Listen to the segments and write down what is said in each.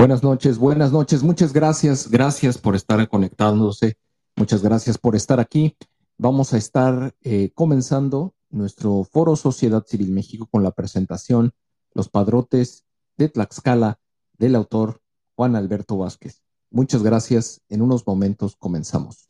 Buenas noches, buenas noches. Muchas gracias, gracias por estar conectándose. Muchas gracias por estar aquí. Vamos a estar eh, comenzando nuestro foro Sociedad Civil México con la presentación Los Padrotes de Tlaxcala del autor Juan Alberto Vázquez. Muchas gracias. En unos momentos comenzamos.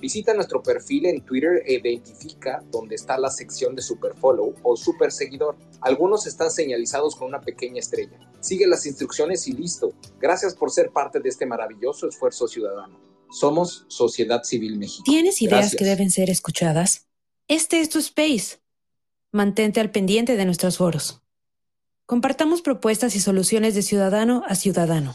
Visita nuestro perfil en Twitter e identifica dónde está la sección de Superfollow o Super Seguidor. Algunos están señalizados con una pequeña estrella. Sigue las instrucciones y listo. Gracias por ser parte de este maravilloso esfuerzo ciudadano. Somos Sociedad Civil México. ¿Tienes ideas que deben ser escuchadas? Este es tu space. Mantente al pendiente de nuestros foros. Compartamos propuestas y soluciones de ciudadano a ciudadano.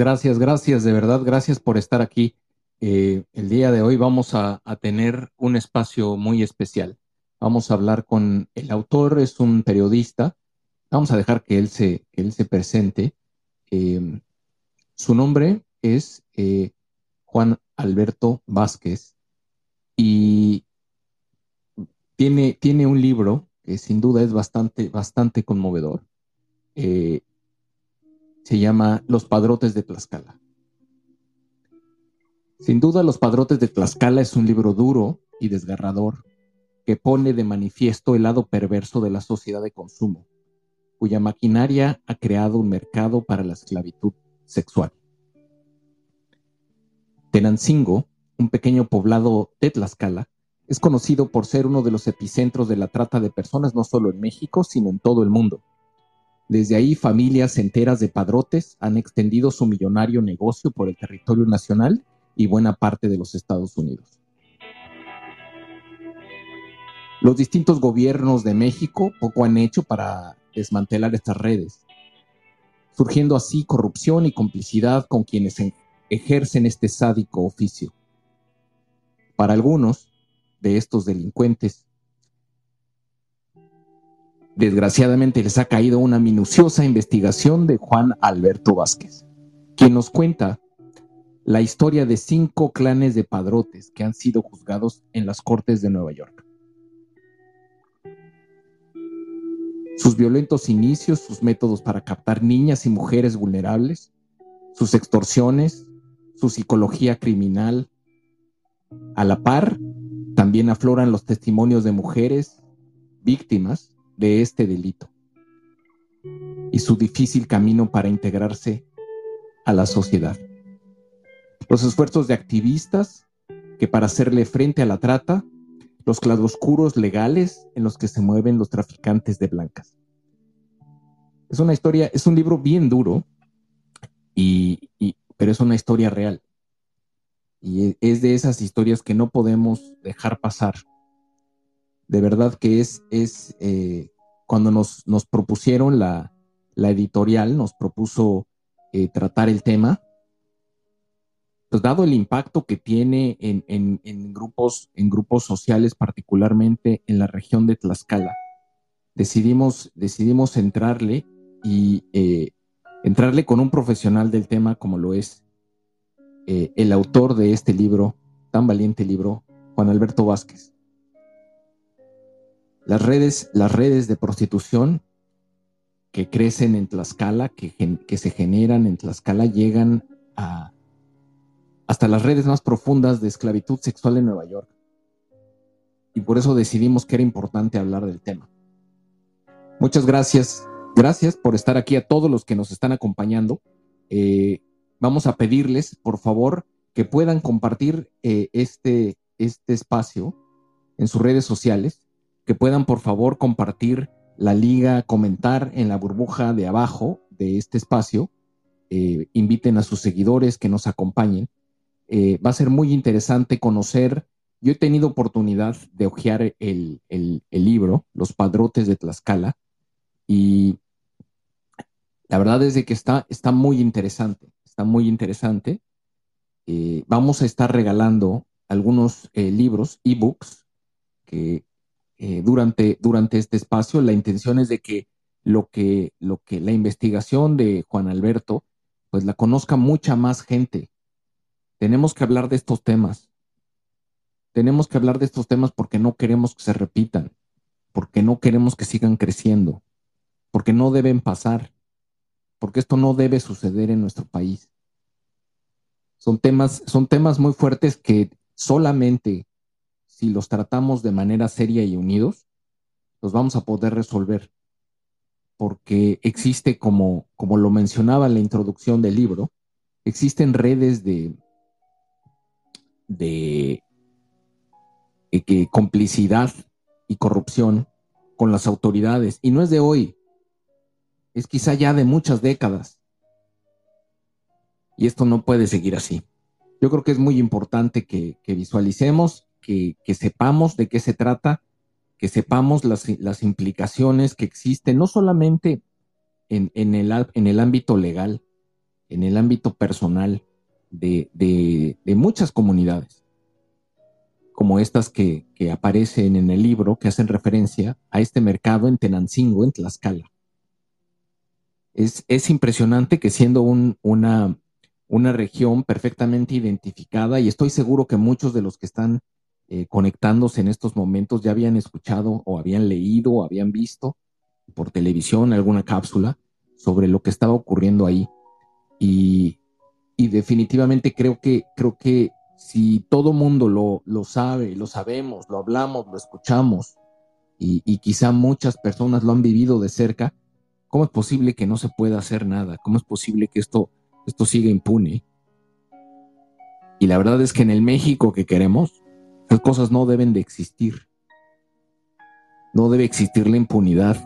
Gracias, gracias, de verdad, gracias por estar aquí. Eh, el día de hoy vamos a, tener un espacio muy especial. Vamos a hablar con el autor, es un periodista. Vamos a dejar que él se, él se presente. Em, su nombre es eh, Juan Alberto Vázquez y tiene, tiene un libro que sin duda es bastante, bastante conmovedor. Eh, se llama Los Padrotes de Tlaxcala. Sin duda, Los Padrotes de Tlaxcala es un libro duro y desgarrador que pone de manifiesto el lado perverso de la sociedad de consumo, cuya maquinaria ha creado un mercado para la esclavitud sexual. Tenancingo, un pequeño poblado de Tlaxcala, es conocido por ser uno de los epicentros de la trata de personas no solo en México, sino en todo el mundo. Desde ahí, familias enteras de padrotes han extendido su millonario negocio por el territorio nacional y buena parte de los Estados Unidos. Los distintos gobiernos de México poco han hecho para desmantelar estas redes, surgiendo así corrupción y complicidad con quienes ejercen este sádico oficio. Para algunos de estos delincuentes, Desgraciadamente les ha caído una minuciosa investigación de Juan Alberto Vázquez, quien nos cuenta la historia de cinco clanes de padrotes que han sido juzgados en las Cortes de Nueva York. sus violentos inicios, sus métodos para captar niñas y mujeres vulnerables, sus extorsiones, su psicología criminal. A la par, también afloran los testimonios de mujeres víctimas de este delito y su difícil camino para integrarse a la sociedad. Los esfuerzos de activistas que para hacerle frente a la trata, los claroscuros legales en los que se mueven los traficantes de blancas. Es una historia, es un libro bien duro, y, pero es una historia real. Y es de esas historias que no podemos dejar pasar. De verdad que es, es eh, cuando nos, nos propusieron la, la, editorial, nos propuso eh, tratar el tema, pues dado el impacto que tiene en, en, grupos, en grupos sociales, particularmente en la región de Tlaxcala, decidimos, decidimos entrarle y eh, entrarle con un profesional del tema como lo es el autor de este libro, tan valiente libro, Juan Alberto Vázquez. Las redes, las redes de prostitución que crecen en Tlaxcala, que, que se generan en Tlaxcala, llegan a hasta las redes más profundas de esclavitud sexual en Nueva York. Y por eso decidimos que era importante hablar del tema. Muchas gracias. Gracias por estar aquí a todos los que nos están acompañando. Eh, vamos a pedirles, por favor, que puedan compartir eh, este, este espacio en sus redes sociales, que puedan, por favor, compartir la liga, comentar en la burbuja de abajo de este espacio. Eh, inviten a sus seguidores que nos acompañen eh, va a ser muy interesante conocer. Yo he tenido oportunidad de hojear el, libro, Los Padrotes de Tlaxcala, y la verdad es de que está, está muy interesante, está muy interesante. Eh, vamos a estar regalando algunos eh, libros, ebooks, que durante, durante este espacio la intención es de que lo que, lo que la investigación de Juan Alberto, pues la conozca mucha más gente, tenemos que hablar de estos temas. Tenemos que hablar de estos temas porque no queremos que se repitan, porque no queremos que sigan creciendo, porque no deben pasar, porque esto no debe suceder en nuestro país. Son temas, son temas muy fuertes que solamente si los tratamos de manera seria y unidos, los vamos a poder resolver. Porque existe, como, como lo mencionaba en la introducción del libro, existen redes de, de que complicidad y corrupción con las autoridades. Y no es de hoy, es quizá ya de muchas décadas. Y esto no puede seguir así. Yo creo que es muy importante que, visualicemos, que, sepamos de qué se trata, que sepamos las, las implicaciones que existen, no solamente en, en, el, en el ámbito legal, en el ámbito personal, de, muchas comunidades, como estas que, aparecen en el libro, que hacen referencia a este mercado en Tenancingo, en Tlaxcala. Es, es impresionante que siendo una, una región perfectamente identificada, y estoy seguro que muchos de los que están eh, conectándose en estos momentos ya habían escuchado o habían leído o habían visto por televisión alguna cápsula sobre lo que estaba ocurriendo ahí. Y, y definitivamente creo que, creo que si todo mundo lo, lo sabe, lo sabemos, lo hablamos, lo escuchamos, y, quizá muchas personas lo han vivido de cerca, ¿cómo es posible que no se pueda hacer nada? ¿Cómo es posible que esto, esto siga impune? Y la verdad es que en el México que queremos, esas cosas no deben de existir. No debe existir la impunidad,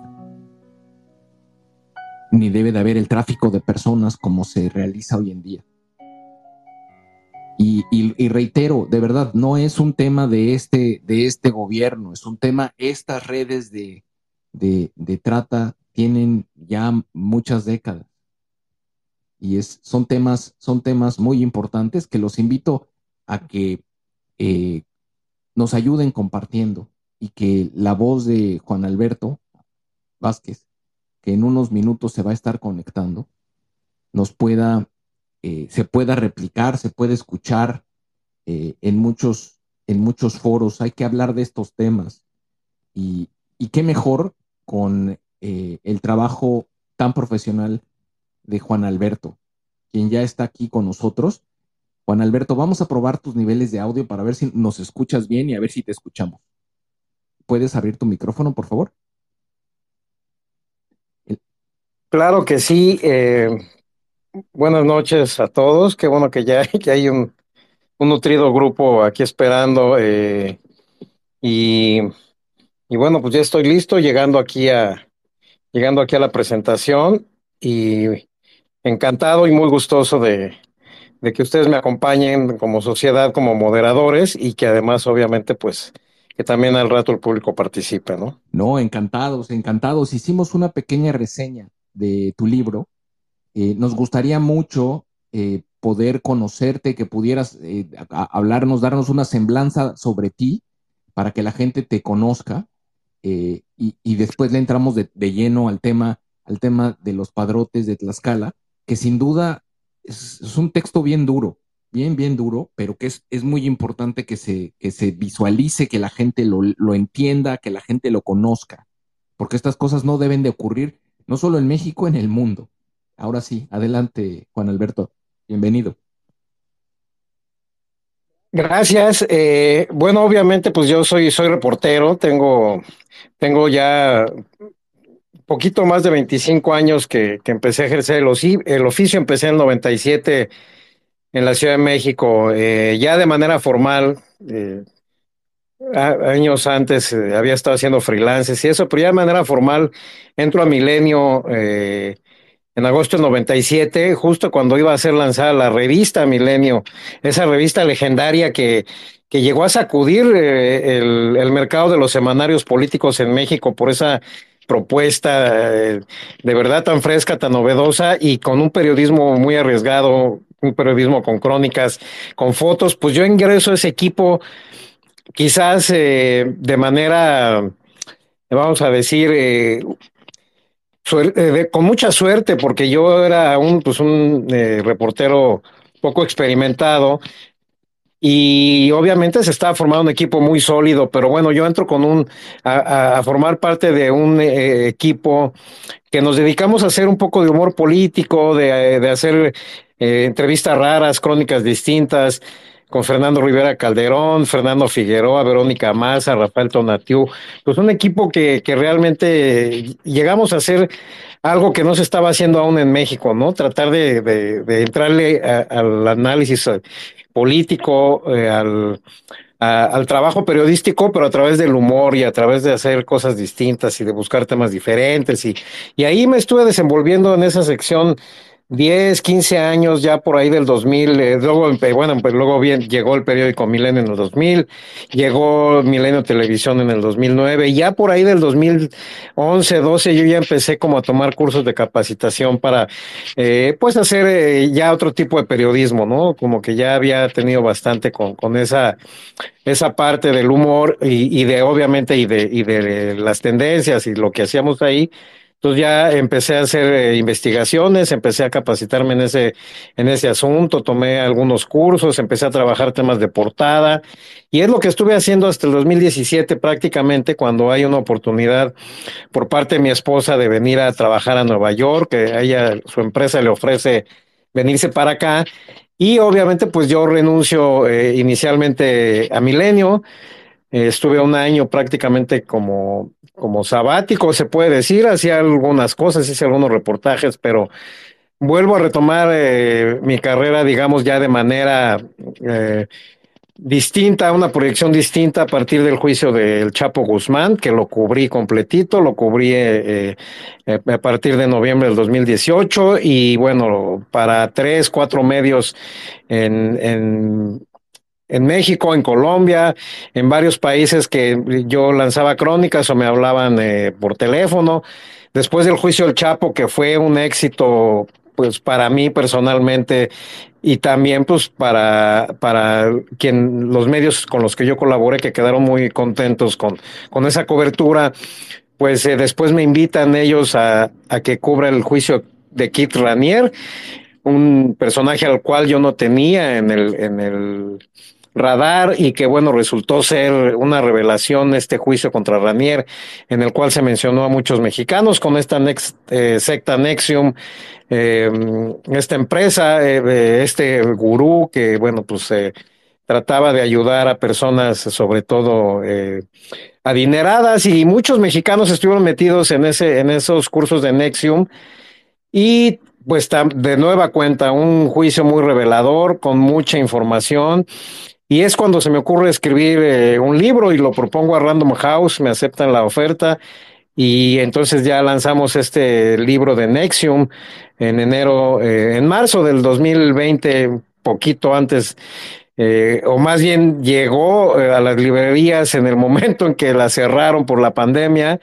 ni debe de haber el tráfico de personas como se realiza hoy en día. Y, reitero, de verdad, no es un tema de este, de este gobierno, es un tema, estas redes de, trata tienen ya muchas décadas. Y es, son, temas, son temas muy importantes que los invito a que eh, nos ayuden compartiendo y que la voz de Juan Alberto Vázquez, que en unos minutos se va a estar conectando, nos pueda eh, se pueda replicar, se puede escuchar eh, en, muchos, en muchos foros. Hay que hablar de estos temas. Y, qué mejor con eh, el trabajo tan profesional de Juan Alberto, quien ya está aquí con nosotros. Juan Alberto, vamos a probar tus niveles de audio para ver si nos escuchas bien y a ver si te escuchamos. ¿Puedes abrir tu micrófono, por favor? Claro que sí. Eh, buenas noches a todos. Qué bueno que ya que hay un, nutrido grupo aquí esperando. Eh, y, y, bueno, pues ya estoy listo, llegando aquí a llegando aquí a la presentación y encantado y muy gustoso de, de que ustedes me acompañen como sociedad, como moderadores y que además, obviamente, pues que también al rato el público participe, ¿no? No, encantados, encantados. Hicimos una pequeña reseña de tu libro. Eh, nos gustaría mucho eh, poder conocerte, que pudieras eh, hablarnos, darnos una semblanza sobre ti para que la gente te conozca y, y, después le entramos de, de, lleno al tema, al tema de los padrotes de Tlaxcala, que sin duda es, un texto bien duro, bien, bien duro, pero que es, es muy importante que se, que se visualice, que la gente lo, lo entienda, que la gente lo conozca, porque estas cosas no deben de ocurrir no solo en México, en el mundo. Ahora sí, adelante, Juan Alberto, bienvenido. Gracias. Eh, bueno, obviamente, pues yo soy, soy reportero, tengo, tengo ya poquito más de 25 años que, que empecé a ejercer el, el, oficio, empecé en el 97 en la Ciudad de México, eh, ya de manera formal, eh, años antes eh, había estado haciendo freelances y eso, pero ya de manera formal entro a Milenio eh, en agosto del 97, justo cuando iba a ser lanzada la revista Milenio, esa revista legendaria que, que llegó a sacudir el, el, mercado de los semanarios políticos en México por esa propuesta eh, de verdad tan fresca, tan novedosa y con un periodismo muy arriesgado, un periodismo con crónicas, con fotos, pues yo ingreso a ese equipo quizás eh, de manera, vamos a decir, eh, eh, con mucha suerte, porque yo era un, pues un reportero poco experimentado y obviamente se estaba formando un equipo muy sólido, pero bueno, yo entro con un, a, a formar parte de un eh, equipo que nos dedicamos a hacer un poco de humor político, de, de hacer eh, entrevistas raras, crónicas distintas, con Fernando Rivera Calderón, Fernando Figueroa, Verónica Maza, Rafael Tonatiu, pues un equipo que, que realmente llegamos a hacer algo que no se estaba haciendo aún en México, ¿no? Tratar de, de, de entrarle a, al análisis político, eh, al, al trabajo periodístico, pero a través del humor y a través de hacer cosas distintas y de buscar temas diferentes. Y, y ahí me estuve desenvolviendo en esa sección 10, 15 años ya por ahí del 2000, eh, luego, bueno, pues luego bien, llegó el periódico Milenio en el 2000, llegó Milenio Televisión en el 2009, y ya por ahí del 2011, 12 yo ya empecé como a tomar cursos de capacitación para, eh, pues hacer eh, ya otro tipo de periodismo, ¿no? Como que ya había tenido bastante con, con esa, esa parte del humor y, y de, obviamente, y de, y de las tendencias y lo que hacíamos ahí, entonces ya empecé a hacer eh, investigaciones, empecé a capacitarme en ese, en ese asunto, tomé algunos cursos, empecé a trabajar temas de portada. Y es lo que estuve haciendo hasta el 2017 prácticamente cuando hay una oportunidad por parte de mi esposa de venir a trabajar a Nueva York, que ella, su empresa le ofrece venirse para acá. Y obviamente pues yo renuncio eh, inicialmente a Milenio, estuve un año prácticamente como, como sabático, se puede decir, hacía algunas cosas, hice algunos reportajes, pero vuelvo a retomar eh, mi carrera, digamos, ya de manera eh, distinta, una proyección distinta a partir del juicio del Chapo Guzmán, que lo cubrí completito, lo cubrí eh, a partir de noviembre del 2018 y bueno, para tres, cuatro medios en, en en México, en Colombia, en varios países que yo lanzaba crónicas o me hablaban eh, por teléfono. Después del juicio del Chapo, que fue un éxito, pues para mí personalmente y también pues para, para quien, los medios con los que yo colaboré, que quedaron muy contentos con, con esa cobertura, pues eh, después me invitan ellos a, a que cubra el juicio de Kit Ranier, un personaje al cual yo no tenía en el, en el radar y que bueno, resultó ser una revelación este juicio contra Ranier, en el cual se mencionó a muchos mexicanos con esta eh, secta Nexium, eh, esta empresa, eh, este gurú que bueno, pues trataba de ayudar a personas sobre todo adineradas y muchos mexicanos estuvieron metidos en ese en esos cursos de Nexium. Y pues de nueva cuenta un juicio muy revelador con mucha información y es cuando se me ocurre escribir eh, un libro y lo propongo a Random House, me aceptan la oferta y entonces ya lanzamos este libro de Nexium en enero, eh, en marzo del 2020, poquito antes, eh, o más bien llegó a las librerías en el momento en que la cerraron por la pandemia.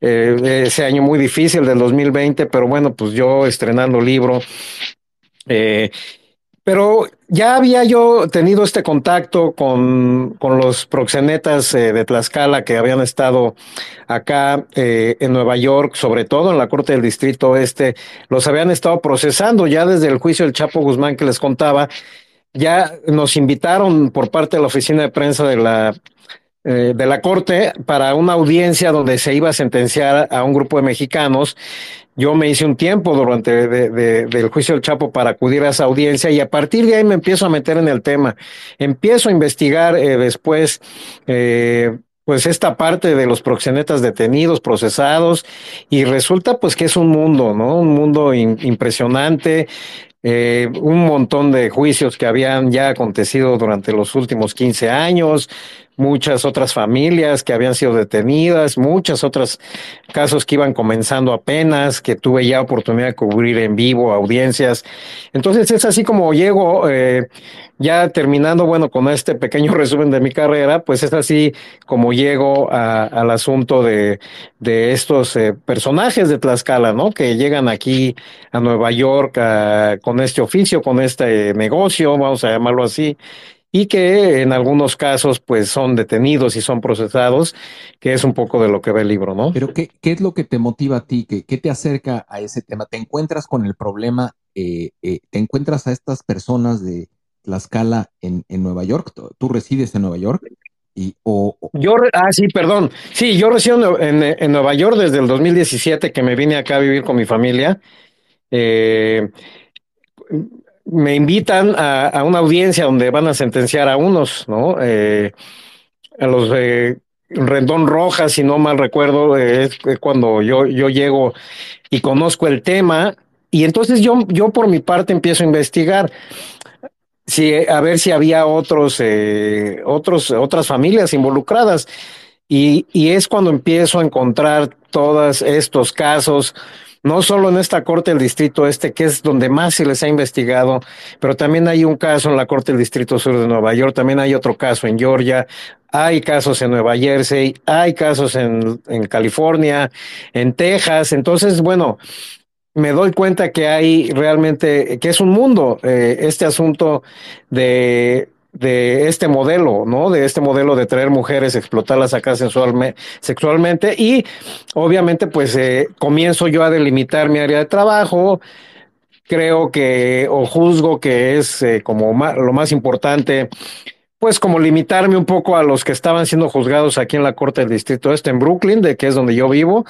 ese año muy difícil del 2020, pero bueno, pues yo estrenando libro, eh, pero ya había yo tenido este contacto con, con los proxenetas eh, de Tlaxcala que habían estado acá eh, en Nueva York, sobre todo en la Corte del Distrito Oeste, los habían estado procesando ya desde el juicio del Chapo Guzmán que les contaba. Ya nos invitaron por parte de la oficina de prensa de la eh, de la Corte para una audiencia donde se iba a sentenciar a un grupo de mexicanos yo me hice un tiempo durante de, del juicio del Chapo para acudir a esa audiencia y a partir de ahí me empiezo a meter en el tema. Empiezo a investigar eh, después, eh, pues esta parte de los proxenetas detenidos, procesados, y resulta pues que es un mundo, ¿no? Un mundo impresionante, eh, un montón de juicios que habían ya acontecido durante los últimos 15 años, muchas otras familias que habían sido detenidas, muchas otras casos que iban comenzando apenas, que tuve ya oportunidad de cubrir en vivo, audiencias. Entonces es así como llego, eh, ya terminando, bueno, con este pequeño resumen de mi carrera, pues es así como llego al asunto de, de estos eh, personajes de Tlaxcala, ¿no? Que llegan aquí a Nueva York con este oficio, con este negocio, vamos a llamarlo así y que en algunos casos pues son detenidos y son procesados, que es un poco de lo que ve el libro, ¿no? Pero ¿qué, qué es lo que te motiva a ti? ¿Qué, qué te acerca a ese tema? ¿Te encuentras con el problema? Eh, eh, ¿Te encuentras a estas personas de Tlaxcala en, en Nueva York? ¿Tú resides en Nueva York? Y, o, Yo, ah, sí, perdón. Sí, yo resido en, en, Nueva York desde el 2017 que me vine acá a vivir con mi familia. Eh, me invitan a, una audiencia donde van a sentenciar a unos, ¿no? Eh, a los de Rendón Rojas, si no mal recuerdo, es cuando yo, yo llego y conozco el tema. Y entonces yo, yo por mi parte empiezo a investigar. Si, a ver si había otros, eh, otros, otras familias involucradas. Y, y es cuando empiezo a encontrar todos estos casos, no solo en esta Corte del Distrito Este, que es donde más se les ha investigado, pero también hay un caso en la Corte del Distrito Sur de Nueva York, también hay otro caso en Georgia, hay casos en Nueva Jersey, hay casos en, en California, en Texas. Entonces, bueno, me doy cuenta que hay realmente, que es un mundo, eh, este asunto de de este modelo, ¿no? De este modelo de traer mujeres, explotarlas acá sexualmente y obviamente pues eh, comienzo yo a delimitar mi área de trabajo, creo que o juzgo que es eh, como lo más importante pues como limitarme un poco a los que estaban siendo juzgados aquí en la Corte del Distrito Este en Brooklyn, de que es donde yo vivo,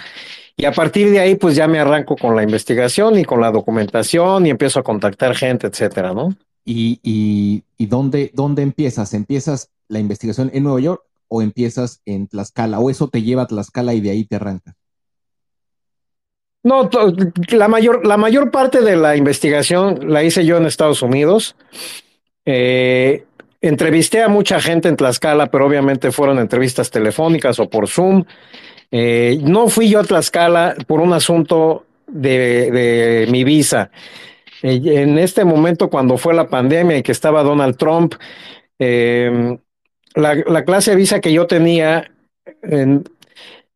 y a partir de ahí pues ya me arranco con la investigación y con la documentación y empiezo a contactar gente, etcétera, ¿no? ¿Y, y, dónde, dónde empiezas? ¿Empiezas la investigación en Nueva York o empiezas en Tlaxcala? ¿O eso te lleva a Tlaxcala y de ahí te arrancas? No, la mayor, la mayor parte de la investigación la hice yo en Estados Unidos. Eh, entrevisté a mucha gente en Tlaxcala, pero obviamente fueron entrevistas telefónicas o por Zoom. Eh, no fui yo a Tlaxcala por un asunto de, de mi visa. Eh, en este momento, cuando fue la pandemia y que estaba Donald Trump, em, la, clase de visa que yo tenía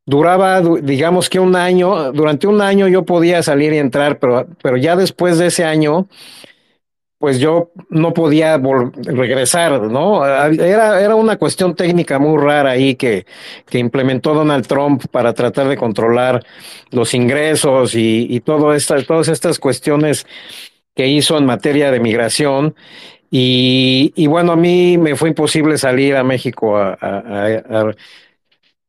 duraba, digamos que un año, durante un año yo podía salir y entrar, pero, pero ya después de ese año, pues yo no podía regresar, ¿no? Era, era una cuestión técnica muy rara ahí que, que implementó Donald Trump para tratar de controlar los ingresos y, y todo esta, todas estas cuestiones que hizo en materia de migración Y, bueno, a mí me fue imposible salir a México a,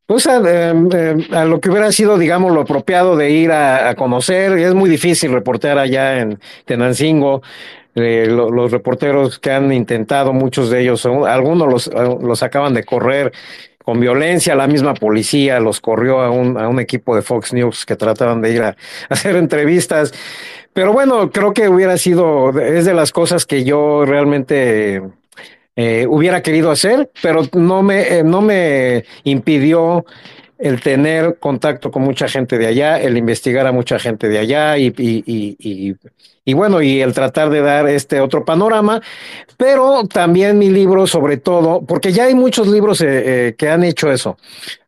pues em, em, a, lo que hubiera sido, digamos, lo apropiado de ir a, conocer. Es muy difícil reportear allá en Tenancingo. Eh, los reporteros que han intentado, muchos de ellos, algunos los, los acaban de correr con violencia, la misma policía los corrió a un, a un equipo de Fox News que trataban de ir a, hacer entrevistas. Pero bueno, creo que hubiera sido, es de las cosas que yo realmente eh, hubiera querido hacer, pero no me, eh, no me impidió el tener contacto con mucha gente de allá, el investigar a mucha gente de allá y, y, y, y, bueno, y el tratar de dar este otro panorama, pero también mi libro sobre todo, porque ya hay muchos libros eh, que han hecho eso.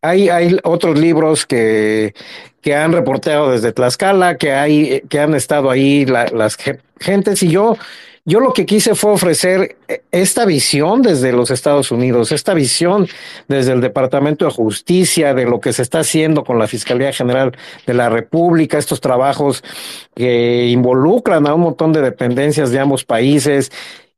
Hay, hay otros libros que, que han reporteado desde Tlaxcala, que hay, que han estado ahí las gentes y yo, yo lo que quise fue ofrecer esta visión desde los Estados Unidos, esta visión desde el Departamento de Justicia, de lo que se está haciendo con la Fiscalía General de la República, estos trabajos que involucran a un montón de dependencias de ambos países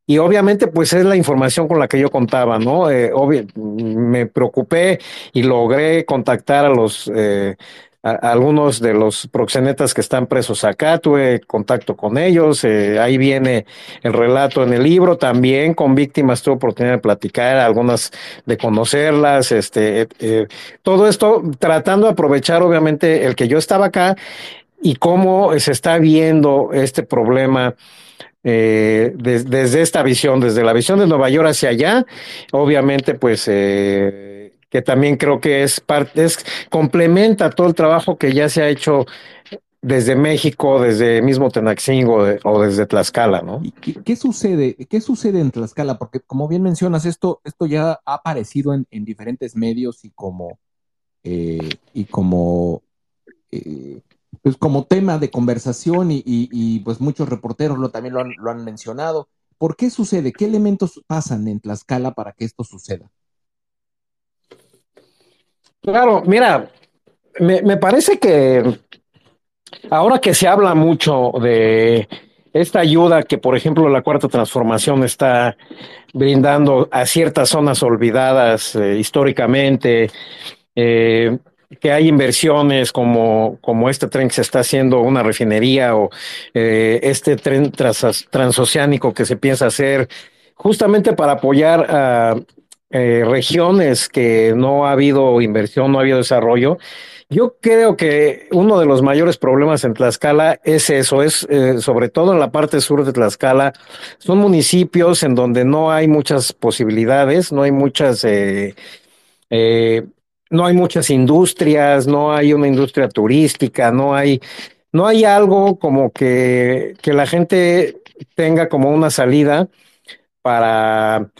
y obviamente pues es la información con la que yo contaba, ¿no? Eh, me preocupé y logré contactar a los eh, algunos de los proxenetas que están presos acá, tuve contacto con ellos, eh, ahí viene el relato en el libro, también con víctimas tuve oportunidad de platicar, algunas de conocerlas, este, eh, todo esto tratando de aprovechar obviamente el que yo estaba acá y cómo se está viendo este problema eh, desde esta visión, desde la visión de Nueva York hacia allá, obviamente pues eh, que también creo que es parte, es, complementa todo el trabajo que ya se ha hecho desde México, desde mismo Tenaxingo o desde Tlaxcala, ¿no? ¿Y qué, sucede? ¿Qué sucede en Tlaxcala? Porque como bien mencionas, esto, esto ya ha aparecido en, en diferentes medios y como, eh, y como, eh, pues como tema de conversación y, y, pues muchos reporteros también lo han, lo han mencionado. ¿Por qué sucede? ¿Qué elementos pasan en Tlaxcala para que esto suceda? Claro, mira, me, parece que ahora que se habla mucho de esta ayuda que, por ejemplo, la cuarta transformación está brindando a ciertas zonas olvidadas eh, históricamente, eh, que hay inversiones como, como este tren que se está haciendo una refinería o eh, este tren transoceánico que se piensa hacer justamente para apoyar a, eh, regiones que no ha habido inversión, no ha habido desarrollo. Yo creo que uno de los mayores problemas en Tlaxcala es eso, es eh, sobre todo en la parte sur de Tlaxcala, son municipios en donde no hay muchas posibilidades, no hay muchas, eh, no hay muchas industrias, no hay una industria turística, no hay, no hay algo como que, que la gente tenga como una salida para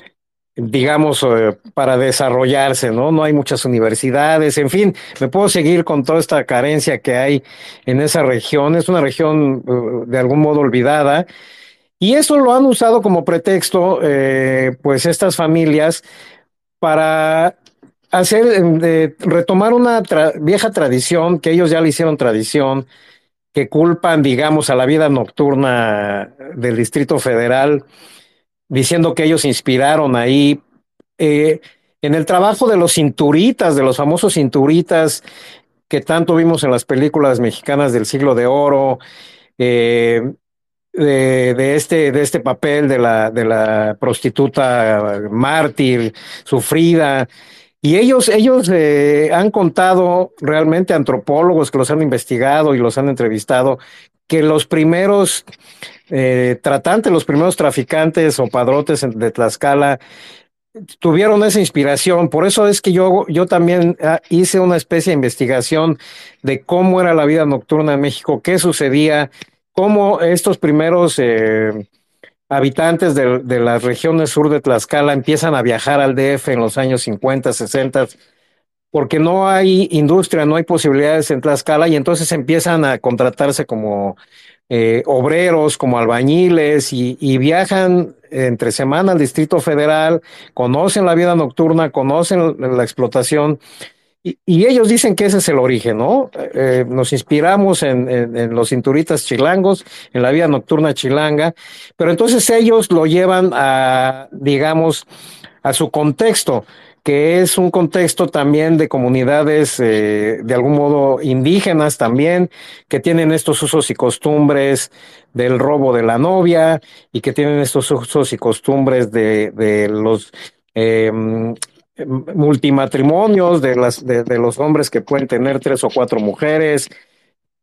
digamos, eh, para desarrollarse, ¿no? No hay muchas universidades, en fin, me puedo seguir con toda esta carencia que hay en esa región. Es una región eh, de algún modo olvidada. Y eso lo han usado como pretexto, eh, pues, estas familias para hacer, retomar una vieja tradición que ellos ya le hicieron tradición, que culpan, digamos, a la vida nocturna del Distrito Federal diciendo que ellos inspiraron ahí. Eh, en el trabajo de los cinturitas, de los famosos cinturitas que tanto vimos en las películas mexicanas del siglo de oro, eh, de, este, de este papel de la, de la prostituta mártir, sufrida. Y ellos, ellos eh, han contado realmente antropólogos que los han investigado y los han entrevistado, que los primeros eh, tratantes, los primeros traficantes o padrotes de Tlaxcala tuvieron esa inspiración. Por eso es que yo, yo también ah, hice una especie de investigación de cómo era la vida nocturna en México, qué sucedía, cómo estos primeros eh, habitantes de, de, las regiones sur de Tlaxcala empiezan a viajar al DF en los años 50, 60, porque no hay industria, no hay posibilidades en Tlaxcala y entonces empiezan a contratarse como eh, obreros, como albañiles y, viajan entre semana al Distrito Federal, conocen la vida nocturna, conocen la explotación y, ellos dicen que ese es el origen, ¿no? Eh, nos inspiramos en, los cinturitas chilangos, en la vida nocturna chilanga, pero entonces ellos lo llevan a, digamos, a su contexto, que es un contexto también de comunidades eh, de algún modo indígenas también, que tienen estos usos y costumbres del robo de la novia y que tienen estos usos y costumbres de, los eh, multimatrimonios de, de los hombres que pueden tener tres o cuatro mujeres,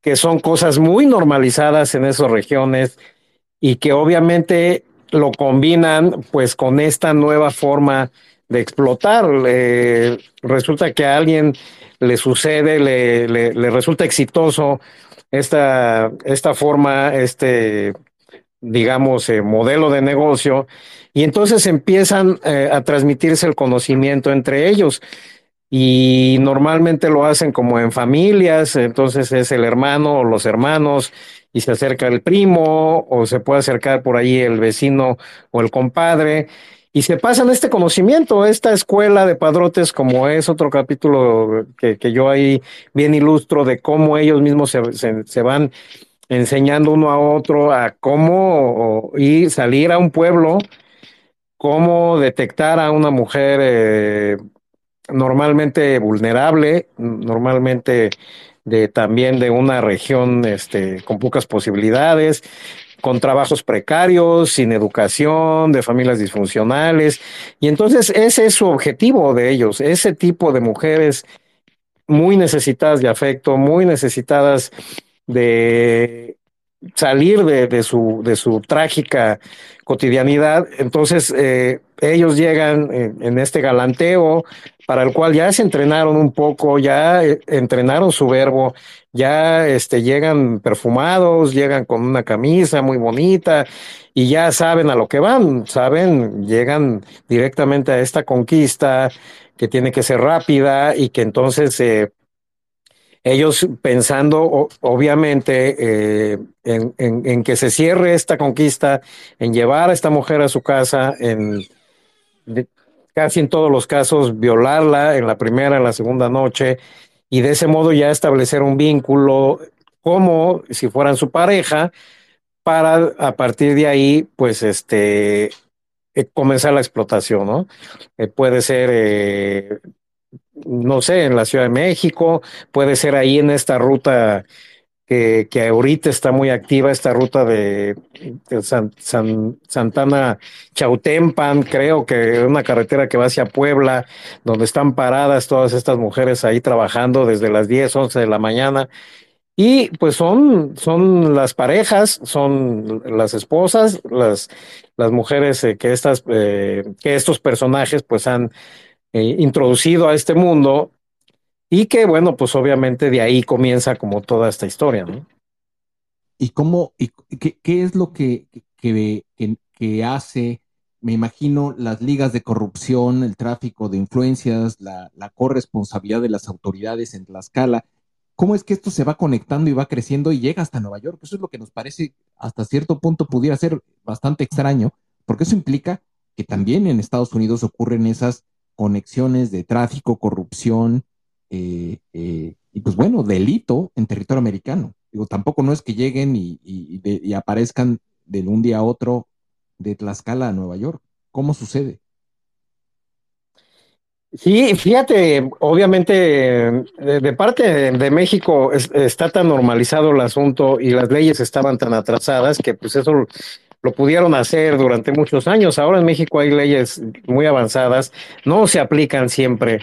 que son cosas muy normalizadas en esas regiones y que obviamente lo combinan pues con esta nueva forma de explotar. Resulta que a alguien le sucede, le, le, le resulta exitoso esta, esta forma, este, digamos, eh, modelo de negocio y entonces empiezan eh, a transmitirse el conocimiento entre ellos. Y normalmente lo hacen como en familias, entonces es el hermano o los hermanos y se acerca el primo o se puede acercar por ahí el vecino o el compadre y se pasan este conocimiento, esta escuela de padrotes, como es otro capítulo que, yo ahí bien ilustro de cómo ellos mismos se, se, se van enseñando uno a otro a cómo ir, salir a un pueblo cómo detectar a una mujer eh, normalmente vulnerable, normalmente de también de una región este, con pocas posibilidades, con trabajos precarios, sin educación, de familias disfuncionales. Y entonces ese es su objetivo de ellos, ese tipo de mujeres muy necesitadas de afecto, muy necesitadas de salir de, de, su, de su trágica cotidianidad. Entonces, eh, ellos llegan en, este galanteo para el cual ya se entrenaron un poco, ya eh, entrenaron su verbo, ya este, llegan perfumados, llegan con una camisa muy bonita y ya saben a lo que van, saben, llegan directamente a esta conquista que tiene que ser rápida y que entonces eh, ellos pensando obviamente eh, en, que se cierre esta conquista, en llevar a esta mujer a su casa, en casi en todos los casos violarla en la primera, en la segunda noche, y de ese modo ya establecer un vínculo como si fueran su pareja, para a partir de ahí, pues este, eh, comenzar la explotación, ¿no? Eh, puede ser no sé, en la Ciudad de México, puede ser ahí en esta ruta que, que ahorita está muy activa, esta ruta de, San, San, Santana Chautempan, creo que es una carretera que va hacia Puebla, donde están paradas todas estas mujeres ahí trabajando desde las 10, 11 de la mañana. Y pues son, son las parejas, son las esposas, las, las mujeres eh, que, estas, eh, que estos personajes pues han eh, introducido a este mundo y que, bueno, pues obviamente de ahí comienza como toda esta historia, ¿no? ¿Y cómo, y qué, es lo que, que, que, que, hace, me imagino, las ligas de corrupción, el tráfico de influencias, la, la corresponsabilidad de las autoridades en Tlaxcala? ¿Cómo es que esto se va conectando y va creciendo y llega hasta Nueva York? Eso es lo que nos parece hasta cierto punto pudiera ser bastante extraño, porque eso implica que también en Estados Unidos ocurren esas conexiones de tráfico, corrupción eh, eh, y pues bueno, delito en territorio americano. Digo, tampoco no es que lleguen y, aparezcan de un día a otro de Tlaxcala a Nueva York. ¿Cómo sucede? Sí, fíjate, obviamente de, parte de, México es, está tan normalizado el asunto y las leyes estaban tan atrasadas que pues eso lo pudieron hacer durante muchos años. Ahora en México hay leyes muy avanzadas, no se aplican siempre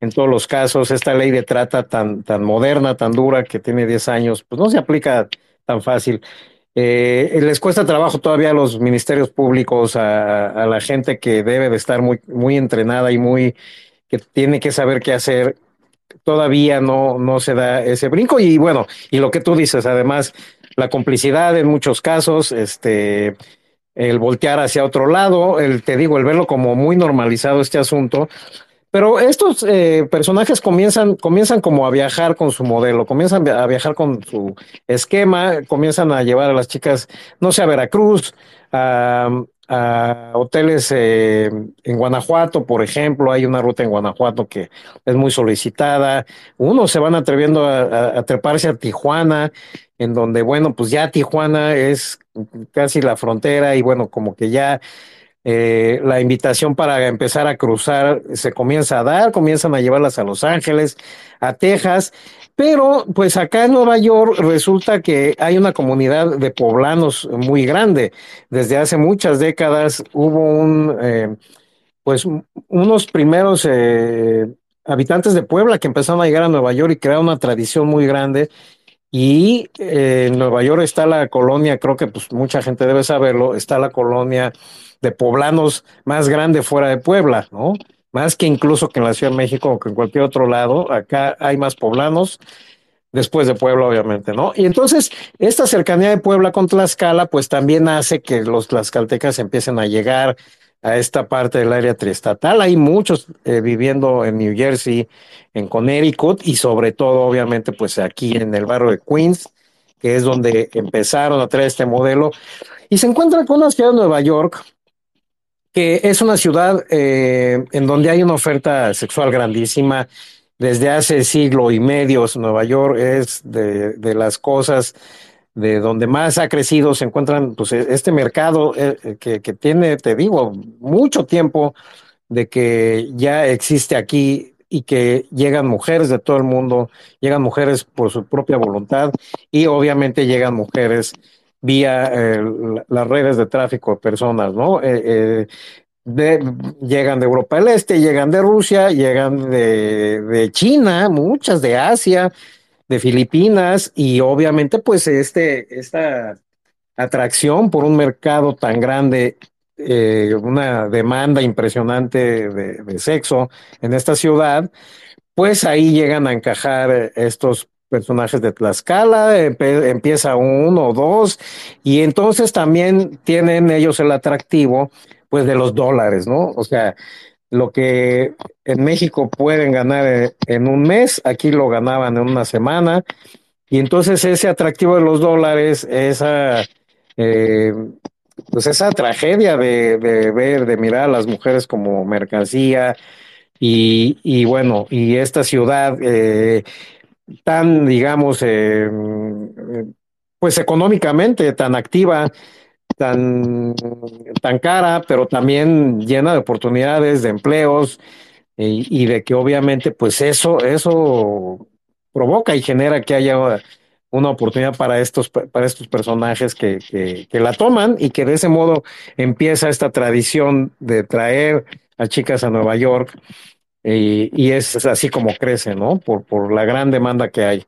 en todos los casos. Esta ley de trata tan, tan moderna, tan dura, que tiene 10 años, pues no se aplica tan fácil. Eh, les cuesta trabajo todavía a los ministerios públicos, a, a, la gente que debe de estar muy, muy entrenada y muy, que tiene que saber qué hacer. Todavía no, no se da ese brinco. Y bueno, y lo que tú dices, además, la complicidad en muchos casos, este, el voltear hacia otro lado, el, te digo, el verlo como muy normalizado este asunto. Pero estos eh, personajes comienzan, comienzan como a viajar con su modelo, comienzan a viajar con su esquema, comienzan a llevar a las chicas, no sé, a Veracruz, a, a hoteles eh, en Guanajuato, por ejemplo, hay una ruta en Guanajuato que es muy solicitada. Unos se van atreviendo a, treparse a Tijuana, en donde, bueno, pues ya Tijuana es casi la frontera y bueno, como que ya eh, la invitación para empezar a cruzar se comienza a dar, comienzan a llevarlas a Los Ángeles, a Texas, pero pues acá en Nueva York resulta que hay una comunidad de poblanos muy grande. Desde hace muchas décadas hubo un, eh, pues unos primeros eh, habitantes de Puebla que empezaron a llegar a Nueva York y crearon una tradición muy grande. Y eh, en Nueva York está la colonia, creo que pues mucha gente debe saberlo, está la colonia de poblanos más grande fuera de Puebla, ¿no? Más que incluso que en la Ciudad de México o que en cualquier otro lado. Acá hay más poblanos, después de Puebla, obviamente, ¿no? Y entonces, esta cercanía de Puebla con Tlaxcala, pues también hace que los tlaxcaltecas empiecen a llegar a esta parte del área triestatal. Hay muchos eh, viviendo en New Jersey, en Connecticut y sobre todo, obviamente, pues aquí en el barrio de Queens, que es donde empezaron a traer este modelo. Y se encuentran con una ciudad de Nueva York, que es una ciudad eh, en donde hay una oferta sexual grandísima. Desde hace siglo y medio, Nueva York es de, las cosas de donde más ha crecido, se encuentran pues, este mercado eh, que, que, tiene, te digo, mucho tiempo de que ya existe aquí y que llegan mujeres de todo el mundo, llegan mujeres por su propia voluntad y obviamente llegan mujeres vía eh, las redes de tráfico de personas, ¿no? Eh, eh, llegan de Europa del Este, llegan de Rusia, llegan de, China, muchas de Asia, de Filipinas y obviamente pues este, esta atracción por un mercado tan grande, una demanda impresionante de, de, sexo en esta ciudad, pues ahí llegan a encajar estos personajes de Tlaxcala, empieza uno o dos, y entonces también tienen ellos el atractivo pues de los dólares, ¿no? O sea, lo que en México pueden ganar en un mes, aquí lo ganaban en una semana. Y entonces ese atractivo de los dólares, esa, eh, pues esa tragedia de, de, ver, de mirar a las mujeres como mercancía y, y bueno, y esta ciudad eh, tan, digamos, eh, pues económicamente tan activa, tan, tan cara, pero también llena de oportunidades, de empleos, y, de que obviamente pues eso, eso provoca y genera que haya una oportunidad para estos, para estos personajes que, que la toman y que de ese modo empieza esta tradición de traer a chicas a Nueva York y, y, es así como crece, ¿no? Por, por la gran demanda que hay.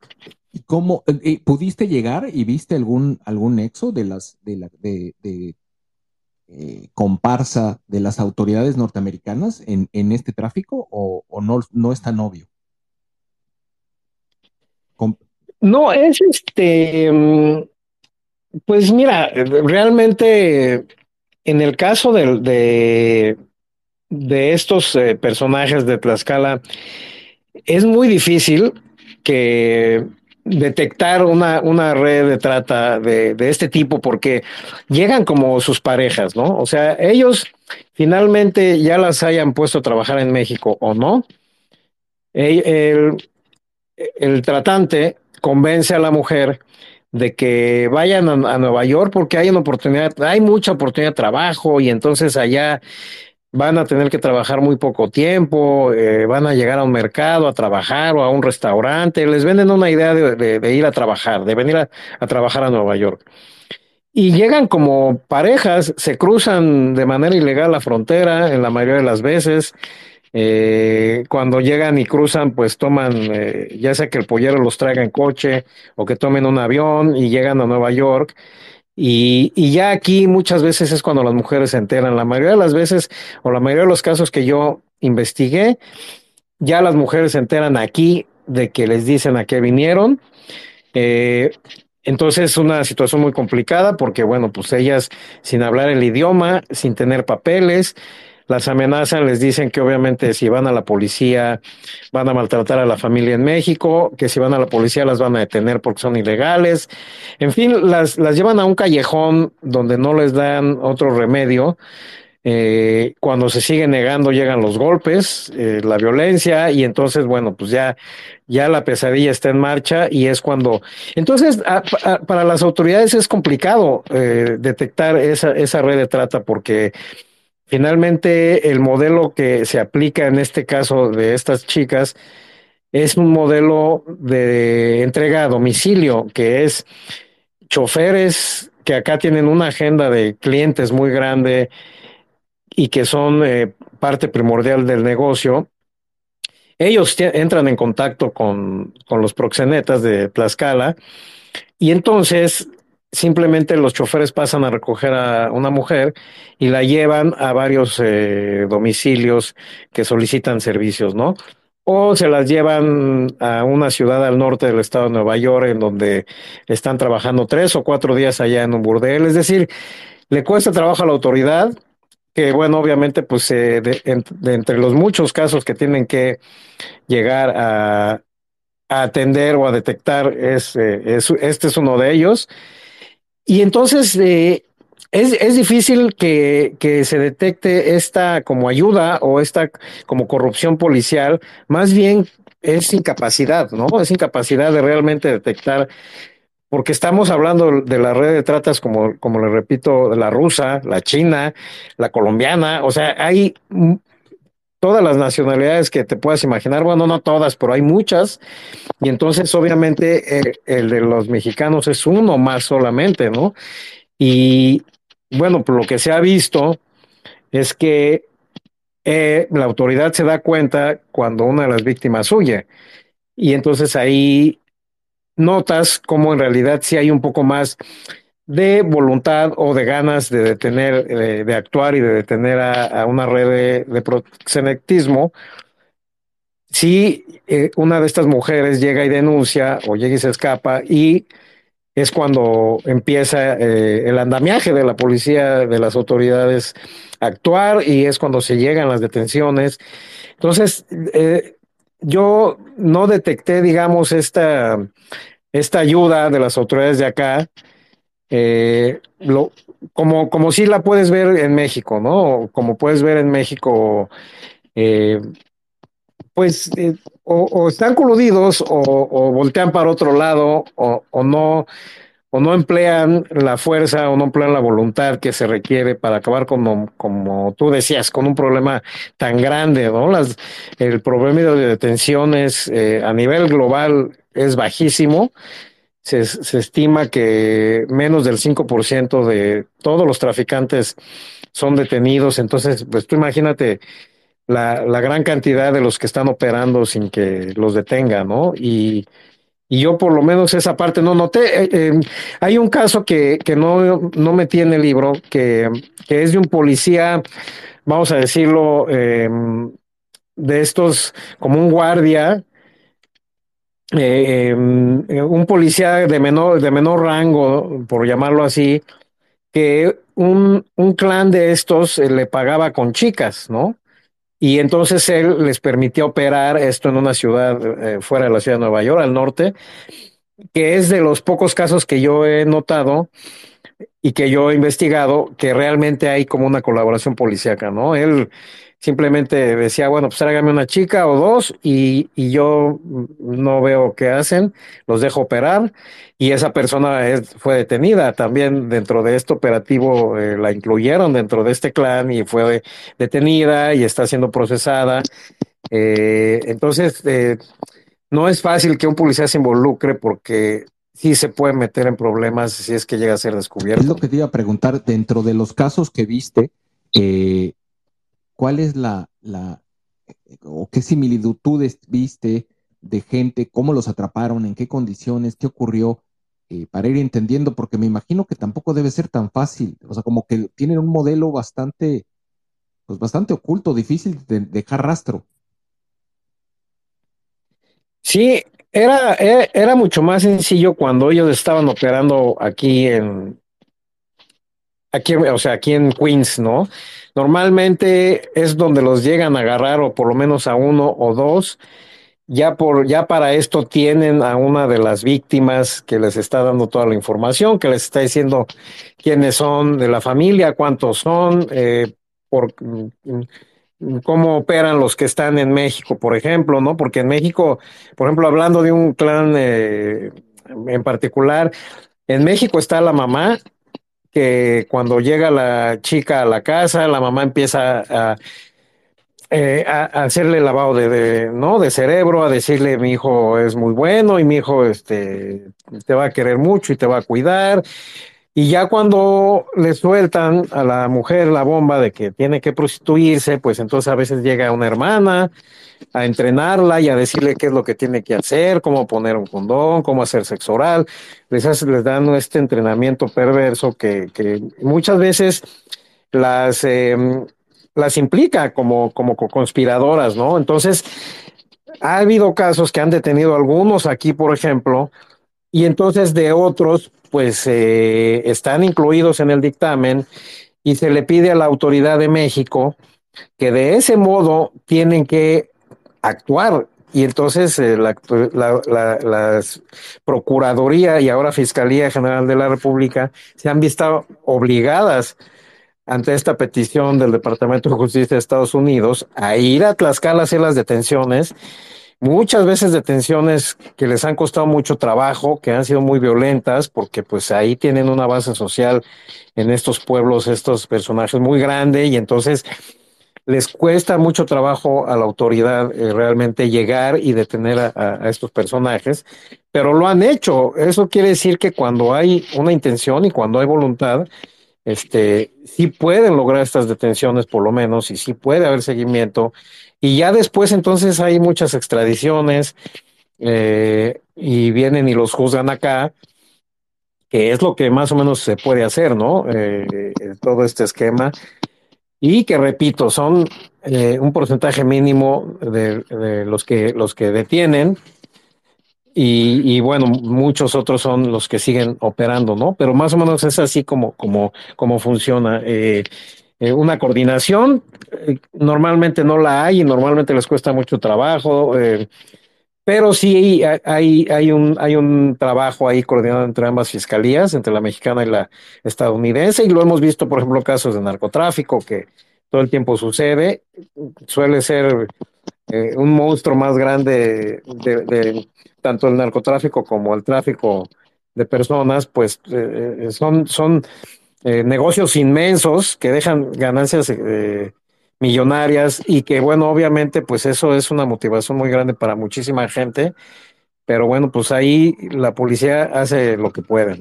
¿Cómo eh, pudiste llegar y viste algún algún nexo de las de la de, de eh, comparsa de las autoridades norteamericanas en, en este tráfico o, o, no no es tan obvio? Com no es este pues mira realmente en el caso de, de de estos eh, personajes de Tlaxcala, es muy difícil que detectar una, una red de trata de, de, este tipo porque llegan como sus parejas, ¿no? O sea, ellos finalmente ya las hayan puesto a trabajar en México o no. El, el, tratante convence a la mujer de que vayan a, a, Nueva York porque hay una oportunidad, hay mucha oportunidad de trabajo y entonces allá van a tener que trabajar muy poco tiempo, eh, van a llegar a un mercado a trabajar o a un restaurante, les venden una idea de, ir a trabajar, de venir a, a, trabajar a Nueva York. Y llegan como parejas, se cruzan de manera ilegal la frontera en la mayoría de las veces. Eh, cuando llegan y cruzan, pues toman, eh, ya sea que el pollero los traiga en coche o que tomen un avión y llegan a Nueva York y, y, ya aquí muchas veces es cuando las mujeres se enteran. La mayoría de las veces, o la mayoría de los casos que yo investigué, ya las mujeres se enteran aquí de que les dicen a qué vinieron. Eh, entonces es una situación muy complicada porque, bueno, pues ellas sin hablar el idioma, sin tener papeles, las amenazan, les dicen que obviamente si van a la policía van a maltratar a la familia en México, que si van a la policía las van a detener porque son ilegales. En fin, las, las llevan a un callejón donde no les dan otro remedio. Eh, cuando se sigue negando llegan los golpes, eh, la violencia y entonces, bueno, pues ya, ya la pesadilla está en marcha y es cuando... Entonces, para las autoridades es complicado eh, detectar esa, esa red de trata porque Finalmente, el modelo que se aplica en este caso de estas chicas es un modelo de entrega a domicilio, que es choferes que acá tienen una agenda de clientes muy grande y que son eh, parte primordial del negocio. Ellos entran en contacto con, con los proxenetas de Tlaxcala y entonces simplemente los choferes pasan a recoger a una mujer y la llevan a varios eh, domicilios que solicitan servicios, ¿no? O se las llevan a una ciudad al norte del estado de Nueva York en donde están trabajando tres o cuatro días allá en un burdel. Es decir, le cuesta trabajo a la autoridad, que bueno, obviamente, pues eh, de, entre los muchos casos que tienen que llegar a, a atender o a detectar, es, eh, es, este es uno de ellos. Y entonces eh, es, es, difícil que, que, se detecte esta como ayuda o esta como corrupción policial, más bien es incapacidad, ¿no? Es incapacidad de realmente detectar, porque estamos hablando de la red de tratas, como, como le repito, la rusa, la china, la colombiana, o sea, hay todas las nacionalidades que te puedas imaginar, bueno, no todas, pero hay muchas, y entonces obviamente eh, el de los mexicanos es uno más solamente, ¿no? Y bueno, por lo que se ha visto es que eh, la autoridad se da cuenta cuando una de las víctimas huye, y entonces ahí notas cómo en realidad sí hay un poco más de voluntad o de ganas de detener, eh, de, actuar y de detener a, una red de, proxenetismo, si eh, una de estas mujeres llega y denuncia o llega y se escapa y es cuando empieza eh, el andamiaje de la policía, de las autoridades a actuar y es cuando se llegan las detenciones. Entonces, yo no detecté, digamos, esta, esta ayuda de las autoridades de acá eh, lo, como, como si la puedes ver en México, ¿no? Como puedes ver en México, eh, pues eh, o, están coludidos o, voltean para otro lado o, no o no emplean la fuerza o no emplean la voluntad que se requiere para acabar con, como tú decías, con un problema tan grande, ¿no? Las, el problema de detenciones a nivel global es bajísimo se, se estima que menos del 5% de todos los traficantes son detenidos. Entonces, pues tú imagínate la, la, gran cantidad de los que están operando sin que los detengan, ¿no? Y, y yo por lo menos esa parte no noté. Eh, eh, hay un caso que, que no, no metí en el libro, que, que es de un policía, vamos a decirlo, eh, de estos, como un guardia, eh, em, eh, un policía de menor, de menor rango, por llamarlo así, que un, un clan de estos eh, le pagaba con chicas, ¿no? Y entonces él les permitía operar esto en una ciudad fuera de la ciudad de Nueva York, al norte, que es de los pocos casos que yo he notado y que yo he investigado que realmente hay como una colaboración policíaca, ¿no? Él simplemente decía, bueno, pues tráigame una chica o dos y, y, yo no veo qué hacen, los dejo operar y esa persona es, fue detenida también dentro de este operativo, eh, la incluyeron dentro de este clan y fue detenida y está siendo procesada. Eh, entonces, eh, no es fácil que un policía se involucre porque sí se puede meter en problemas si es que llega a ser descubierto. Es lo que te iba a preguntar, dentro de los casos que viste, eh, ¿cuál es la, la, o qué similitudes viste de gente, cómo los atraparon, en qué condiciones, qué ocurrió, eh, para ir entendiendo, porque me imagino que tampoco debe ser tan fácil, o sea, como que tienen un modelo bastante, pues bastante oculto, difícil de dejar rastro. Sí, era, era, era mucho más sencillo cuando ellos estaban operando aquí en, aquí, o sea, aquí en Queens, ¿no? Normalmente es donde los llegan a agarrar o por lo menos a uno o dos. Ya por, ya para esto tienen a una de las víctimas que les está dando toda la información, que les está diciendo quiénes son de la familia, cuántos son, eh, por mm, cómo operan los que están en México, por ejemplo, ¿no? Porque en México, por ejemplo, hablando de un clan eh, en particular, en México está la mamá que cuando llega la chica a la casa, la mamá empieza a, eh, a, hacerle lavado de, de, ¿no? de cerebro, a decirle mi hijo es muy bueno y mi hijo este, te va a querer mucho y te va a cuidar. Y ya cuando le sueltan a la mujer la bomba de que tiene que prostituirse, pues entonces a veces llega una hermana a entrenarla y a decirle qué es lo que tiene que hacer, cómo poner un condón, cómo hacer sexo oral. Les, les dan este entrenamiento perverso que, que muchas veces las, eh, las implica como, como conspiradoras, ¿no? Entonces, ha habido casos que han detenido algunos aquí, por ejemplo, y entonces de otros, pues eh, están incluidos en el dictamen y se le pide a la autoridad de México que de ese modo tienen que actuar. Y entonces eh, la, Procuraduría y ahora Fiscalía General de la República se han visto obligadas ante esta petición del Departamento de Justicia de Estados Unidos a ir a Tlaxcala a hacer las detenciones muchas veces detenciones que les han costado mucho trabajo, que han sido muy violentas, porque pues ahí tienen una base social en estos pueblos, estos personajes muy grande y entonces les cuesta mucho trabajo a la autoridad eh, realmente llegar y detener a, a, estos personajes, pero lo han hecho. Eso quiere decir que cuando hay una intención y cuando hay voluntad, este, sí pueden lograr estas detenciones por lo menos y sí puede haber seguimiento y ya después entonces hay muchas extradiciones eh, y vienen y los juzgan acá, que es lo que más o menos se puede hacer, ¿no? Eh, todo este esquema. Y que repito, son eh, un porcentaje mínimo de, los que los que detienen. Y, y, bueno, muchos otros son los que siguen operando, ¿no? Pero más o menos es así como, como, como funciona. Eh, eh, una coordinación, eh, normalmente no la hay y normalmente les cuesta mucho trabajo, eh, pero sí hay, hay, un, hay un trabajo ahí coordinado entre ambas fiscalías, entre la mexicana y la estadounidense, y lo hemos visto, por ejemplo, casos de narcotráfico que todo el tiempo sucede, suele ser eh, un monstruo más grande de, de, tanto el narcotráfico como el tráfico de personas, pues son, son eh, negocios inmensos que dejan ganancias eh, millonarias y que bueno, obviamente pues eso es una motivación muy grande para muchísima gente, pero bueno, pues ahí la policía hace lo que puede.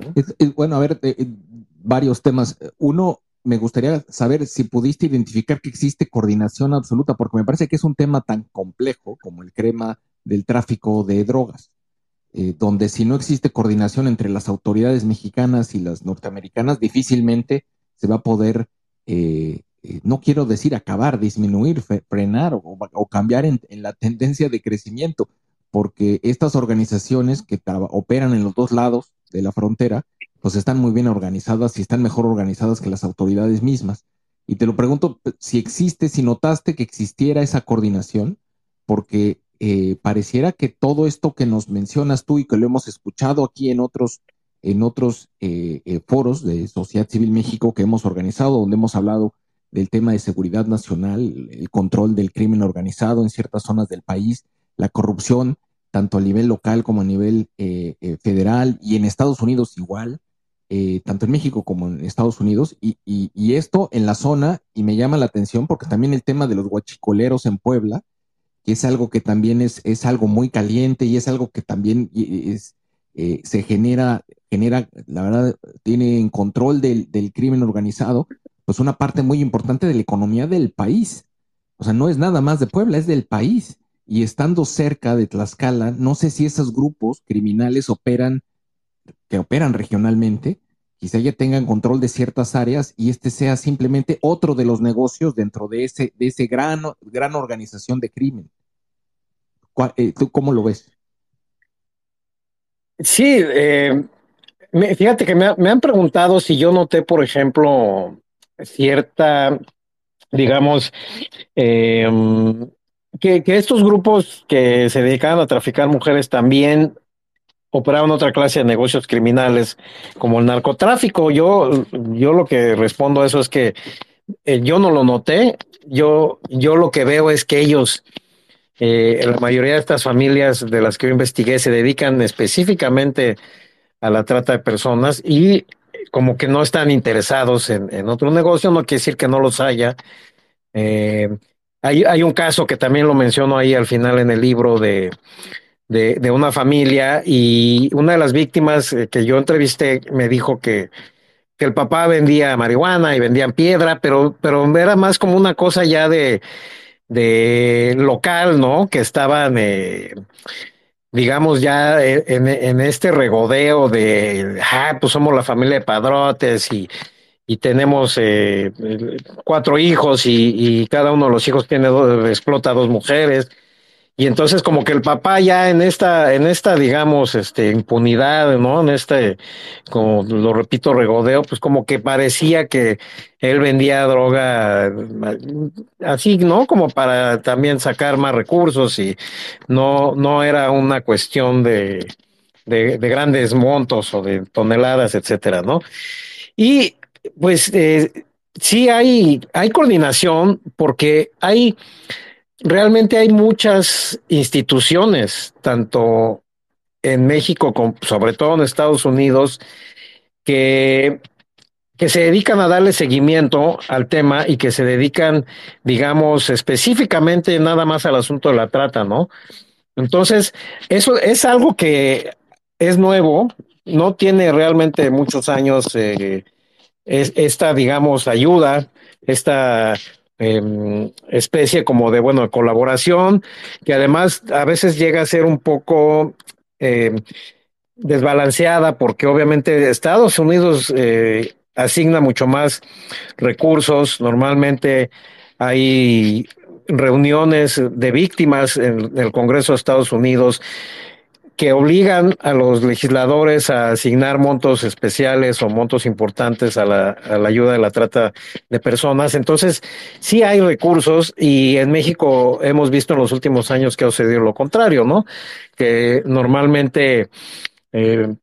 bueno, a ver, eh, varios temas. Uno, me gustaría saber si pudiste identificar que existe coordinación absoluta, porque me parece que es un tema tan complejo como el crema del tráfico de drogas eh, donde si no existe coordinación entre las autoridades mexicanas y las norteamericanas, difícilmente se va a poder, eh, eh, no quiero decir acabar, disminuir, frenar o, cambiar en, en, la tendencia de crecimiento, porque estas organizaciones que operan en los dos lados de la frontera, pues están muy bien organizadas y están mejor organizadas que las autoridades mismas. Y te lo pregunto si existe, si notaste que existiera esa coordinación, porque eh, pareciera que todo esto que nos mencionas tú y que lo hemos escuchado aquí en otros, en otros eh, eh, foros de Sociedad Civil México que hemos organizado, donde hemos hablado del tema de seguridad nacional, el control del crimen organizado en ciertas zonas del país, la corrupción, tanto a nivel local como a nivel eh, eh, federal y en Estados Unidos igual, tanto en México como en Estados Unidos, y, y, y, esto en la zona, y me llama la atención porque también el tema de los guachicoleros en Puebla, que es algo que también es, es algo muy caliente y es algo que también es, eh, se genera, genera, la verdad, tiene en control del, del, crimen organizado, pues una parte muy importante de la economía del país. O sea, no es nada más de Puebla, es del país. Y estando cerca de Tlaxcala, no sé si esos grupos criminales operan, que operan regionalmente, quizá ya tengan control de ciertas áreas y este sea simplemente otro de los negocios dentro de ese, de ese gran, gran organización de crimen. Eh, ¿Tú cómo lo ves? Sí, eh, fíjate que me, han preguntado si yo noté, por ejemplo, cierta, digamos, em, que, que, estos grupos que se dedicaban a traficar mujeres también operaban otra clase de negocios criminales como el narcotráfico. Yo, yo lo que respondo a eso es que eh, yo no lo noté. Yo, yo lo que veo es que ellos, eh, la mayoría de estas familias de las que yo investigué, se dedican específicamente a la trata de personas y como que no están interesados en, otro negocio, no quiere decir que no los haya. Eh, hay, un caso que también lo menciono ahí al final en el libro de de, una familia y una de las víctimas eh, que yo entrevisté me dijo que, que el papá vendía marihuana y vendían piedra, pero, pero era más como una cosa ya de, de local, ¿no? Que estaban, eh, digamos, ya e, en, en, este regodeo de, ah, pues somos la familia de padrotes y, y tenemos eh, cuatro hijos y, y, cada uno de los hijos tiene dos, explota dos mujeres y entonces como que el papá ya en esta, en esta, digamos, este, impunidad, ¿no? En este, como lo repito, regodeo, pues como que parecía que él vendía droga así, ¿no? Como para también sacar más recursos y no, no era una cuestión de, de, grandes montos o de toneladas, etcétera, ¿no? Y pues eh, sí hay, hay coordinación porque hay realmente hay muchas instituciones, tanto en México como sobre todo en Estados Unidos, que, que se dedican a darle seguimiento al tema y que se dedican, digamos, específicamente nada más al asunto de la trata, ¿no? Entonces, eso es algo que es nuevo, no tiene realmente muchos años eh, esta, digamos, ayuda, esta Em, especie como de, bueno, colaboración, que además a veces llega a ser un poco em, desbalanceada porque obviamente Estados Unidos eh, asigna mucho más recursos, normalmente hay reuniones de víctimas en el Congreso de Estados Unidos que obligan a los legisladores a asignar montos especiales o montos importantes a la, a la, ayuda de la trata de personas. Entonces, sí hay recursos y en México hemos visto en los últimos años que ha sucedido lo contrario, ¿no? Que normalmente eh,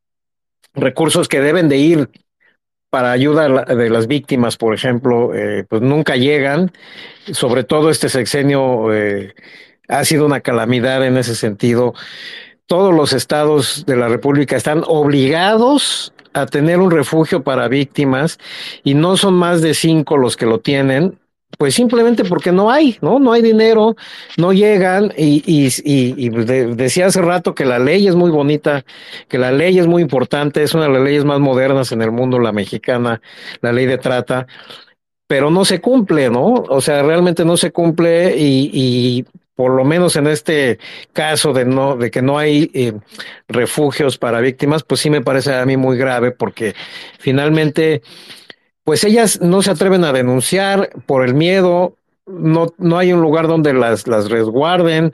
recursos que deben de ir para ayuda de las víctimas, por ejemplo, eh, pues nunca llegan. Sobre todo este sexenio eh, ha sido una calamidad en ese sentido todos los estados de la República están obligados a tener un refugio para víctimas y no son más de cinco los que lo tienen, pues simplemente porque no hay, ¿no? No hay dinero, no llegan y, y, y, decía hace rato que la ley es muy bonita, que la ley es muy importante, es una de las leyes más modernas en el mundo, la mexicana, la ley de trata, pero no se cumple, ¿no? O sea, realmente no se cumple y, por lo menos en este caso de no de que no hay eh, refugios para víctimas, pues sí me parece a mí muy grave porque finalmente pues ellas no se atreven a denunciar por el miedo, no, no hay un lugar donde las, las resguarden,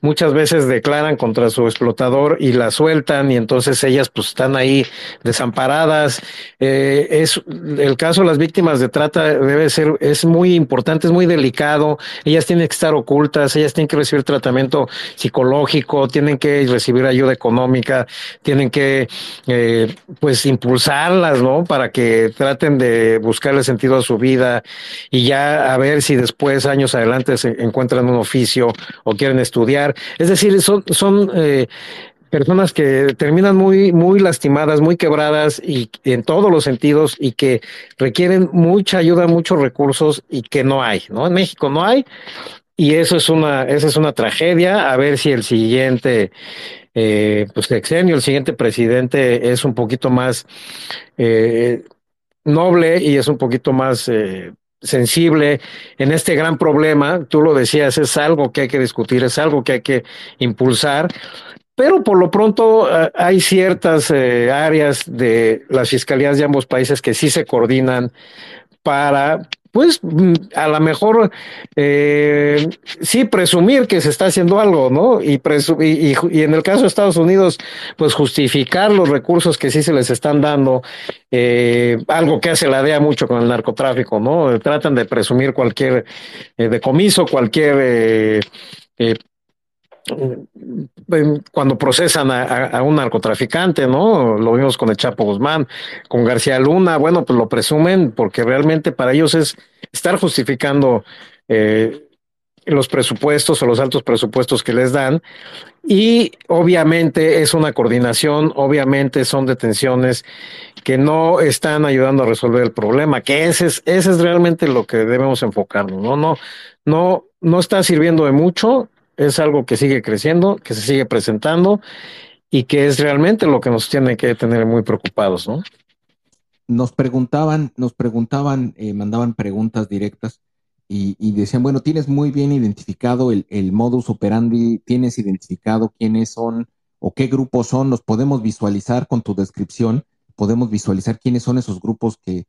muchas veces declaran contra su explotador y la sueltan y entonces ellas pues están ahí desamparadas. Eh, es el caso de las víctimas de trata debe ser, es muy importante, es muy delicado. Ellas tienen que estar ocultas, ellas tienen que recibir tratamiento psicológico, tienen que recibir ayuda económica, tienen que eh, pues impulsarlas, ¿no? Para que traten de buscarle sentido a su vida y ya a ver si después, años adelante, se encuentran un oficio o quieren estudiar es decir, son, eh, personas que terminan muy, muy lastimadas, muy quebradas y en todos los sentidos y que requieren mucha ayuda, muchos recursos y que no hay, ¿no? En México no hay y eso es una, es una tragedia. A ver si el siguiente, eh, pues sexenio, el siguiente presidente es un poquito más eh, noble y es un poquito más sensible en este gran problema. Tú lo decías, es algo que hay que discutir, es algo que hay que impulsar. Pero por lo pronto eh, hay ciertas eh, áreas de las fiscalías de ambos países que sí se coordinan para pues mm, a lo mejor eh, sí presumir que se está haciendo algo, ¿no? Y, y, y, en el caso de Estados Unidos, pues justificar los recursos que sí se les están dando, eh, algo que hace la DEA mucho con el narcotráfico, ¿no? Tratan de presumir cualquier eh, decomiso, cualquier eh, eh, cuando procesan a, un narcotraficante, ¿no? Lo vimos con el Chapo Guzmán, con García Luna, bueno, pues lo presumen porque realmente para ellos es estar justificando eh, los presupuestos o los altos presupuestos que les dan y obviamente es una coordinación, obviamente son detenciones que no están ayudando a resolver el problema, que ese es, ese es realmente lo que debemos enfocarnos, ¿no? No, no, no está sirviendo de mucho es algo que sigue creciendo, que se sigue presentando y que es realmente lo que nos tiene que tener muy preocupados, ¿no? Nos preguntaban, nos preguntaban, eh, mandaban preguntas directas y, decían, bueno, tienes muy bien identificado el, modus operandi, tienes identificado quiénes son o qué grupos son, los podemos visualizar con tu descripción, podemos visualizar quiénes son esos grupos que,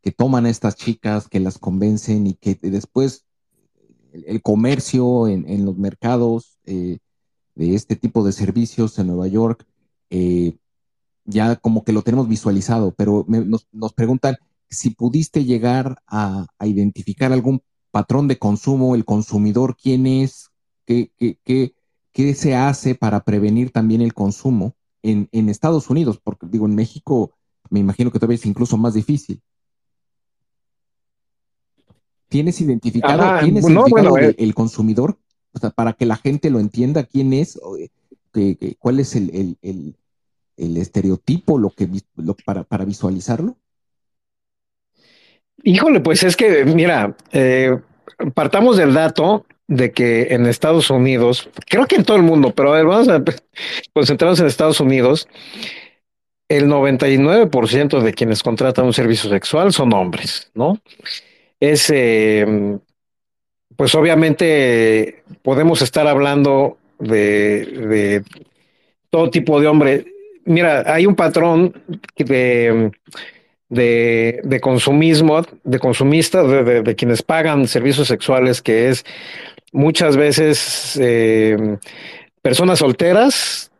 que toman a estas chicas, que las convencen y que después el, comercio en, los mercados eh, de este tipo de servicios en Nueva York, eh, ya como que lo tenemos visualizado, pero nos, preguntan si pudiste llegar a, identificar algún patrón de consumo, el consumidor, quién es, qué, qué, qué, se hace para prevenir también el consumo en, en Estados Unidos, porque digo, en México me imagino que todavía es incluso más difícil. ¿Tienes identificado, ¿tienes eh. el, consumidor? O sea, para que la gente lo entienda quién es, eh, cuál es el, estereotipo, lo que para, para visualizarlo. Híjole, pues es que, mira, eh, partamos del dato de que en Estados Unidos, creo que en todo el mundo, pero a ver, vamos a concentrarnos en Estados Unidos, el 99% de quienes contratan un servicio sexual son hombres, ¿no? Es, eh, pues obviamente podemos estar hablando de, todo tipo de hombre. Mira, hay un patrón de, de, consumismo, de consumistas, de, quienes pagan servicios sexuales, que es muchas veces eh, personas solteras,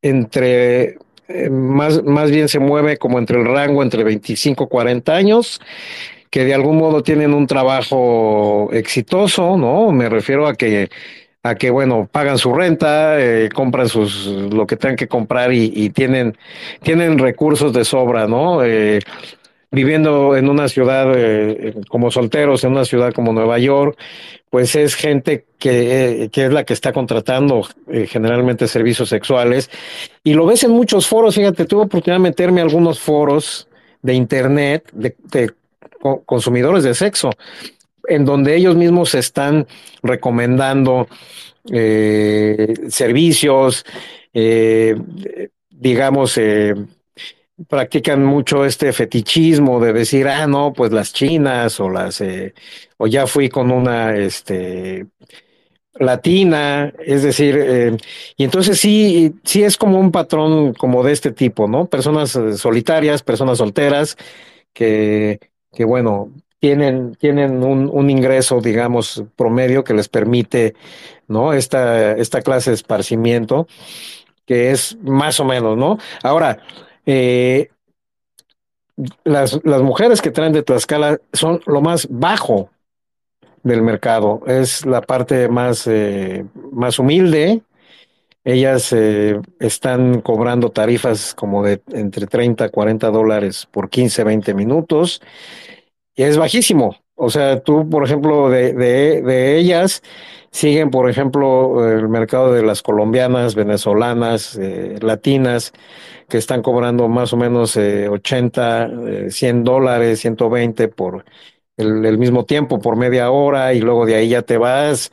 entre eh, más, más bien se mueve como entre el rango entre 25 y 40 años que de algún modo tienen un trabajo exitoso, ¿no? Me refiero a que a que bueno pagan su renta, eh, compran sus lo que tengan que comprar y, tienen tienen recursos de sobra, ¿no? Eh, viviendo en una ciudad eh, como solteros, en una ciudad como Nueva York, pues es gente que, que es la que está contratando generalmente servicios sexuales. Y lo ves en muchos foros, fíjate, tuve oportunidad de meterme a algunos foros de internet, de, de consumidores de sexo, en donde ellos mismos están recomendando eh, servicios, eh, digamos, eh, practican mucho este fetichismo de decir, ah, no, pues las chinas o las, o ya fui con una, este, latina, es decir, y entonces sí, sí es como un patrón como de este tipo, ¿no? Personas solitarias, personas solteras, que que bueno, tienen, tienen un, un, ingreso, digamos, promedio que les permite, ¿no? Esta, esta clase de esparcimiento, que es más o menos, ¿no? Ahora, eh, las, las mujeres que traen de Tlaxcala son lo más bajo del mercado, es la parte más, eh, más humilde, ellas eh, están cobrando tarifas como de entre 30 a 40 dólares por 15, 20 minutos. Y es bajísimo. O sea, tú, por ejemplo, de, de, de ellas siguen, por ejemplo, el mercado de las colombianas, venezolanas, eh, latinas, que están cobrando más o menos eh, 80, 100 eh, dólares, 120 por el, mismo tiempo, por media hora, y luego de ahí ya te vas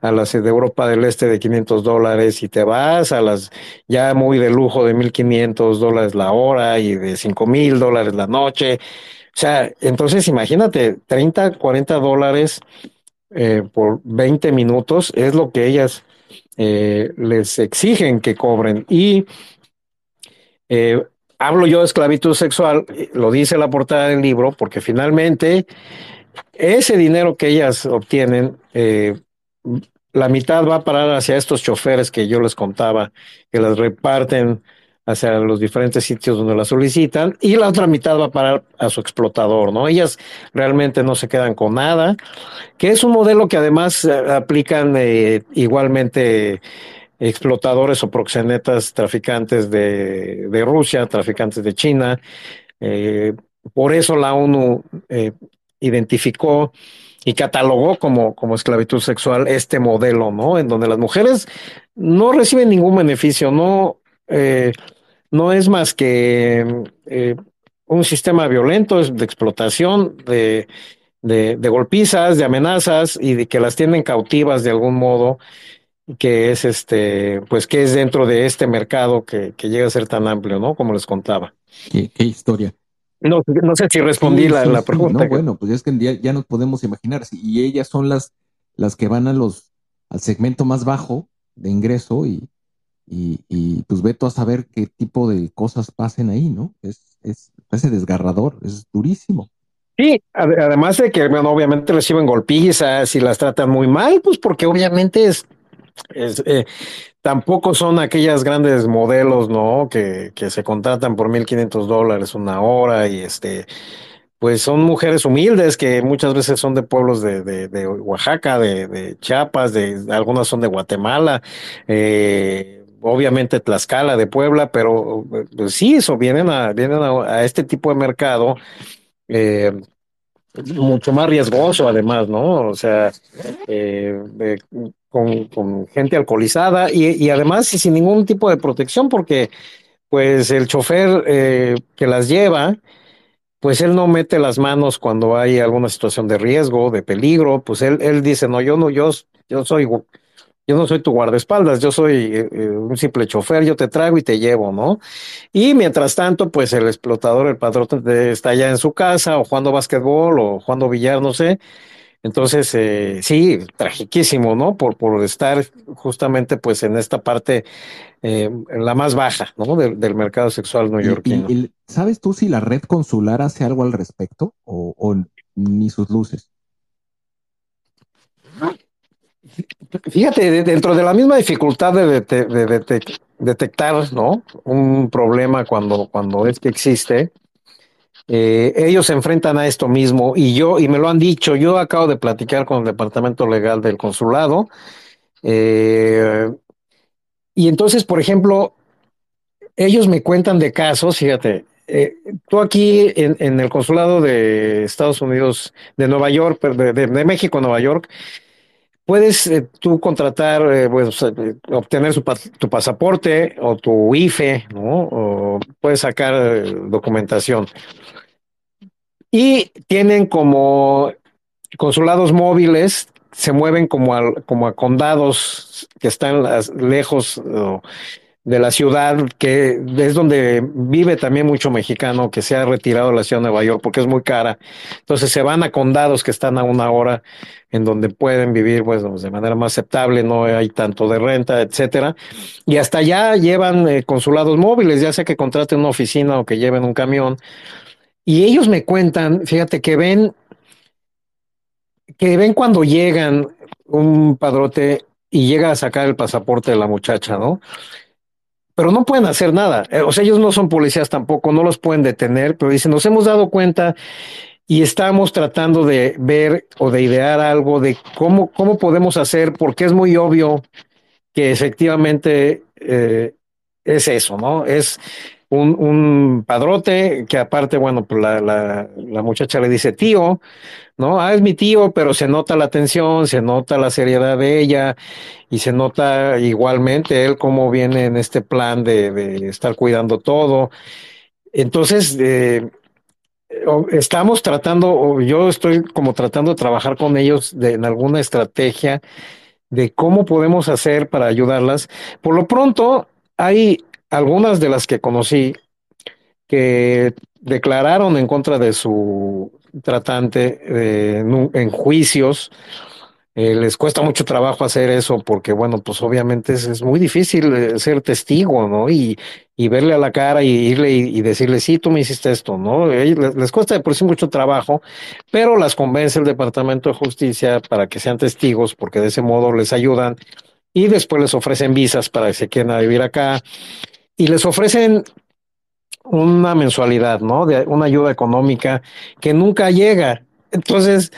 a las de Europa del Este de 500 dólares y te vas a las ya muy de lujo de 1500 dólares la hora y de 5000 dólares la noche. O sea, entonces imagínate, 30, 40 dólares eh, por 20 minutos es lo que ellas eh, les exigen que cobren. Y eh, hablo yo de esclavitud sexual, lo dice la portada del libro, porque finalmente ese dinero que ellas obtienen, eh, la mitad va a parar hacia estos choferes que yo les contaba, que las reparten hacia los diferentes sitios donde la solicitan, y la otra mitad va a parar a su explotador, ¿no? Ellas realmente no se quedan con nada, que es un modelo que además eh, aplican eh, igualmente explotadores o proxenetas traficantes de, de Rusia, traficantes de China. Eh, por eso la ONU eh, identificó y catalogó como, como esclavitud sexual este modelo, ¿no? En donde las mujeres no reciben ningún beneficio, no, eh, no es más que eh, un sistema violento de explotación, de, de, de, golpizas, de amenazas y de que las tienen cautivas de algún modo, que es este, pues que es dentro de este mercado que, que llega a ser tan amplio, ¿no? Como les contaba. Qué, qué historia. No, no, sé si respondí Sí, la, sí, la pregunta. no, bueno, pues es que ya, ya nos podemos imaginar, y ellas son las, las que van a los, al segmento más bajo de ingreso y, y, y, pues ve tú a saber qué tipo de cosas pasen ahí, ¿no? Es, es, ese desgarrador, es durísimo. Sí, ade- además de que, bueno, obviamente reciben golpizas y las tratan muy mal, pues porque obviamente es, eh, tampoco son aquellas grandes modelos, ¿no? Que, que se contratan por 1.500 dólares una hora y este, pues son mujeres humildes que muchas veces son de pueblos de, Oaxaca, de, Chiapas, de algunas son de Guatemala, eh, obviamente Tlaxcala, de Puebla, pero pues sí, eso vienen a, vienen a, este tipo de mercado. eh, mucho más riesgoso además, ¿no? O sea, eh, con, con gente alcoholizada y, y además sin ningún tipo de protección porque pues el chofer eh, que las lleva, pues él no mete las manos cuando hay alguna situación de riesgo, de peligro, pues él, él dice, no, yo no, yo, yo soy, yo no soy tu guardaespaldas, yo soy eh, eh, un simple chofer, yo te traigo y te llevo, ¿no? Y mientras tanto, pues el explotador, el patrón está ya en su casa o jugando básquetbol o jugando billar, no sé. Entonces, eh, sí, tragiquísimo, ¿no? Por, por estar justamente pues en esta parte, eh, la más baja, ¿no? Del, del mercado sexual neoyorquino. y- y, ¿sabes tú si la red consular hace algo al respecto o, o ni sus luces? Fíjate, de- dentro de la misma dificultad de, de dete- detectar, ¿no? Un problema cuando, cuando es que existe, eh, ellos se enfrentan a esto mismo y yo, y me lo han dicho, yo acabo de platicar con el departamento legal del consulado, eh, y entonces, por ejemplo, ellos me cuentan de casos, fíjate, eh, tú aquí en, el consulado de Estados Unidos, de Nueva York, de México, Nueva York, puedes eh, tú contratar, eh, pues, eh, obtener tu pasaporte o tu IFE, ¿no? O puedes sacar documentación. Y tienen como consulados móviles, se mueven como, al- como a condados que están lejos de la ciudad, que es donde vive también mucho mexicano que se ha retirado de la ciudad de Nueva York porque es muy cara. Entonces se van a condados que están a una hora en donde pueden vivir pues, de manera más aceptable, no hay tanto de renta, etcétera. Y hasta allá llevan eh, consulados móviles, ya sea que contraten una oficina o que lleven un camión. Y ellos me cuentan, fíjate, que ven, que ven cuando llegan un padrote y llega a sacar el pasaporte de la muchacha, ¿no? Pero no pueden hacer nada. Eh, O sea, ellos no son policías tampoco, no los pueden detener, pero dicen, nos hemos dado cuenta y estamos tratando de ver o de idear algo de cómo, cómo podemos hacer, porque es muy obvio que efectivamente eh, es eso, ¿no? Es un, un padrote que aparte, bueno, pues la, la, muchacha le dice tío, ¿no? Ah, es mi tío, pero se nota la atención, se nota la seriedad de ella y se nota igualmente él cómo viene en este plan de, de estar cuidando todo. Entonces, eh, estamos tratando, yo estoy como tratando de trabajar con ellos de, en alguna estrategia de cómo podemos hacer para ayudarlas. Por lo pronto, hay algunas de las que conocí que declararon en contra de su tratante eh, en, juicios. Eh, les cuesta mucho trabajo hacer eso porque, bueno, pues obviamente es, muy difícil eh, ser testigo, ¿no? Y, y verle a la cara y irle y, decirle, sí, tú me hiciste esto, ¿no? Les, les, cuesta de por sí mucho trabajo, pero las convence el Departamento de Justicia para que sean testigos, porque de ese modo les ayudan y después les ofrecen visas para que se quieran vivir acá y les ofrecen una mensualidad, ¿no? De una ayuda económica que nunca llega. Entonces,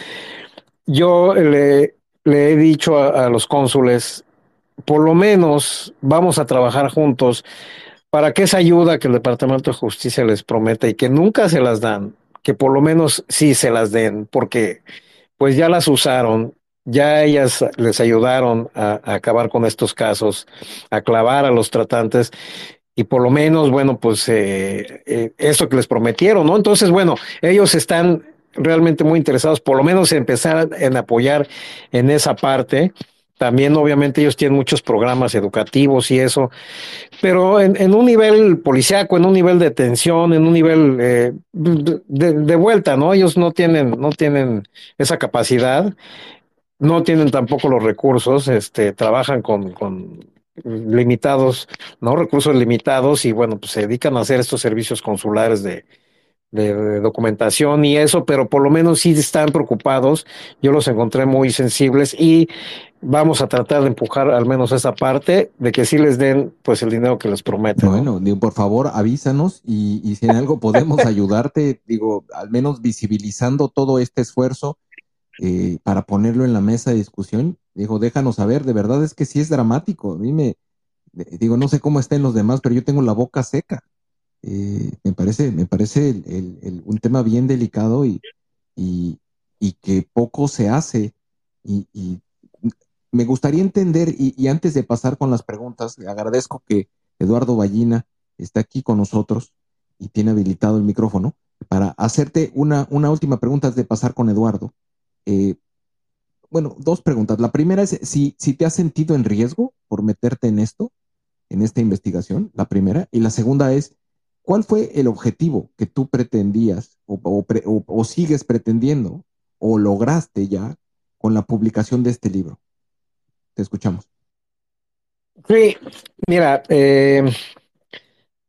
yo le, he dicho a, los cónsules, por lo menos vamos a trabajar juntos para que esa ayuda que el Departamento de Justicia les promete y que nunca se las dan, que por lo menos sí se las den, porque pues ya las usaron, ya ellas les ayudaron a acabar con estos casos, a clavar a los tratantes y por lo menos, bueno, pues eh, eh, eso que les prometieron, ¿no? Entonces, bueno, ellos están realmente muy interesados, por lo menos en empezar en apoyar en esa parte también, obviamente, ellos tienen muchos programas educativos y eso, pero en, un nivel policiaco, en un nivel de tensión, en un nivel eh, de, de, vuelta, ¿no? Ellos no tienen, no tienen esa capacidad, no tienen tampoco los recursos, este, trabajan con, con limitados, ¿no? Recursos limitados y bueno, pues se dedican a hacer estos servicios consulares de, de, documentación y eso, pero por lo menos sí están preocupados. Yo los encontré muy sensibles y vamos a tratar de empujar al menos esa parte de que sí les den pues el dinero que les prometen. Bueno, digo, por favor avísanos y, y si en algo podemos ayudarte, digo, al menos visibilizando todo este esfuerzo eh, para ponerlo en la mesa de discusión, digo, déjanos saber, de verdad es que sí es dramático. A mí me, digo, no sé cómo estén los demás, pero yo tengo la boca seca. Eh, me parece, me parece el, el, un tema bien delicado y, y, y, que poco se hace. Y, y me gustaría entender, y, antes de pasar con las preguntas, le agradezco que Eduardo Ballina está aquí con nosotros y tiene habilitado el micrófono para hacerte una, una última pregunta antes de pasar con Eduardo. Eh, bueno, dos preguntas. La primera es si, si te has sentido en riesgo por meterte en esto, en esta investigación, la primera. Y la segunda es, ¿Cuál fue el objetivo que tú pretendías o, sigues pretendiendo o lograste ya con la publicación de este libro? Te escuchamos. Sí, mira, eh,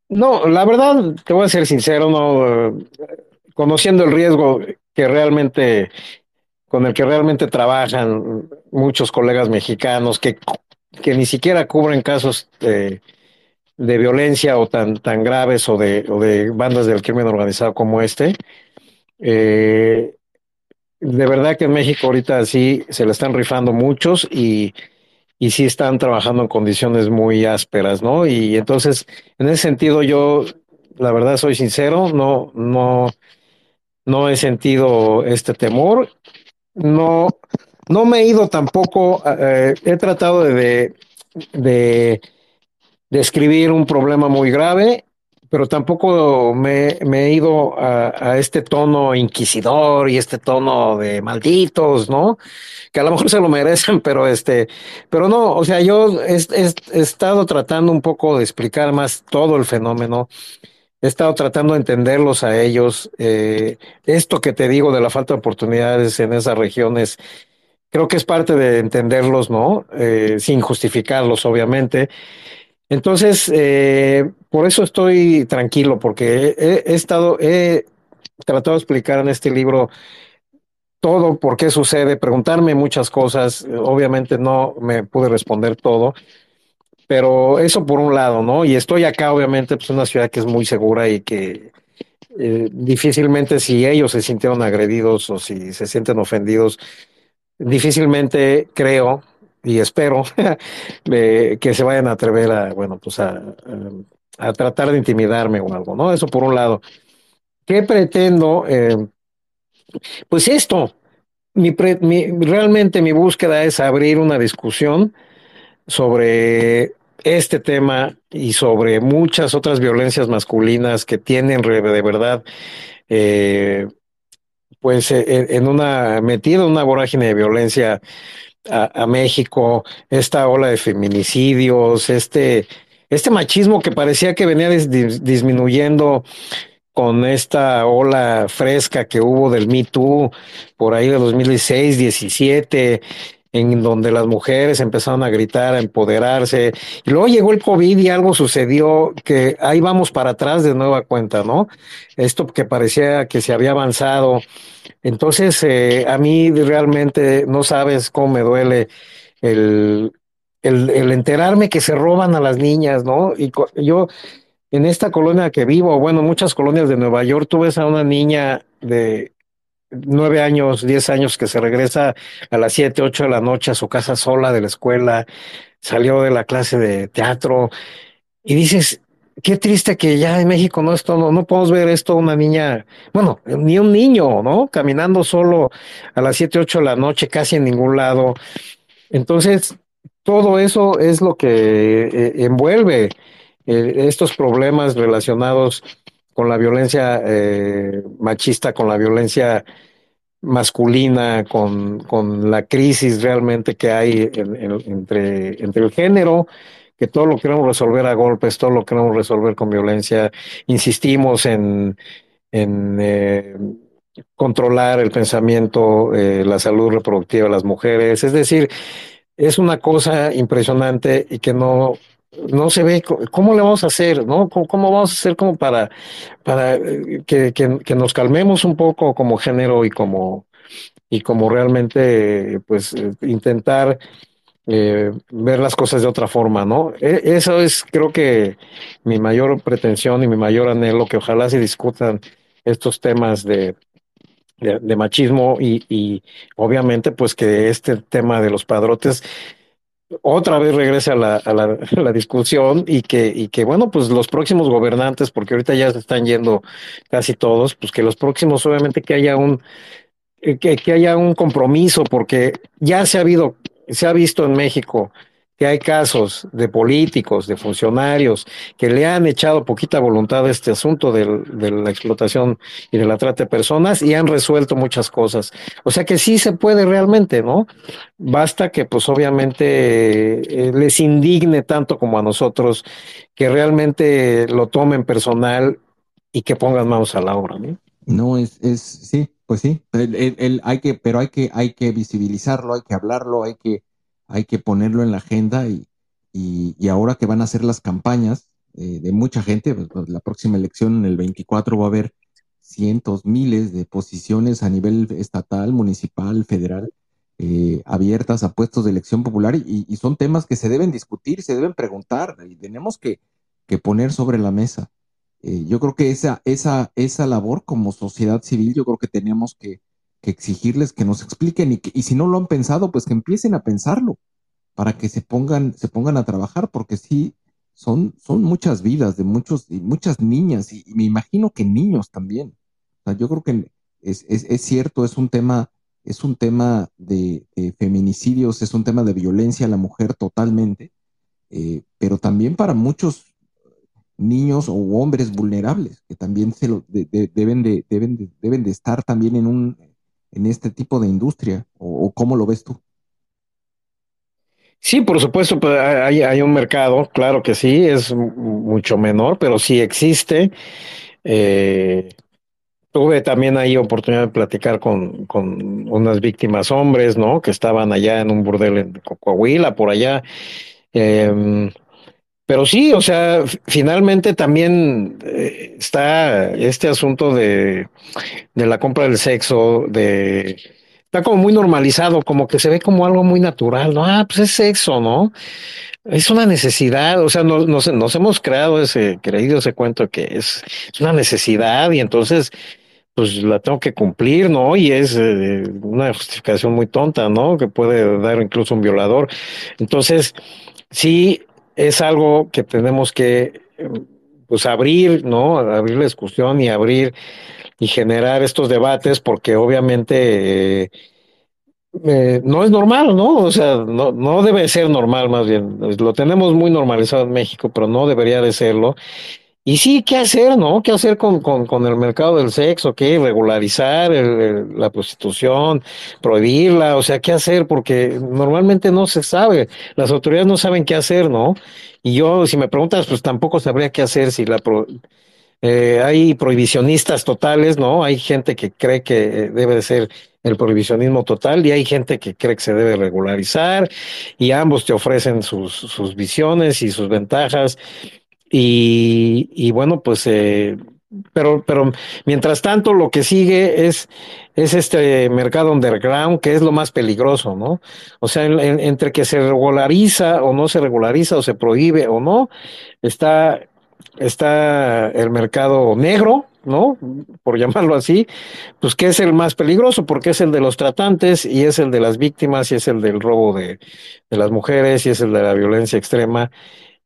no, la verdad, te voy a ser sincero, no, conociendo el riesgo que realmente, con el que realmente trabajan muchos colegas mexicanos que, que ni siquiera cubren casos de de violencia o tan, tan graves o de, o de bandas del crimen organizado como este. Eh, de verdad que en México ahorita sí se le están rifando muchos y, y sí están trabajando en condiciones muy ásperas, ¿no? Y entonces, en ese sentido, yo, la verdad, soy sincero, no, no, no he sentido este temor. No, no me he ido tampoco, eh, he tratado de, de describir un problema muy grave, pero tampoco me, me he ido a, a, este tono inquisidor y este tono de malditos, ¿no? Que a lo mejor se lo merecen, pero este, pero no, o sea, yo he estado tratando un poco de explicar más todo el fenómeno. He estado tratando de entenderlos a ellos. Eh, esto que te digo de la falta de oportunidades en esas regiones, creo que es parte de entenderlos, ¿no? Eh, sin justificarlos, obviamente. Entonces, eh, por eso estoy tranquilo, porque he, he, estado, he tratado de explicar en este libro todo, por qué sucede, preguntarme muchas cosas. Obviamente no me pude responder todo, pero eso por un lado, ¿no? Y estoy acá, obviamente, pues una ciudad que es muy segura y que eh, difícilmente si ellos se sintieron agredidos o si se sienten ofendidos, difícilmente creo y espero que se vayan a atrever a, bueno, pues a, a, a, tratar de intimidarme o algo, ¿no? Eso por un lado. ¿Qué pretendo? Eh, pues esto, mi, pre, mi, realmente mi búsqueda es abrir una discusión sobre este tema y sobre muchas otras violencias masculinas que tienen de verdad eh, pues en una metida en una vorágine de violencia a, México, esta ola de feminicidios, este, este machismo que parecía que venía dis, dis, disminuyendo con esta ola fresca que hubo del Me Too por ahí de 2016, 17, en donde las mujeres empezaron a gritar, a empoderarse. Y luego llegó el COVID y algo sucedió que ahí vamos para atrás de nueva cuenta, ¿no? Esto que parecía que se había avanzado. Entonces, eh, a mí realmente no sabes cómo me duele el, el, enterarme que se roban a las niñas, ¿no? Y yo en esta colonia que vivo, bueno, muchas colonias de Nueva York, tú ves a una niña de nueve años, diez años que se regresa a las siete, ocho de la noche a su casa sola de la escuela, salió de la clase de teatro y dices, qué triste que ya en México no esto, no, no podemos ver esto una niña, bueno, ni un niño, ¿no? Caminando solo a las siete, ocho de la noche, casi en ningún lado. Entonces, todo eso es lo que eh, envuelve eh, estos problemas relacionados con la violencia eh, machista, con la violencia masculina, con, con, la crisis realmente que hay entre, entre el género, que todo lo queremos resolver a golpes, todo lo queremos resolver con violencia. Insistimos en, en eh, controlar el pensamiento, eh, la salud reproductiva de las mujeres. Es decir, es una cosa impresionante y que no, no se ve cómo le vamos a hacer, ¿no? ¿Cómo, vamos a hacer como para, para eh, que, que, nos calmemos un poco como género y como, y como realmente, pues, eh, intentar eh, ver las cosas de otra forma, ¿no? E, eso es, creo que, mi mayor pretensión y mi mayor anhelo, que ojalá se discutan estos temas de, de, machismo y, y, obviamente, pues, que este tema de los padrotes otra vez regrese a la, a la, discusión y que, y que, bueno, pues los próximos gobernantes, porque ahorita ya se están yendo casi todos, pues que los próximos, obviamente, que haya un, que, que haya un compromiso, porque ya se ha habido, se ha visto en México que hay casos de políticos, de funcionarios, que le han echado poquita voluntad a este asunto de, la explotación y de la trata de personas y han resuelto muchas cosas. O sea que sí se puede realmente, ¿no? Basta que pues obviamente eh, les indigne tanto como a nosotros, que realmente lo tomen personal y que pongan manos a la obra, ¿no? No, es, es sí, pues sí, el, el, hay que, pero hay que, hay que visibilizarlo, hay que hablarlo, hay que hay que ponerlo en la agenda y, y, ahora que van a ser las campañas eh, de mucha gente, pues, pues, la próxima elección en el 24 va a haber cientos, miles de posiciones a nivel estatal, municipal, federal, eh, abiertas a puestos de elección popular y, y, son temas que se deben discutir, se deben preguntar y tenemos que, que poner sobre la mesa. Eh, yo creo que esa, esa, esa labor como sociedad civil, yo creo que tenemos que, que exigirles que nos expliquen y, que, y si no lo han pensado, pues que empiecen a pensarlo para que se pongan, se pongan a trabajar, porque sí, son, son muchas vidas de muchos, y muchas niñas, y, me imagino que niños también. O sea, yo creo que es, es, cierto, es un tema, es un tema de, de, feminicidios, es un tema de violencia a la mujer totalmente, eh, pero también para muchos niños o hombres vulnerables que también se lo de, de, deben de deben de, deben de estar también en un en este tipo de industria? ¿O, cómo lo ves tú? Sí, por supuesto, pues hay, hay, un mercado, claro que sí, es mucho menor, pero sí existe. Eh, tuve también ahí oportunidad de platicar con, con, unas víctimas hombres, ¿no? Que estaban allá en un burdel en Coahuila, por allá. Eh, pero sí, o sea, finalmente también eh, está este asunto de, de la compra del sexo, de está como muy normalizado, como que se ve como algo muy natural, ¿no? Ah, pues es sexo, ¿no? Es una necesidad, o sea, nos, nos, nos hemos creado ese, creído ese cuento que es, una necesidad y entonces, pues la tengo que cumplir, ¿no? Y es eh, una justificación muy tonta, ¿no? Que puede dar incluso un violador. Entonces, sí, es algo que tenemos que pues abrir, ¿no? Abrir la discusión y abrir y generar estos debates porque obviamente eh, eh, no es normal, ¿no? O sea, no, no debe ser normal más bien. Lo tenemos muy normalizado en México, pero no debería de serlo. Y sí, ¿qué hacer, no? ¿Qué hacer con, con, con el mercado del sexo? ¿Qué? Regularizar la prostitución, prohibirla, o sea, ¿qué hacer? Porque normalmente no se sabe, las autoridades no saben qué hacer, ¿no? Y yo, si me preguntas, pues tampoco sabría qué hacer si la... Pro... Eh, hay prohibicionistas totales, ¿no? Hay gente que cree que debe de ser el prohibicionismo total y hay gente que cree que se debe regularizar y ambos te ofrecen sus, sus visiones y sus ventajas y, y bueno, pues eh, pero, pero mientras tanto lo que sigue es, es este mercado underground que es lo más peligroso, ¿no? O sea, entre que se regulariza o no se regulariza o se prohíbe o no, está, está el mercado negro, ¿no? Por llamarlo así, pues que es el más peligroso porque es el de los tratantes y es el de las víctimas y es el del robo de, de las mujeres y es el de la violencia extrema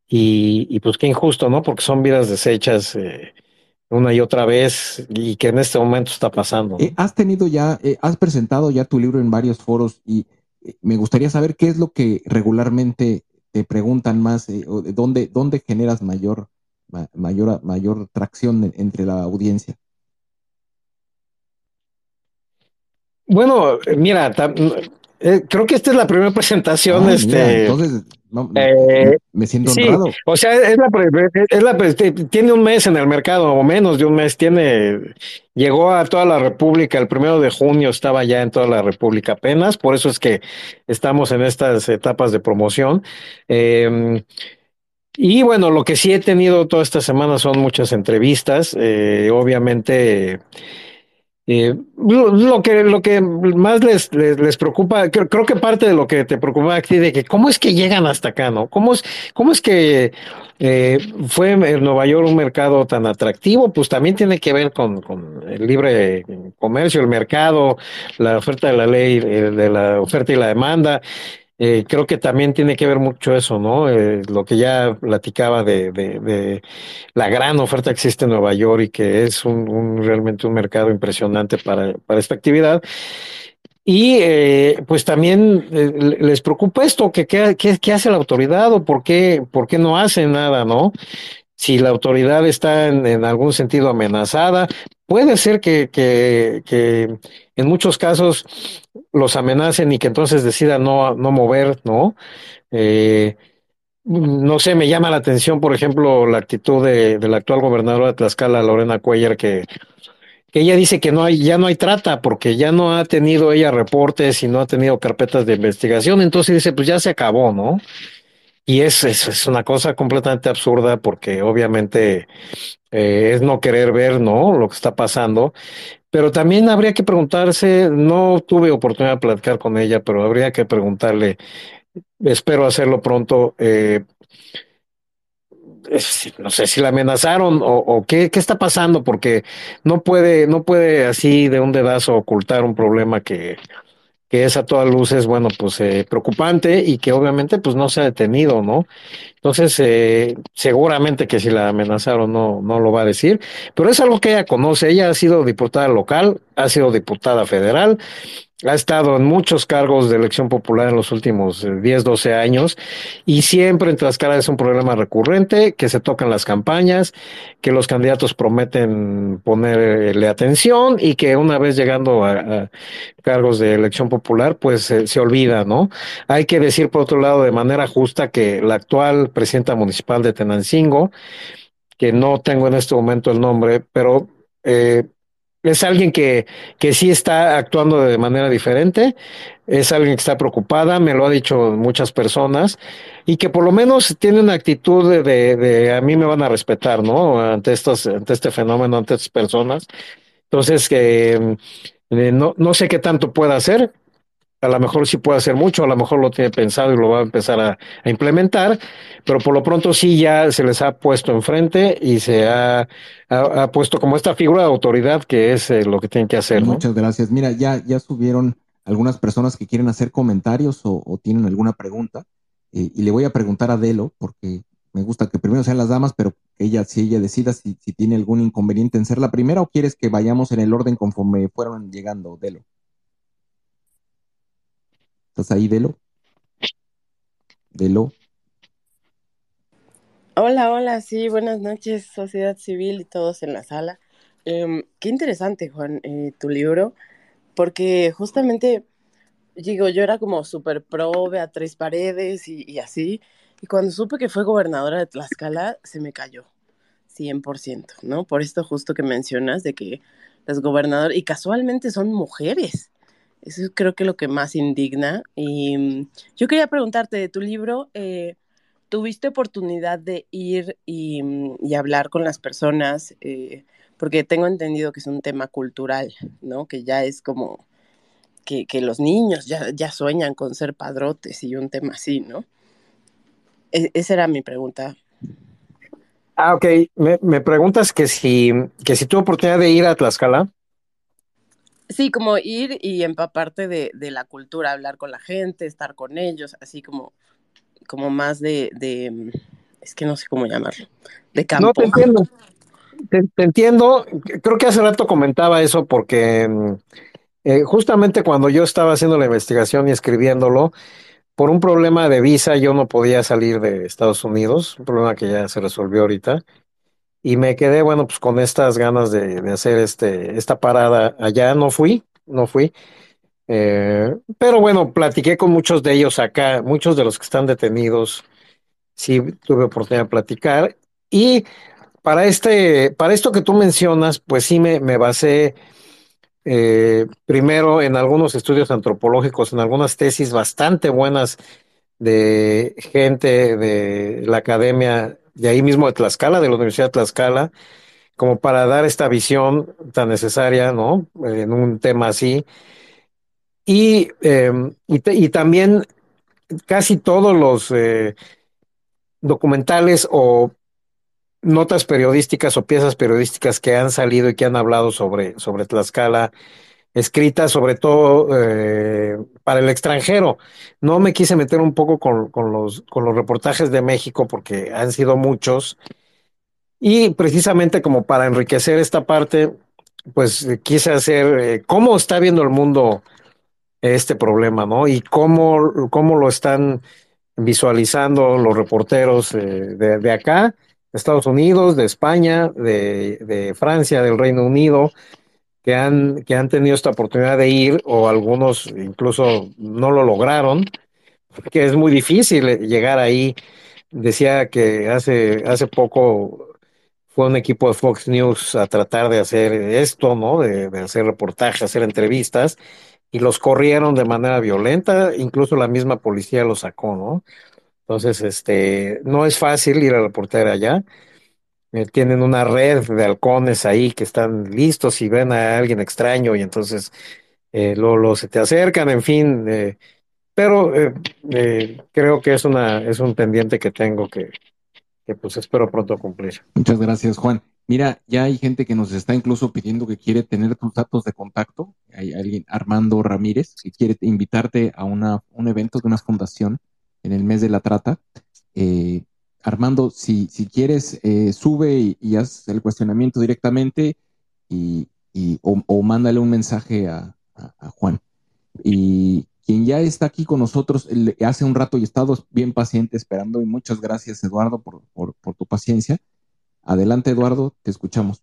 y, y pues qué injusto, ¿no? Porque son vidas desechas. Eh, una y otra vez y que en este momento está pasando. Eh, has tenido ya, eh, has presentado ya tu libro en varios foros y me gustaría saber qué es lo que regularmente te preguntan más, o dónde, dónde generas mayor, mayor, mayor tracción entre la audiencia. Bueno, mira, creo que esta es la primera presentación. Ah, este, entonces, eh, me siento honrado. O sea, es la, es la, tiene un mes en el mercado, o menos de un mes. Tiene, llegó a toda la República el primero de junio, estaba ya en toda la República apenas. Por eso es que estamos en estas etapas de promoción. Eh, y bueno, lo que sí he tenido toda esta semana son muchas entrevistas. Eh, obviamente. Eh, lo, que, lo que más les, les, preocupa, creo, que parte de lo que te preocupa a ti, de que cómo es que llegan hasta acá, ¿no? ¿Cómo es, cómo es que eh, fue en Nueva York un mercado tan atractivo? Pues también tiene que ver con, con el libre comercio, el mercado, la oferta de la ley, eh, de la oferta y la demanda. Eh, creo que también tiene que ver mucho eso, ¿no? Eh, lo que ya platicaba de, de, la gran oferta que existe en Nueva York y que es un, realmente un mercado impresionante para, para esta actividad. Y eh, pues también les preocupa esto, que qué, hace la autoridad o por qué, por qué no hace nada, ¿no? Si la autoridad está en, en algún sentido amenazada, puede ser que, que, que en muchos casos los amenacen y que entonces decidan no, no mover, ¿no? Eh, no sé, me llama la atención, por ejemplo, la actitud de, la actual gobernadora de Tlaxcala, Lorena Cuellar, que, que ella dice que no hay, ya no hay trata, porque ya no ha tenido ella reportes y no ha tenido carpetas de investigación, entonces dice, pues ya se acabó, ¿no? Y es, es, una cosa completamente absurda porque obviamente eh, es no querer ver, ¿no? Lo que está pasando. Pero también habría que preguntarse, no tuve oportunidad de platicar con ella, pero habría que preguntarle, espero hacerlo pronto, eh, no sé si la amenazaron o, qué, qué, está pasando, porque no puede, no puede así de un dedazo ocultar un problema que, que es a todas luces, bueno, pues eh, preocupante y que obviamente pues no se ha detenido, ¿no? Entonces, eh, seguramente que si la amenazaron no, no lo va a decir, pero es algo que ella conoce, ella ha sido diputada local, ha sido diputada federal, ha estado en muchos cargos de elección popular en los últimos 10, eh, 12 años y siempre en Tlaxcala es un problema recurrente, que se tocan las campañas, que los candidatos prometen ponerle atención y que una vez llegando a, cargos de elección popular, pues se olvida, ¿no? Hay que decir por otro lado de manera justa que la actual presidenta municipal de Tenancingo, que no tengo en este momento el nombre, pero eh, es alguien que, que sí está actuando de manera diferente, es alguien que está preocupada, me lo ha dicho muchas personas, y que por lo menos tiene una actitud de, de, a mí me van a respetar, ¿no? Ante, estos, ante este fenómeno, ante estas personas. Entonces, que eh, no, no sé qué tanto pueda hacer, a lo mejor sí puede hacer mucho, a lo mejor lo tiene pensado y lo va a empezar a, implementar, pero por lo pronto sí ya se les ha puesto enfrente y se ha, ha, puesto como esta figura de autoridad que es eh, lo que tienen que hacer. Muchas gracias. Mira, ya, ya subieron algunas personas que quieren hacer comentarios o, tienen alguna pregunta eh, y le voy a preguntar a Delo porque me gusta que primero sean las damas, pero ella, si ella decida si, si tiene algún inconveniente en ser la primera o quieres que vayamos en el orden conforme fueron llegando, Delo. ¿Estás ahí, Delo? Delo. Hola, hola, sí, buenas noches, sociedad civil y todos en la sala. Em, qué interesante, Juan, eh, tu libro, porque justamente, digo, yo era como súper pro Beatriz Paredes y, y, así, y cuando supe que fue gobernadora de Tlaxcala, se me cayó, 100%, ¿no? Por esto justo que mencionas de que las gobernadoras, y casualmente son mujeres, Eso es creo que lo que más indigna. Y mm, yo quería preguntarte de tu libro, eh, ¿tuviste oportunidad de ir y, mm, hablar con las personas? Eh, porque tengo entendido que es un tema cultural, ¿no? Que ya es como que, que los niños ya, ya, sueñan con ser padrotes y un tema así, ¿no? E esa era mi pregunta. Ah, ok. Me, me, preguntas que si, que si tuve oportunidad de ir a Tlaxcala. Sí, como ir y empaparte de, de, la cultura, hablar con la gente, estar con ellos, así como, como más de, de es que no sé cómo llamarlo, de campo. No, te entiendo. Te, te, entiendo. Creo que hace rato comentaba eso porque mm, eh, justamente cuando yo estaba haciendo la investigación y escribiéndolo, por un problema de visa yo no podía salir de Estados Unidos, un problema que ya se resolvió ahorita. Y me quedé, bueno, pues con estas ganas de, de hacer este, esta parada allá. No fui, no fui. Eh, pero bueno, platiqué con muchos de ellos acá, muchos de los que están detenidos, sí tuve oportunidad de platicar. Y para, este, para esto que tú mencionas, pues sí me, me basé eh, primero en algunos estudios antropológicos, en algunas tesis bastante buenas de gente de la academia de ahí mismo de Tlaxcala, de la Universidad de Tlaxcala, como para dar esta visión tan necesaria, ¿no? En un tema así. Y, eh, te, y, también casi todos los eh, documentales o notas periodísticas o piezas periodísticas que han salido y que han hablado sobre, sobre Tlaxcala, escritas sobre todo eh, para el extranjero. No me quise meter un poco con, con, los, con los reportajes de México porque han sido muchos. Y precisamente como para enriquecer esta parte, pues quise hacer eh, cómo está viendo el mundo este problema, ¿no? Y cómo, cómo lo están visualizando los reporteros eh, de, de acá Estados Unidos, de España, de, de, Francia, del Reino Unido, que han, que han tenido esta oportunidad de ir, o algunos incluso no lo lograron, que es muy difícil llegar ahí. Decía que hace, hace poco fue un equipo de Fox News a tratar de hacer esto, ¿no? De, de hacer reportajes, hacer entrevistas, y los corrieron de manera violenta, incluso la misma policía los sacó, ¿no? Entonces, este, no es fácil ir a reportar allá. Eh, tienen una red de halcones ahí que están listos y ven a alguien extraño y entonces eh, luego, se te acercan, en fin. Eh, pero eh, creo que es, una, es un pendiente que tengo que, que pues espero pronto cumplir. Muchas gracias, Juan. Mira, ya hay gente que nos está incluso pidiendo que quiere tener tus datos de contacto. Hay alguien, Armando Ramírez, que quiere invitarte a una, un evento de una fundación en el mes de la trata. Eh, Armando, si, si quieres, eh, sube y, y, haz el cuestionamiento directamente y, o, mándale un mensaje a, Juan. Y quien ya está aquí con nosotros hace un rato y estado bien paciente esperando y muchas gracias Eduardo por, por, tu paciencia. Adelante Eduardo, te escuchamos.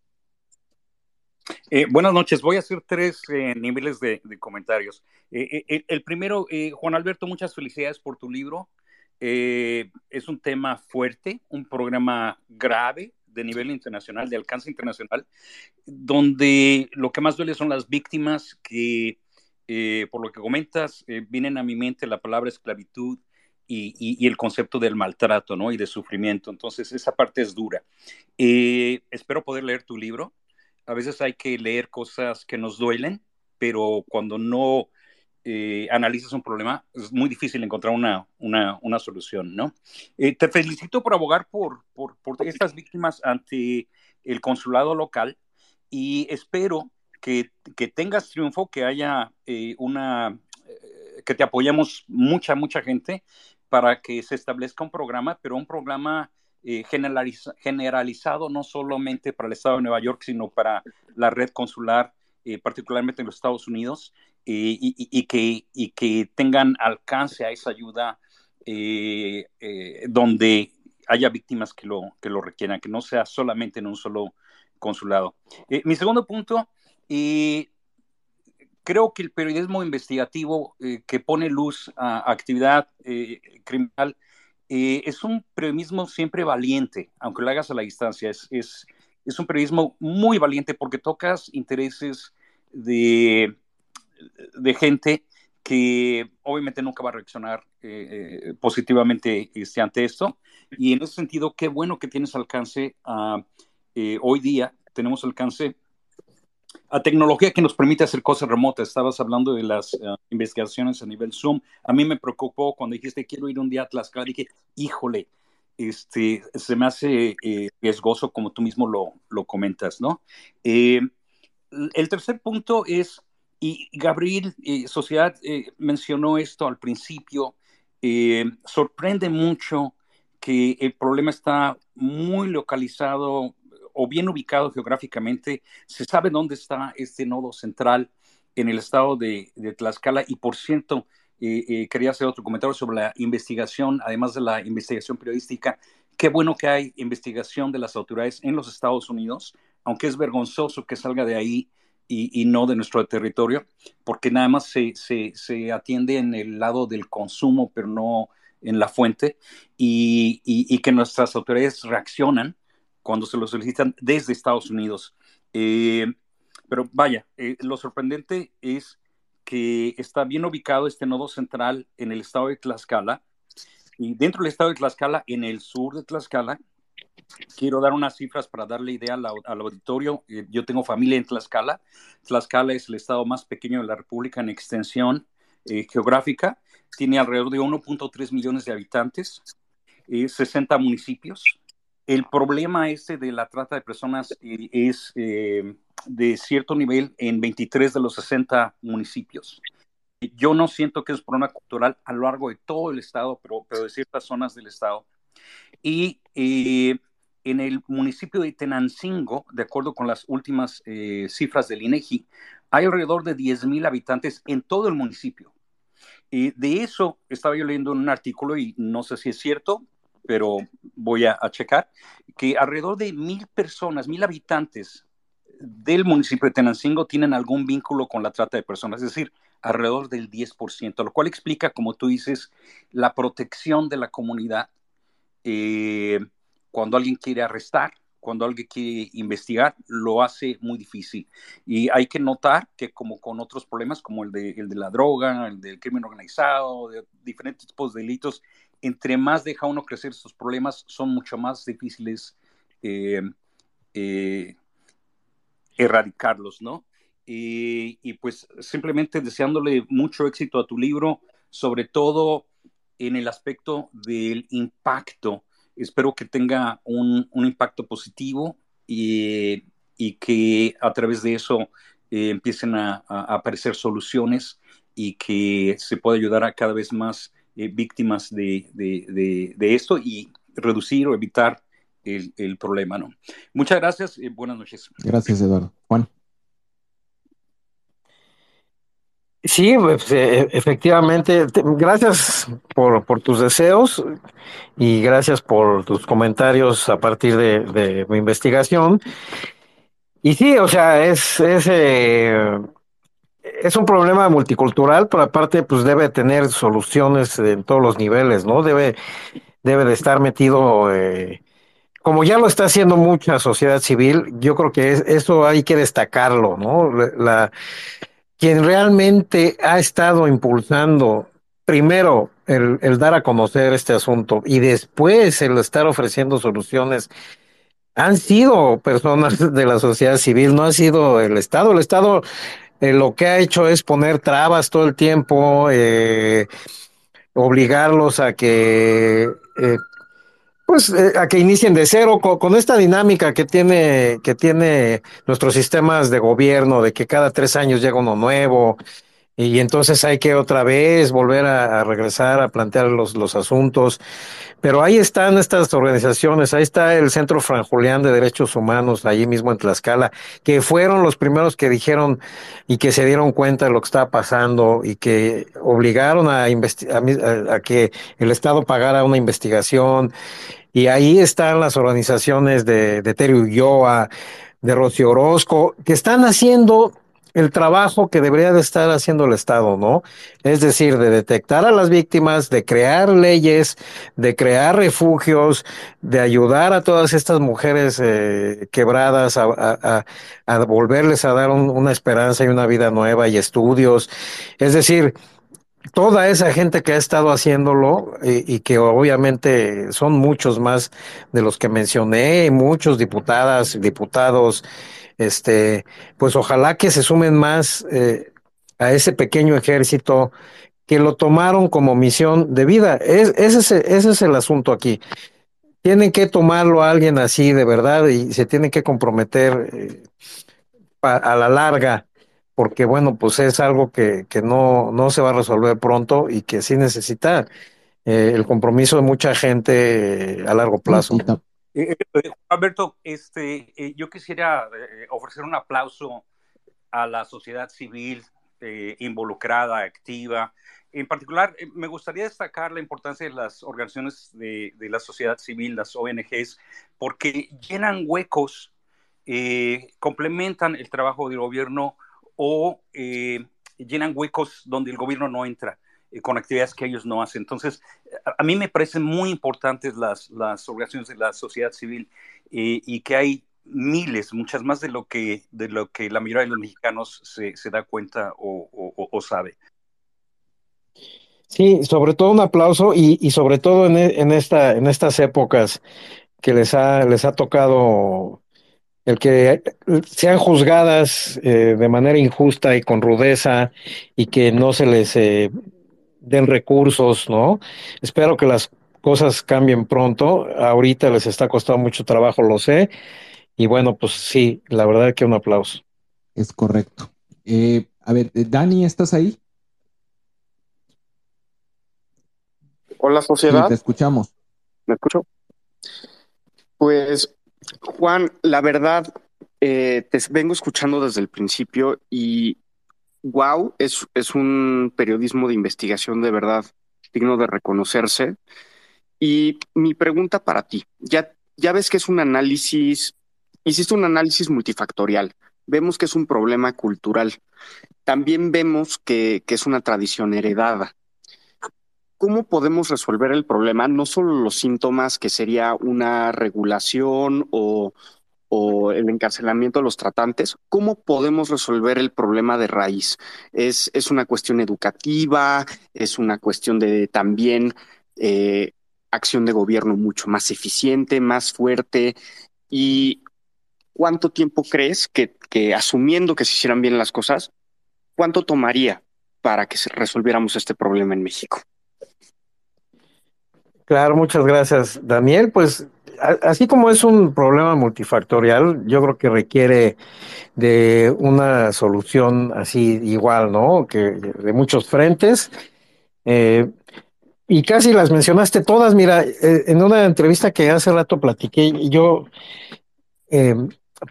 Eh, buenas noches. Voy a hacer tres eh, niveles de, comentarios. Eh, el primero, Juan Alberto, muchas felicidades por tu libro. Es un tema fuerte, un programa grave de nivel internacional, de alcance internacional, donde lo que más duele son las víctimas que, por lo que comentas, vienen a mi mente la palabra esclavitud, y, y, el concepto del maltrato ¿no? y de sufrimiento. Entonces, esa parte es dura. Eh, espero poder leer tu libro a veces hay que leer cosas que nos duelen, pero cuando no eh, analizas un problema, es muy difícil encontrar una, una, una solución, ¿no? Eh, te felicito por abogar por, por, por, estas víctimas ante el consulado local y espero que, que tengas triunfo, que haya eh, una, eh, que te apoyemos mucha, mucha gente para que se establezca un programa, pero un programa eh, generaliza, generalizado no solamente para el Estado de Nueva York, sino para la red consular, eh, particularmente en los Estados Unidos, y, que, tengan alcance a esa ayuda eh, eh, donde haya víctimas que lo, que lo requieran, que no sea solamente en un solo consulado. Eh, mi segundo punto, creo que el periodismo investigativo que pone luz a actividad criminal es un periodismo siempre valiente, aunque lo hagas a la distancia. Es, es un periodismo muy valiente porque tocas intereses de de gente que obviamente nunca va a reaccionar eh, positivamente este, ante esto. Y en ese sentido, qué bueno que tienes alcance a, hoy día, tenemos alcance a tecnología que nos permite hacer cosas remotas. Estabas hablando de las investigaciones a nivel Zoom. A mí me preocupó cuando dijiste quiero ir un día a Tlaxcala. Dije, híjole, este, se me hace eh, riesgoso como tú mismo lo, lo comentas, ¿no? Eh, el tercer punto es, y Gabriel eh, Sociedad mencionó esto al principio, sorprende mucho que el problema está muy localizado o bien ubicado geográficamente. Se sabe dónde está este nodo central en el estado de, de Tlaxcala y por cierto, eh, quería hacer otro comentario sobre la investigación, además de la investigación periodística. Qué bueno que hay investigación de las autoridades en los Estados Unidos, aunque es vergonzoso que salga de ahí y, no de nuestro territorio, porque nada más se, se, atiende en el lado del consumo, pero no en la fuente, y, y, que nuestras autoridades reaccionan cuando se lo solicitan desde Estados Unidos. Eh, pero vaya, eh, lo sorprendente es que está bien ubicado este nodo central en el estado de Tlaxcala. Y dentro del estado de Tlaxcala, en el sur de Tlaxcala, quiero dar unas cifras para darle idea al, auditorio. Eh, yo tengo familia en Tlaxcala. Tlaxcala es el estado más pequeño de la República en extensión eh, geográfica. Tiene alrededor de 1.3 millones de habitantes, 60 eh, municipios. El problema este de la trata de personas es de cierto nivel en 23 de los 60 municipios. Yo no siento que es un problema cultural a lo largo de todo el estado, pero, pero de ciertas zonas del estado. Y en el municipio de Tenancingo, de acuerdo con las últimas eh, cifras del INEGI, hay alrededor de 10.000 habitantes en todo el municipio. De eso estaba yo leyendo un artículo y no sé si es cierto, pero voy a, a checar, que alrededor de mil personas, mil habitantes del municipio de Tenancingo tienen algún vínculo con la trata de personas, es decir, alrededor del 10%, lo cual explica, como tú dices, la protección de la comunidad eh, cuando alguien quiere arrestar, cuando alguien quiere investigar, lo hace muy difícil. Y hay que notar que como con otros problemas, como el de, el de la droga, el del crimen organizado, de diferentes tipos de delitos, entre más deja uno crecer estos problemas, son mucho más difíciles eh, eh, erradicarlos, ¿no? Y, pues simplemente deseándole mucho éxito a tu libro, sobre todo en el aspecto del impacto. Espero que tenga un, impacto positivo y, que a través de eso eh, empiecen a, aparecer soluciones y que se pueda ayudar a cada vez más eh, víctimas de, esto y reducir o evitar el, problema, ¿no? Muchas gracias y buenas noches. Gracias, Eduardo. Juan. Sí, pues, eh, efectivamente, gracias por, tus deseos y gracias por tus comentarios a partir de, mi investigación. Y sí, o sea, es, es, eh, es un problema multicultural, pero aparte, pues debe tener soluciones en todos los niveles, ¿no? Debe, debe de estar metido eh, como ya lo está haciendo mucha sociedad civil, yo creo que eso hay que destacarlo, ¿no? La, quien realmente ha estado impulsando primero el, el, dar a conocer este asunto y después el estar ofreciendo soluciones han sido personas de la sociedad civil, no ha sido el Estado. El Estado eh, lo que ha hecho es poner trabas todo el tiempo, eh, obligarlos a que eh, pues eh, a que inicien de cero con, esta dinámica que tiene que tiene nuestros sistemas de gobierno de que cada tres años llega uno nuevo y entonces hay que otra vez volver a, regresar a plantear los, los asuntos. Pero ahí están estas organizaciones, ahí está el Centro Fran Julián de Derechos Humanos, allí mismo en Tlaxcala, que fueron los primeros que dijeron y que se dieron cuenta de lo que estaba pasando y que obligaron a, a, a que el Estado pagara una investigación. Y ahí están las organizaciones de, de Terio Ulloa, de Rocío Orozco, que están haciendo el trabajo que debería de estar haciendo el Estado, ¿no? Es decir, de detectar a las víctimas, de crear leyes, de crear refugios, de ayudar a todas estas mujeres eh, quebradas a, volverles a dar un, una esperanza y una vida nueva y estudios. Es decir, toda esa gente que ha estado haciéndolo y, y, que obviamente son muchos más de los que mencioné, muchos diputadas, diputados, este, pues ojalá que se sumen más eh, a ese pequeño ejército que lo tomaron como misión de vida. Es, ese, es, el asunto aquí. Tienen que tomarlo a alguien así de verdad y se tienen que comprometer eh, a, a la larga porque bueno, pues es algo que, que no, no se va a resolver pronto y que sí necesita eh, el compromiso de mucha gente a largo plazo. Eh, eh, Alberto, este, eh, yo quisiera eh, ofrecer un aplauso a la sociedad civil eh, involucrada, activa. En particular, me gustaría destacar la importancia de las organizaciones de, de la sociedad civil, las ONGs, porque llenan huecos, complementan el trabajo del gobierno o llenan huecos donde el gobierno no entra con actividades que ellos no hacen. Entonces, a, mí me parecen muy importantes las, las organizaciones de la sociedad civil y que hay miles, muchas más de lo que, de lo que la mayoría de los mexicanos se, se da cuenta o, sabe. Sí, sobre todo un aplauso y, y sobre todo en, en, esta, en estas épocas que les ha, les ha tocado el que sean juzgadas eh, de manera injusta y con rudeza y que no se les eh, den recursos, ¿no? Espero que las cosas cambien pronto. Ahorita les está costando mucho trabajo, lo sé. Y bueno, pues sí, la verdad que un aplauso. Es correcto. Eh, a ver, Dani, ¿estás ahí? Hola, sociedad. Sí, te escuchamos. ¿Me escucho? Pues, Juan, la verdad, eh, te vengo escuchando desde el principio y wow, es, es un periodismo de investigación de verdad digno de reconocerse. Y mi pregunta para ti, ya, ya ves que es un análisis, hiciste un análisis multifactorial, vemos que es un problema cultural, también vemos que, que es una tradición heredada. ¿Cómo podemos resolver el problema? No solo los síntomas, que sería una regulación o, o el encarcelamiento de los tratantes, ¿cómo podemos resolver el problema de raíz? ¿Es, es una cuestión educativa? ¿Es una cuestión de también eh, acción de gobierno mucho más eficiente, más fuerte? ¿Y cuánto tiempo crees que, que asumiendo que se hicieran bien las cosas, cuánto tomaría para que resolviéramos este problema en México? Claro, muchas gracias, Daniel. Pues así como es un problema multifactorial, yo creo que requiere de una solución así igual, ¿no? Que de muchos frentes. Eh, y casi las mencionaste todas. Mira, eh, en una entrevista que hace rato platiqué, yo eh,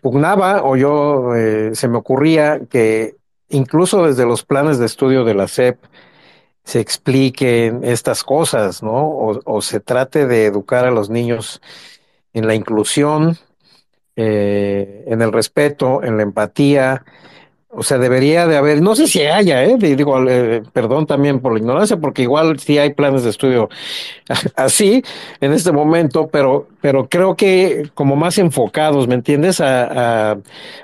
pugnaba o yo se me ocurría que incluso desde los planes de estudio de la SEP, se expliquen estas cosas, ¿no? O, se trate de educar a los niños en la inclusión, eh, en el respeto, en la empatía. O sea, debería de haber, no sé si haya, ¿eh? digo, eh, perdón también por la ignorancia, porque igual sí hay planes de estudio así en este momento, pero, pero creo que como más enfocados, ¿me entiendes? A,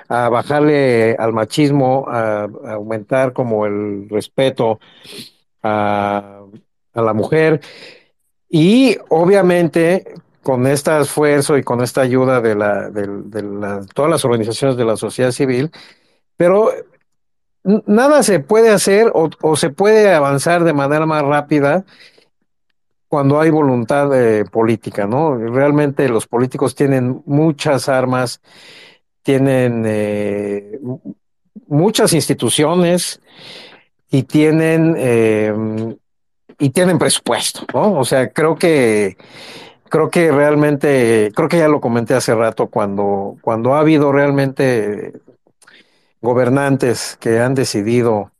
a, bajarle al machismo, a, aumentar como el respeto a la mujer. Y obviamente con este esfuerzo y con esta ayuda de, la, de, de la, todas las organizaciones de la sociedad civil, pero nada se puede hacer o, se puede avanzar de manera más rápida cuando hay voluntad eh, política, ¿no? Realmente los políticos tienen muchas armas, tienen eh, muchas instituciones y tienen eh, y tienen presupuesto, ¿no? O sea, creo que creo que realmente, creo que ya lo comenté hace rato, cuando, cuando ha habido realmente gobernantes que han decidido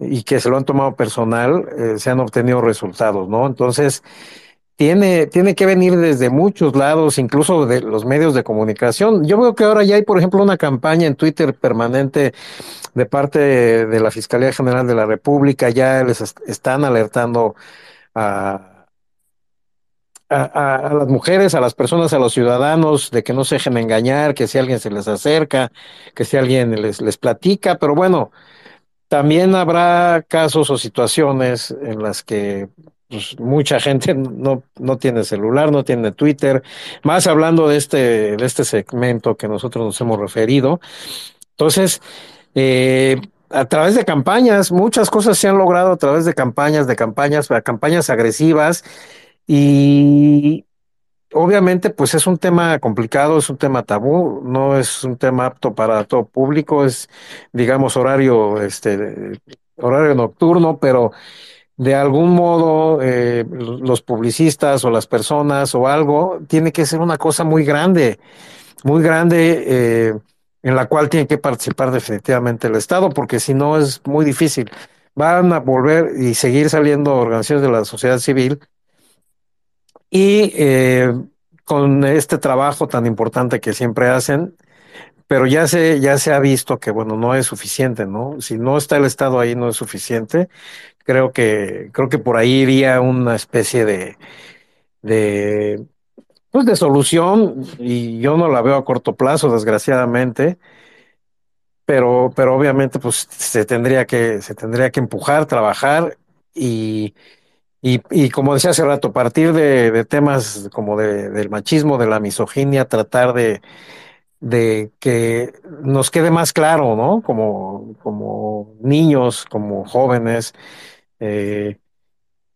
y que se lo han tomado personal, eh, se han obtenido resultados, ¿no? Entonces, tiene, tiene que venir desde muchos lados, incluso de los medios de comunicación. Yo veo que ahora ya hay, por ejemplo, una campaña en Twitter permanente de parte de la Fiscalía General de la República, ya les están alertando a, a, a, las mujeres, a las personas, a los ciudadanos, de que no se dejen engañar, que si alguien se les acerca, que si alguien les, les platica, pero bueno, también habrá casos o situaciones en las que pues, mucha gente no, no tiene celular, no tiene Twitter, más hablando de este, de este segmento que nosotros nos hemos referido. Entonces, eh, a través de campañas, muchas cosas se han logrado a través de campañas, de campañas, campañas agresivas y obviamente pues es un tema complicado, es un tema tabú, no es un tema apto para todo público, es digamos horario, este, horario nocturno, pero de algún modo eh, los publicistas o las personas o algo, tiene que ser una cosa muy grande, muy grande eh, en la cual tiene que participar definitivamente el Estado, porque si no es muy difícil. Van a volver y seguir saliendo organizaciones de la sociedad civil y eh, con este trabajo tan importante que siempre hacen, pero ya se, ya se ha visto que, bueno, no es suficiente, ¿no? Si no está el Estado ahí, no es suficiente creo que, creo que por ahí iría una especie de, de, pues de solución, y yo no la veo a corto plazo, desgraciadamente, pero, pero obviamente pues se tendría que, se tendría que empujar, trabajar y, y, y como decía hace rato, partir de, temas como de, del machismo, de la misoginia, tratar de, que nos quede más claro, ¿no? Como, niños, como jóvenes, eh,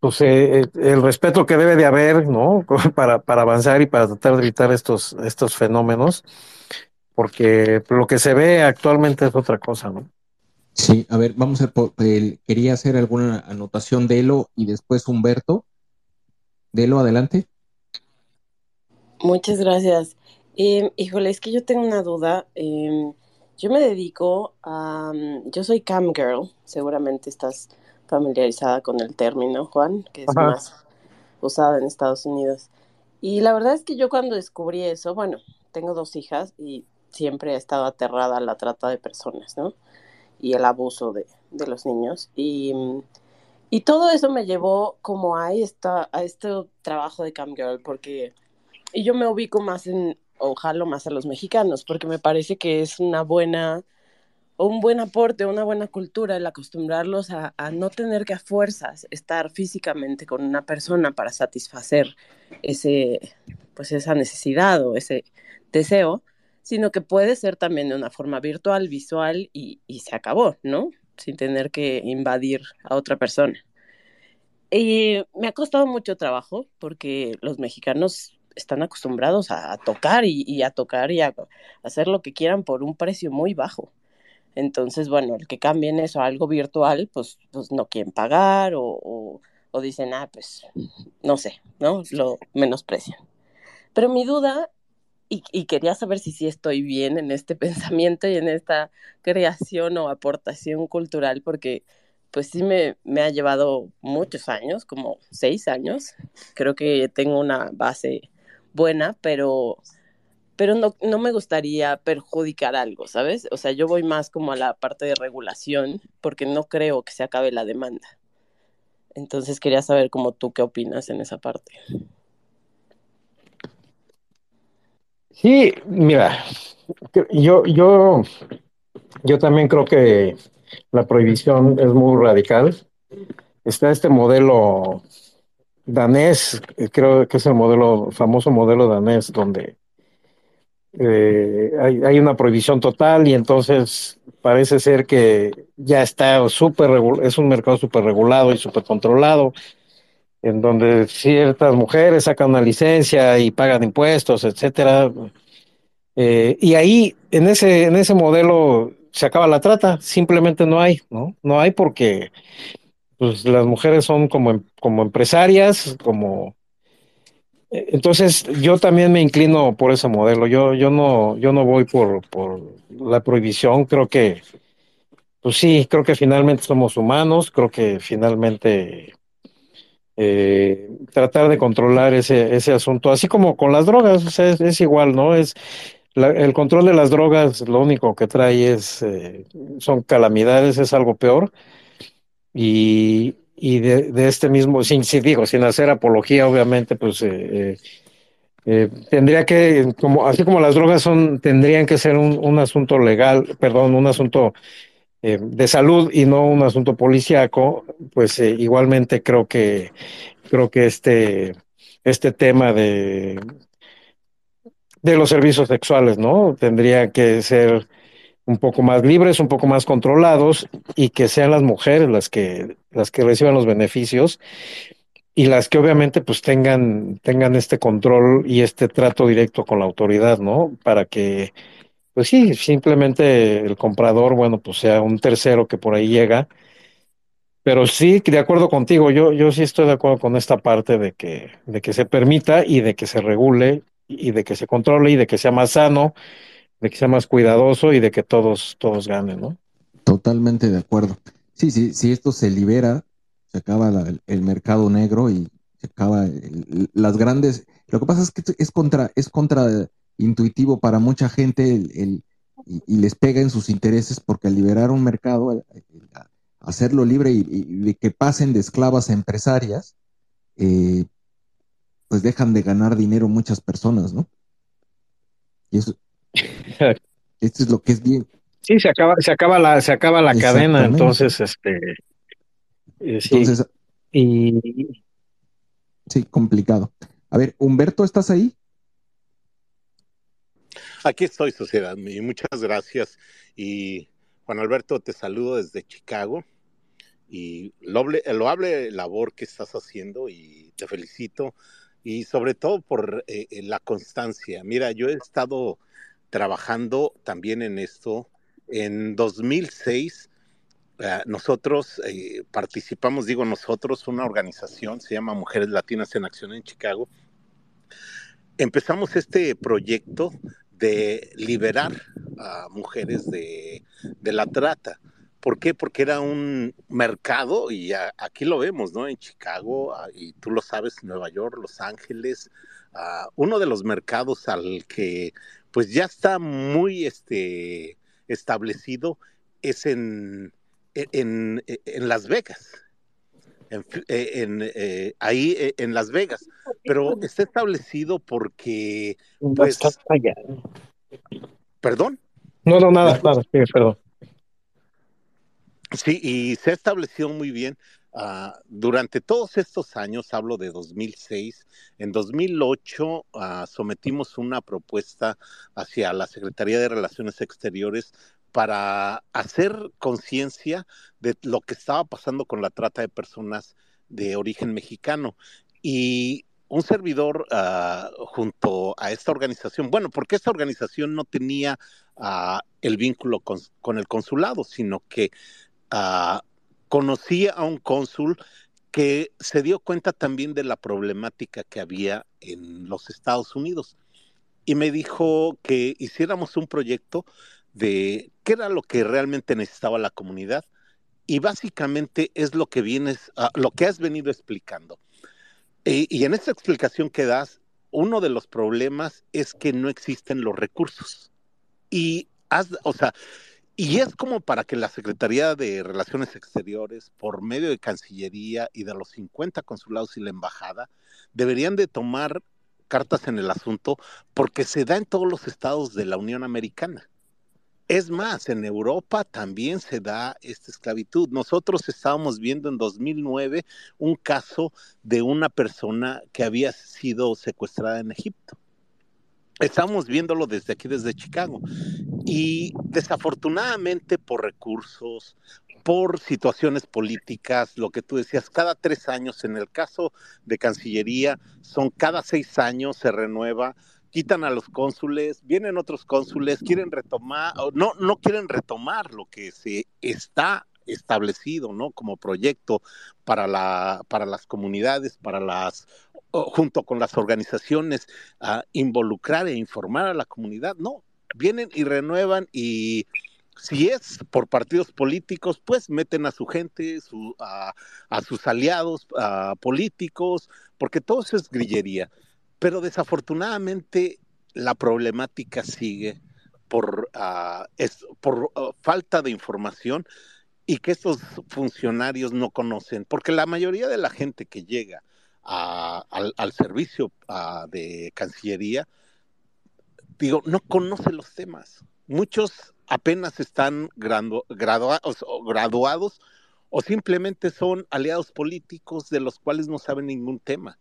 pues eh, el respeto que debe de haber, ¿no? Para, para avanzar y para tratar de evitar estos, estos fenómenos, porque lo que se ve actualmente es otra cosa, ¿no? Sí, a ver, vamos a ver, quería hacer alguna anotación de Elo y después Humberto. Delo, adelante. Muchas gracias. Eh, híjole, es que yo tengo una duda. Eh, yo me dedico a... Yo soy cam girl, seguramente estás familiarizada con el término, Juan, que es Ajá. más usado en Estados Unidos. Y la verdad es que yo cuando descubrí eso, bueno, tengo dos hijas y siempre he estado aterrada a la trata de personas, ¿no? Y el abuso de, de los niños. Y, y, todo eso me llevó como a, esta, a este trabajo de Cam Girl, porque y yo me ubico más en, ojalá más a los mexicanos, porque me parece que es una buena un buen aporte, una buena cultura, el acostumbrarlos a, a, no tener que a fuerzas estar físicamente con una persona para satisfacer ese, pues esa necesidad o ese deseo, sino que puede ser también de una forma virtual, visual y, y se acabó, ¿no? Sin tener que invadir a otra persona. Y me ha costado mucho trabajo porque los mexicanos están acostumbrados a, a tocar y, y, a tocar y a hacer lo que quieran por un precio muy bajo. Entonces, bueno, el que cambien eso a algo virtual, pues, pues no quieren pagar o, o, o dicen, ah, pues no sé, ¿no? Lo menosprecian. Pero mi duda, y, y, quería saber si sí estoy bien en este pensamiento y en esta creación o aportación cultural, porque pues sí me, me ha llevado muchos años, como seis años. Creo que tengo una base buena, pero pero no, no me gustaría perjudicar algo, ¿sabes? O sea, yo voy más como a la parte de regulación porque no creo que se acabe la demanda. Entonces quería saber como tú qué opinas en esa parte. Sí, mira, yo, yo, yo también creo que la prohibición es muy radical. Está este modelo danés, creo que es el modelo, famoso modelo danés, donde eh, hay, hay, una prohibición total y entonces parece ser que ya está súper, es un mercado súper regulado y súper controlado, en donde ciertas mujeres sacan una licencia y pagan impuestos, etcétera. Eh, y ahí, en ese, en ese modelo, se acaba la trata, simplemente no hay, ¿no? No hay porque pues, las mujeres son como, como empresarias, como entonces, yo también me inclino por ese modelo. Yo, yo no, yo no voy por, por la prohibición. Creo que, pues sí, creo que finalmente somos humanos. Creo que finalmente eh, tratar de controlar ese, ese asunto, así como con las drogas, o sea, es, igual, ¿no? Es la, el control de las drogas, lo único que trae es, eh, son calamidades, es algo peor. Y, y de, de, este mismo, sin, sin, digo, sin hacer apología, obviamente, pues eh, eh, tendría que, como, así como las drogas son, tendrían que ser un, un asunto legal, perdón, un asunto eh, de salud y no un asunto policíaco, pues eh, igualmente creo que creo que este, este tema de, de los servicios sexuales, ¿no? Tendría que ser un poco más libres, un poco más controlados y que sean las mujeres las que, las que reciban los beneficios y las que obviamente pues tengan, tengan este control y este trato directo con la autoridad, ¿no? Para que, pues sí, simplemente el comprador, bueno, pues sea un tercero que por ahí llega. Pero sí, de acuerdo contigo, yo, yo sí estoy de acuerdo con esta parte de que, de que se permita y de que se regule y de que se controle y de que sea más sano de que sea más cuidadoso y de que todos, todos ganen, ¿no? Totalmente de acuerdo. Sí, sí, si esto se libera, se acaba el, mercado negro y se acaba las grandes. Lo que pasa es que es contra, es contra intuitivo para mucha gente el, y, y, les pega en sus intereses porque al liberar un mercado, hacerlo libre y, y de que pasen de esclavas a empresarias, eh, pues dejan de ganar dinero muchas personas, ¿no? Y eso, esto es lo que es bien. Sí, se acaba, se acaba la, se acaba la cadena, entonces, este, eh, sí. Entonces, y sí, complicado. A ver, Humberto, ¿estás ahí? Aquí estoy, sociedad, muchas gracias. Y Juan Alberto, te saludo desde Chicago y lo loable labor que estás haciendo y te felicito y sobre todo por eh, la constancia. Mira, yo he estado trabajando también en esto. En 2006, eh, nosotros eh, participamos, digo nosotros, una organización, se llama Mujeres Latinas en Acción en Chicago. Empezamos este proyecto de liberar a mujeres de, de la trata. ¿Por qué? Porque era un mercado, y aquí lo vemos, ¿no? En Chicago, y tú lo sabes, Nueva York, Los Ángeles, uh, uno de los mercados al que pues ya está muy este, establecido es en, en, en Las Vegas. En, en eh, ahí eh, en Las Vegas, pero está establecido porque pues perdón. No, no, nada, nada, sí, perdón. Sí, y se ha establecido muy bien Uh, durante todos estos años, hablo de 2006, en 2008 uh, sometimos una propuesta hacia la Secretaría de Relaciones Exteriores para hacer conciencia de lo que estaba pasando con la trata de personas de origen mexicano. Y un servidor uh, junto a esta organización, bueno, porque esta organización no tenía el vínculo con, con, el consulado, sino que conocí a un cónsul que se dio cuenta también de la problemática que había en los Estados Unidos y me dijo que hiciéramos un proyecto de qué era lo que realmente necesitaba la comunidad y básicamente es lo que vienes, uh, lo que has venido explicando. Y, y en esta explicación que das, uno de los problemas es que no existen los recursos. Y has, o sea, y es como para que la Secretaría de Relaciones Exteriores, por medio de Cancillería y de los 50 consulados y la embajada, deberían de tomar cartas en el asunto porque se da en todos los estados de la Unión Americana. Es más, en Europa también se da esta esclavitud. Nosotros estábamos viendo en 2009 un caso de una persona que había sido secuestrada en Egipto estamos viéndolo desde aquí, desde Chicago. Y desafortunadamente por recursos, por situaciones políticas, lo que tú decías, cada tres años, en el caso de Cancillería, son cada seis años, se renueva, quitan a los cónsules, vienen otros cónsules, quieren retomar, no, no quieren retomar lo que se está establecido, ¿no? Como proyecto para, la, para las comunidades, para las junto con las organizaciones involucrar e informar a la comunidad. No, vienen y renuevan y Si es por partidos políticos, pues meten a su gente, a, sus aliados a políticos, porque todo eso es grillería. Pero desafortunadamente la problemática sigue por, ah, por ah, falta de información y que estos funcionarios no conocen, porque la mayoría de la gente que llega al, servicio de Cancillería, digo, no conoce los temas. Muchos apenas están graduados o simplemente son aliados políticos de los cuales no saben ningún tema.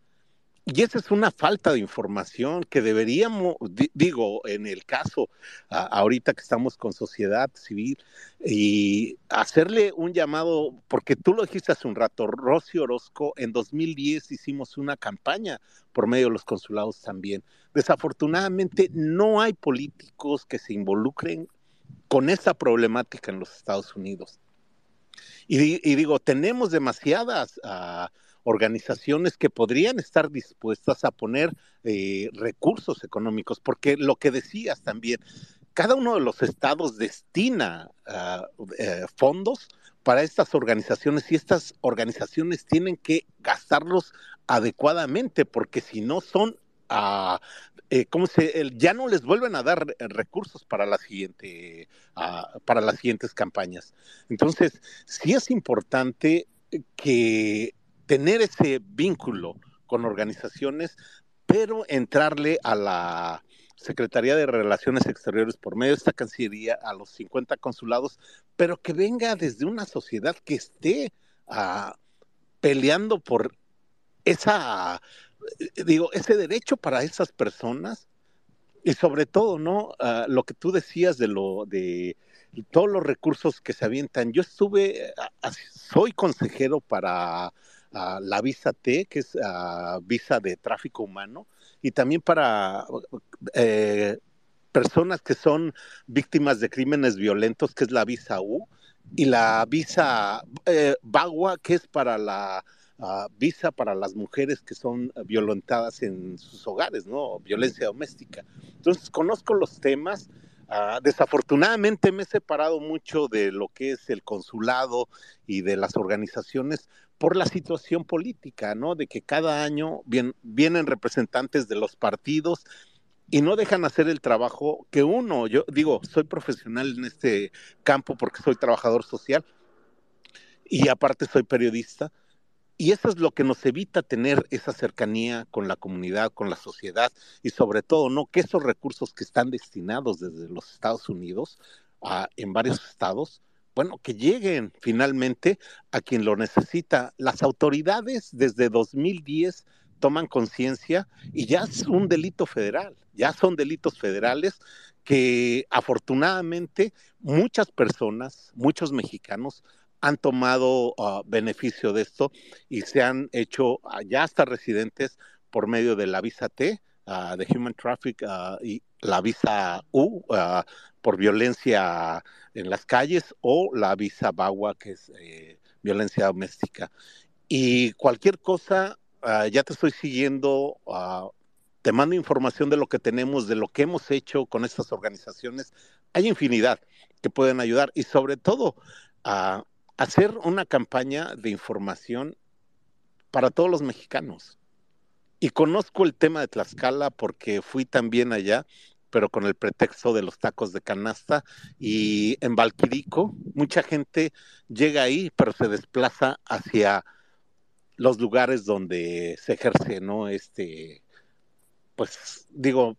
Y esa es una falta de información que deberíamos, digo, en el caso ahorita que estamos con sociedad civil, y hacerle un llamado, porque tú lo dijiste hace un rato, Rosy Orozco, en 2010 hicimos una campaña por medio de los consulados también. Desafortunadamente no hay políticos que se involucren con esa problemática en los Estados Unidos. Y, digo, tenemos demasiadas... Uh, organizaciones que podrían estar dispuestas a poner eh, recursos económicos, porque lo que decías también, cada uno de los estados destina ah, eh, fondos para estas organizaciones y estas organizaciones tienen que gastarlos adecuadamente, porque si no son uh, ¿cómo se, ya no les vuelven a dar recursos para la siguiente, ah, para las siguientes campañas. Entonces, sí es importante que tener ese vínculo con organizaciones, pero entrarle a la Secretaría de Relaciones Exteriores por medio de esta Cancillería a los 50 consulados, pero que venga desde una sociedad que esté ah, peleando por esa, eh, digo, ese derecho para esas personas y sobre todo, ¿no? Ah, lo que tú decías de lo de todos los recursos que se avientan. Yo estuve, ah, soy consejero para la visa T, que es visa de tráfico humano, y también para eh, personas que son víctimas de crímenes violentos, que es la visa U, y la visa eh, Bagua, que es para la visa para las mujeres que son violentadas en sus hogares, ¿no? Violencia doméstica. Entonces, conozco los temas. Ah, desafortunadamente me he separado mucho de lo que es el consulado y de las organizaciones por la situación política, ¿no? De que cada año vienen representantes de los partidos y no dejan hacer el trabajo que uno, yo digo, soy profesional en este campo porque soy trabajador social y aparte soy periodista. Y eso es lo que nos evita tener esa cercanía con la comunidad, con la sociedad y sobre todo, ¿no? Que esos recursos que están destinados desde los Estados Unidos a, en varios estados, bueno, que lleguen finalmente a quien lo necesita. Las autoridades desde 2010 toman conciencia y ya es un delito federal, ya son delitos federales que afortunadamente muchas personas, muchos mexicanos han tomado uh, beneficio de esto y se han hecho uh, ya hasta residentes por medio de la visa T, uh, de Human Traffic y la visa U por violencia en las calles o la visa BAGUA, que es eh, violencia doméstica. Y cualquier cosa, ah, ya te estoy siguiendo, ah, te mando información de lo que tenemos, de lo que hemos hecho con estas organizaciones. Hay infinidad que pueden ayudar y sobre todo a hacer una campaña de información para todos los mexicanos. Y conozco el tema de Tlaxcala porque fui también allá pero con el pretexto de los tacos de canasta. Y en Valquirico, mucha gente llega ahí, pero se desplaza hacia los lugares donde se ejerce, ¿no? Este, pues digo,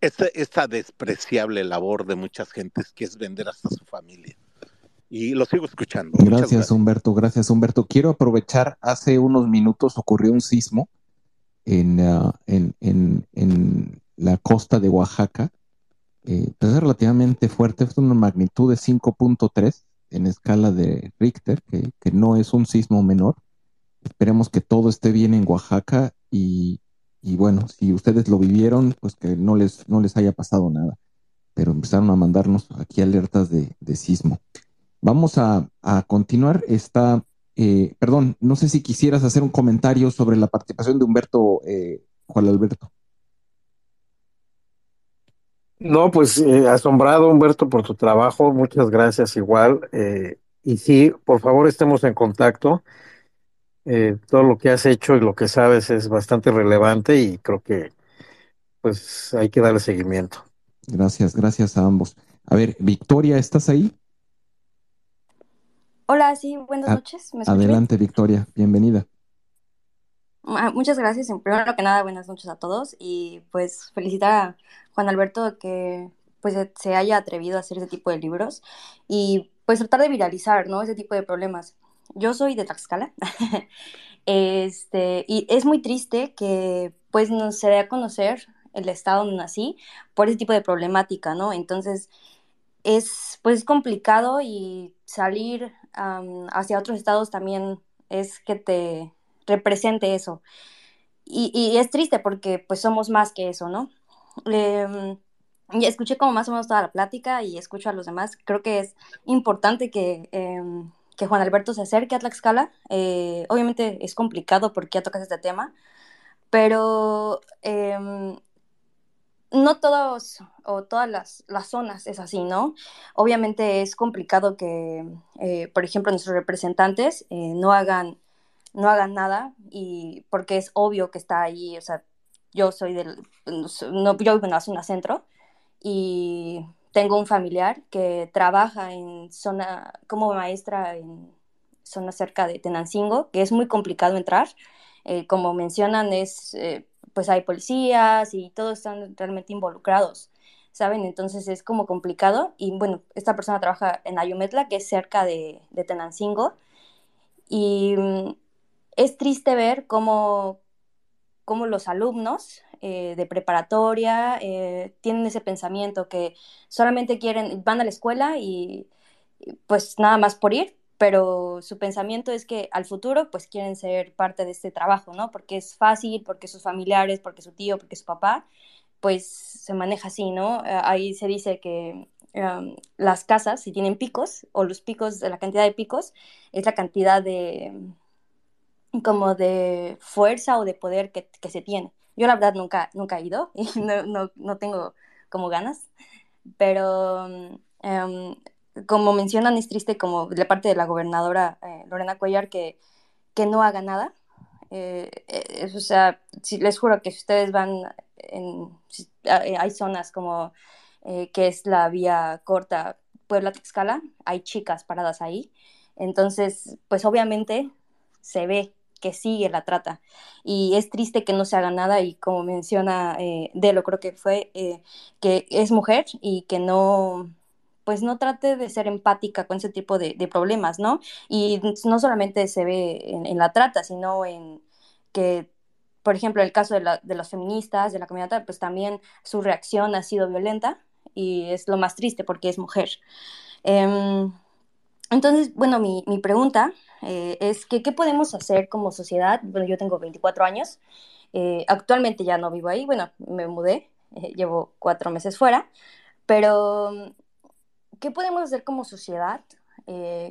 esta, esta despreciable labor de muchas gentes que es vender hasta su familia. Y lo sigo escuchando. Gracias, Humberto. Gracias, Humberto. Quiero aprovechar, hace unos minutos ocurrió un sismo en, uh, en, en, la costa de Oaxaca, eh, pues es relativamente fuerte, es una magnitud de 5.3 en escala de Richter, que, no es un sismo menor. Esperemos que todo esté bien en Oaxaca y, bueno, si ustedes lo vivieron, pues que no les, no les haya pasado nada. Pero empezaron a mandarnos aquí alertas de, sismo. Vamos a, continuar. esta, eh, perdón, no sé si quisieras hacer un comentario sobre la participación de Humberto, eh, Juan Alberto. No, pues eh, asombrado, Humberto, por tu trabajo. Muchas gracias igual. Eh, y sí, por favor, estemos en contacto. Eh, todo lo que has hecho y lo que sabes es bastante relevante y creo que pues hay que darle seguimiento. Gracias, gracias a ambos. A ver, Victoria, ¿estás ahí? Hola, sí, buenas A- noches. ¿Me escuchan bien? Adelante, Victoria, bienvenida. Ah, Muchas gracias. En primero que nada, buenas noches a todos y pues felicitar a Juan Alberto que pues se- haya atrevido a hacer ese tipo de libros y pues tratar de viralizar, ¿no? Ese tipo de problemas. Yo soy de Tlaxcala, este, y es muy triste que pues no se dé a conocer el estado donde nací por ese tipo de problemática, ¿no? Entonces es pues complicado y salir hacia otros estados también es que te represente eso. Y, y es triste porque pues somos más que eso, ¿no? Ya escuché como más o menos toda la plática y escucho a los demás. Creo que es importante que, em, que Juan Alberto se acerque a Tlaxcala. Eh, obviamente es complicado porque ya tocas este tema, pero em, no todos o todas las, las zonas es así, ¿no? Obviamente es complicado que, eh, por ejemplo, nuestros representantes eh, no hagan, no hagan nada y porque es obvio que está ahí, o sea, yo soy del, no, yo vivo en la zona centro y tengo un familiar que trabaja en zona, como maestra en zona cerca de Tenancingo, que es muy complicado entrar. Eh, como mencionan, es, eh, pues hay policías y todos están realmente involucrados, ¿saben? Entonces es como complicado. Y bueno, esta persona trabaja en Ayometla, que es cerca de, de Tenancingo. Y mm, es triste ver cómo, cómo los alumnos eh, de preparatoria eh, tienen ese pensamiento que solamente quieren, van a la escuela y, pues nada más por ir, pero su pensamiento es que al futuro pues quieren ser parte de este trabajo, ¿no? Porque es fácil, porque sus familiares, porque su tío, porque su papá, pues se maneja así, ¿no? Eh, ahí se dice que um, las casas, si tienen picos, o los picos, la cantidad de picos, es la cantidad de como de fuerza o de poder que, que se tiene. Yo la verdad nunca, nunca he ido y no, no, no tengo como ganas, pero um, como mencionan es triste como de parte de la gobernadora eh, Lorena Cuellar que, que no haga nada. Eh, eh, o sea, les juro que si ustedes van hay zonas como que es la vía corta Puebla-Tlaxcala, hay chicas paradas ahí. Entonces, pues obviamente se ve que sigue la trata. Y es triste que no se haga nada y como menciona eh, Delo, creo que fue, eh, que es mujer y que no, pues no trate de ser empática con ese tipo de, problemas, ¿no? Y no solamente se ve en, la trata, sino en que, por ejemplo, el caso de, la, de los feministas, de la comunidad, pues también su reacción ha sido violenta y es lo más triste porque es mujer. Eh, entonces, bueno, mi, mi pregunta eh, es que, ¿qué podemos hacer como sociedad? Bueno, yo tengo 24 años, eh, actualmente ya no vivo ahí, bueno, me mudé, eh, llevo cuatro meses fuera, pero ¿qué podemos hacer como sociedad,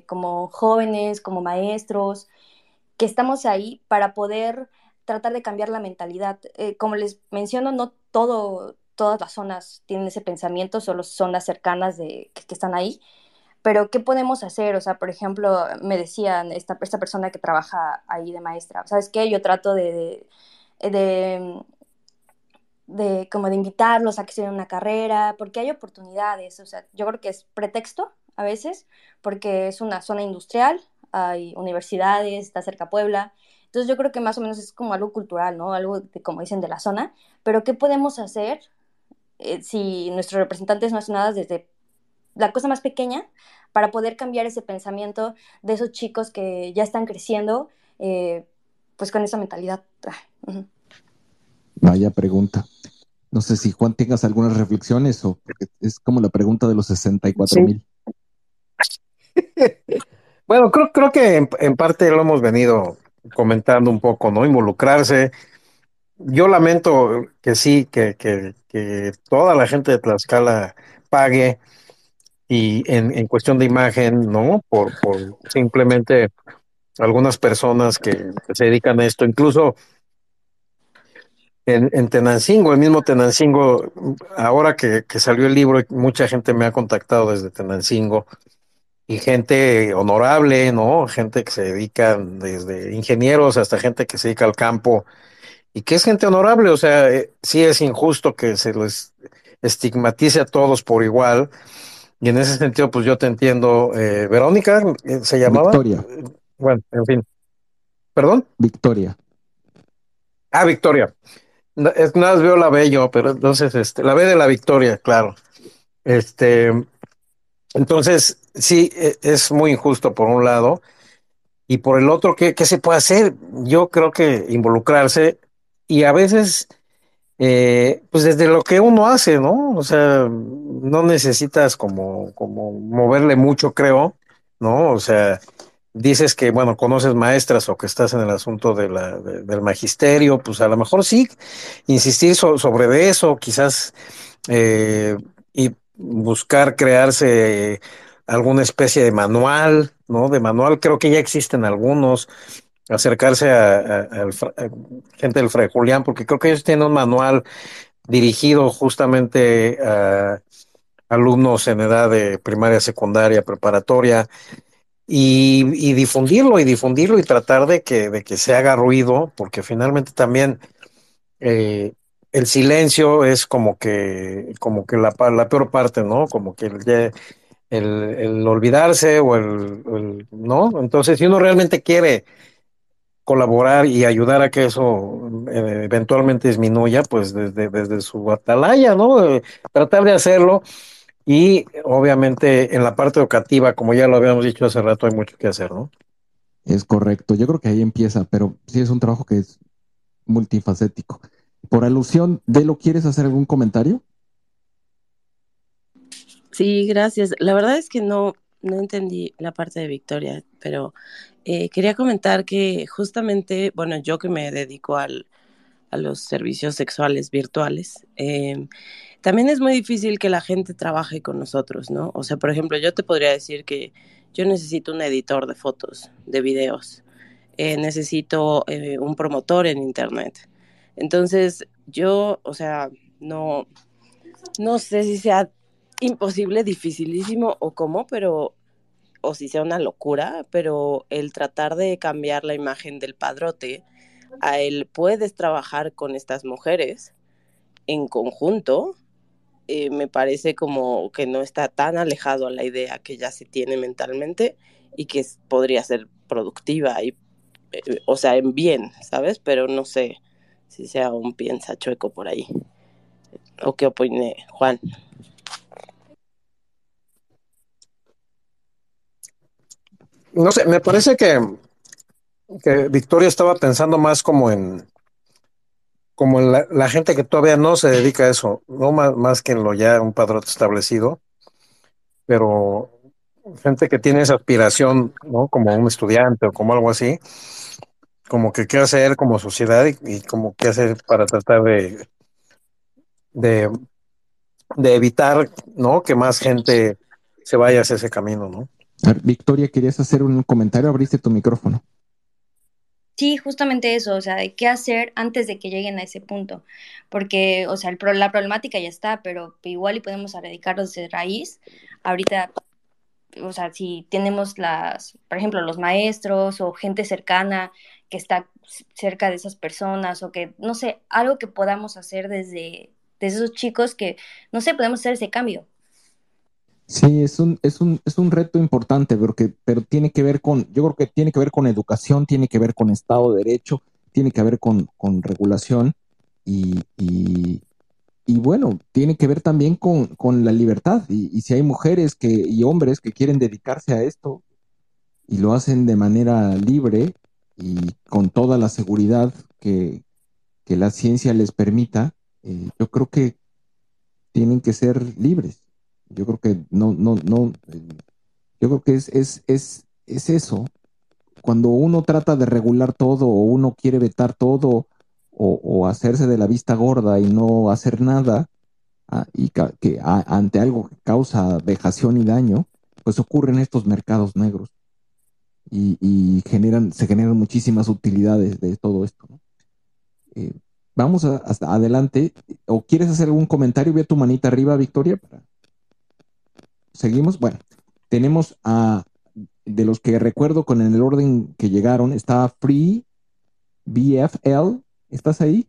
como jóvenes, como maestros, que estamos ahí para poder tratar de cambiar la mentalidad? Como les menciono, no todo, todas las zonas tienen ese pensamiento, solo zonas cercanas de, que están ahí pero ¿qué podemos hacer? O sea, por ejemplo, me decían esta, esta persona que trabaja ahí de maestra, ¿sabes qué? Yo trato de, de, de, de como de invitarlos a que se den una carrera, porque hay oportunidades, o sea, yo creo que es pretexto a veces, porque es una zona industrial, hay universidades, está cerca Puebla, entonces yo creo que más o menos es como algo cultural, ¿no? Algo de, como dicen de la zona, pero ¿qué podemos hacer eh, si nuestros representantes no hacen nada desde la cosa más pequeña para poder cambiar ese pensamiento de esos chicos que ya están creciendo, eh, pues con esa mentalidad. Uh -huh. Vaya pregunta. No sé si Juan tengas algunas reflexiones o porque es como la pregunta de los 64 mil. Sí. bueno, creo, creo que en, en, parte lo hemos venido comentando un poco, ¿no? Involucrarse. Yo lamento que sí, que, que, que toda la gente de Tlaxcala pague y en, en, cuestión de imagen, ¿no? Por, por simplemente algunas personas que, se dedican a esto, incluso en, Tenancingo, el mismo Tenancingo, ahora que, que, salió el libro, mucha gente me ha contactado desde Tenancingo y gente honorable, ¿no? Gente que se dedica desde ingenieros hasta gente que se dedica al campo y que es gente honorable, o sea, eh, sí es injusto que se les estigmatice a todos por igual. Y en ese sentido, pues yo te entiendo. Eh, Verónica, eh, ¿se llamaba? Victoria. Bueno, en fin. ¿Perdón? Victoria. Ah, Victoria. Es, nada más veo la B yo, pero entonces, este, la B de la Victoria, claro. Este, entonces, sí, e, es muy injusto por un lado. Y por el otro, ¿qué, qué se puede hacer? Yo creo que involucrarse y a veces, eh, pues desde lo que uno hace, ¿no? O sea, no necesitas como, como moverle mucho, creo, ¿no? O sea, dices que, bueno, conoces maestras o que estás en el asunto de la, del magisterio, pues a lo mejor sí, insistir sobre eso, quizás, eh, y buscar crearse alguna especie de manual, ¿no? De manual, creo que ya existen algunos, acercarse a, gente del Fray Julián, porque creo que ellos tienen un manual dirigido justamente a alumnos en edad de primaria, secundaria, preparatoria, y, difundirlo y difundirlo y tratar de que, de que se haga ruido, porque finalmente también eh, el silencio es como que, como que la, la peor parte, ¿no? Como que el, el, olvidarse o el, ¿no? Entonces, si uno realmente quiere colaborar y ayudar a que eso eh, eventualmente disminuya, pues desde, desde su atalaya, ¿no? Eh, tratar de hacerlo y obviamente en la parte educativa, como ya lo habíamos dicho hace rato, hay mucho que hacer, ¿no? Es correcto, yo creo que ahí empieza, pero sí es un trabajo que es multifacético. Por alusión, ¿de lo quieres hacer algún comentario? Sí, gracias. La verdad es que no, no entendí la parte de Victoria, pero eh, quería comentar que justamente, bueno, yo que me dedico al, a los servicios sexuales virtuales, eh, también es muy difícil que la gente trabaje con nosotros, ¿no? O sea, por ejemplo, yo te podría decir que yo necesito un editor de fotos, de videos, eh, necesito eh, un promotor en Internet. Entonces, yo, o sea, no, no sé si sea imposible, dificilísimo o cómo, pero, o si sea una locura, pero el tratar de cambiar la imagen del padrote, a él puedes trabajar con estas mujeres en conjunto eh, me parece como que no está tan alejado a la idea que ya se tiene mentalmente y que podría ser productiva y, eh, o sea, en bien, ¿sabes? Pero no sé si sea un piensa chueco por ahí. ¿O qué opine Juan? No sé, me parece que, que Victoria estaba pensando más como en como la, gente que todavía no se dedica a eso, no más, más que en lo ya un padrón establecido, pero gente que tiene esa aspiración, ¿no? Como un estudiante o como algo así, como que qué hacer como sociedad y, como qué hacer para tratar de, de, de, evitar, ¿no? Que más gente se vaya hacia ese camino, ¿no? Victoria, querías hacer un comentario, abriste tu micrófono. Sí, justamente eso, o sea, de qué hacer antes de que lleguen a ese punto, porque, o sea, la problemática ya está, pero igual y podemos erradicarlos de raíz. Ahorita, o sea, si tenemos las, por ejemplo, los maestros o gente cercana que está cerca de esas personas o que, no sé, algo que podamos hacer desde, desde esos chicos que, no sé, podemos hacer ese cambio. Sí, es un, es un, es un reto importante, porque, pero tiene que ver con, yo creo que tiene que ver con educación, tiene que ver con Estado de Derecho, tiene que ver con, con regulación y, y, bueno, tiene que ver también con, con la libertad. Y, y, si hay mujeres que, y hombres que quieren dedicarse a esto y lo hacen de manera libre y con toda la seguridad que, que la ciencia les permita, eh, yo creo que tienen que ser libres. Yo creo que no, no, no, yo creo que es, es, es, es eso. Cuando uno trata de regular todo o uno quiere vetar todo o, hacerse de la vista gorda y no hacer nada ah, y que ante algo que causa vejación y daño, pues ocurren estos mercados negros y, generan, se generan muchísimas utilidades de todo esto. Eh, vamos hasta adelante. ¿O quieres hacer algún comentario? Ve tu manita arriba, Victoria. Seguimos. Bueno, tenemos a, de los que recuerdo con el orden que llegaron, está Free BFL. ¿Estás ahí?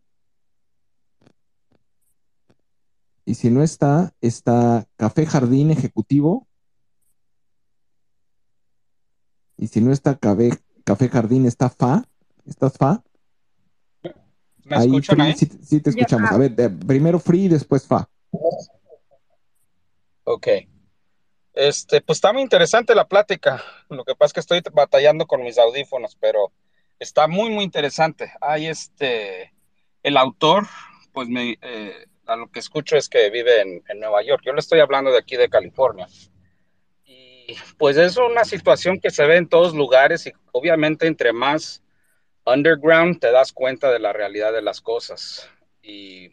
Y si no está, está Café Jardín Ejecutivo. Y si no está Café, Café Jardín, está FA. ¿Estás FA? ¿Me escuchan ahí? Sí, te escuchamos. A ver, primero Free y después Fa. Ok. Este, pues está muy interesante la plática. Lo que pasa es que estoy batallando con mis audífonos, pero está muy, muy interesante. Hay este, el autor, pues me, eh, a lo que escucho es que vive en, en, Nueva York. Yo le estoy hablando de aquí de California. Y pues es una situación que se ve en todos lugares y obviamente entre más underground te das cuenta de la realidad de las cosas. Y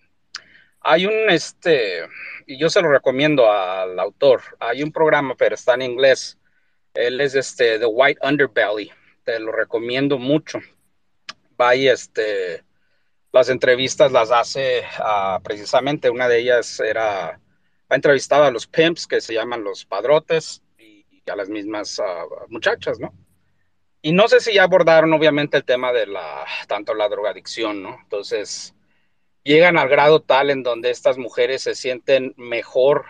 hay un, este, y yo se lo recomiendo al autor, hay un programa, pero está en inglés. Él es este, The White Underbelly. Te lo recomiendo mucho. Vaya, este, las entrevistas las hace uh, precisamente, una de ellas era, ha entrevistado a los pimps que se llaman los padrotes y, y a las mismas uh, muchachas, ¿no? Y no sé si ya abordaron obviamente el tema de la, tanto la drogadicción, ¿no? Entonces, llegan al grado tal en donde estas mujeres se sienten mejor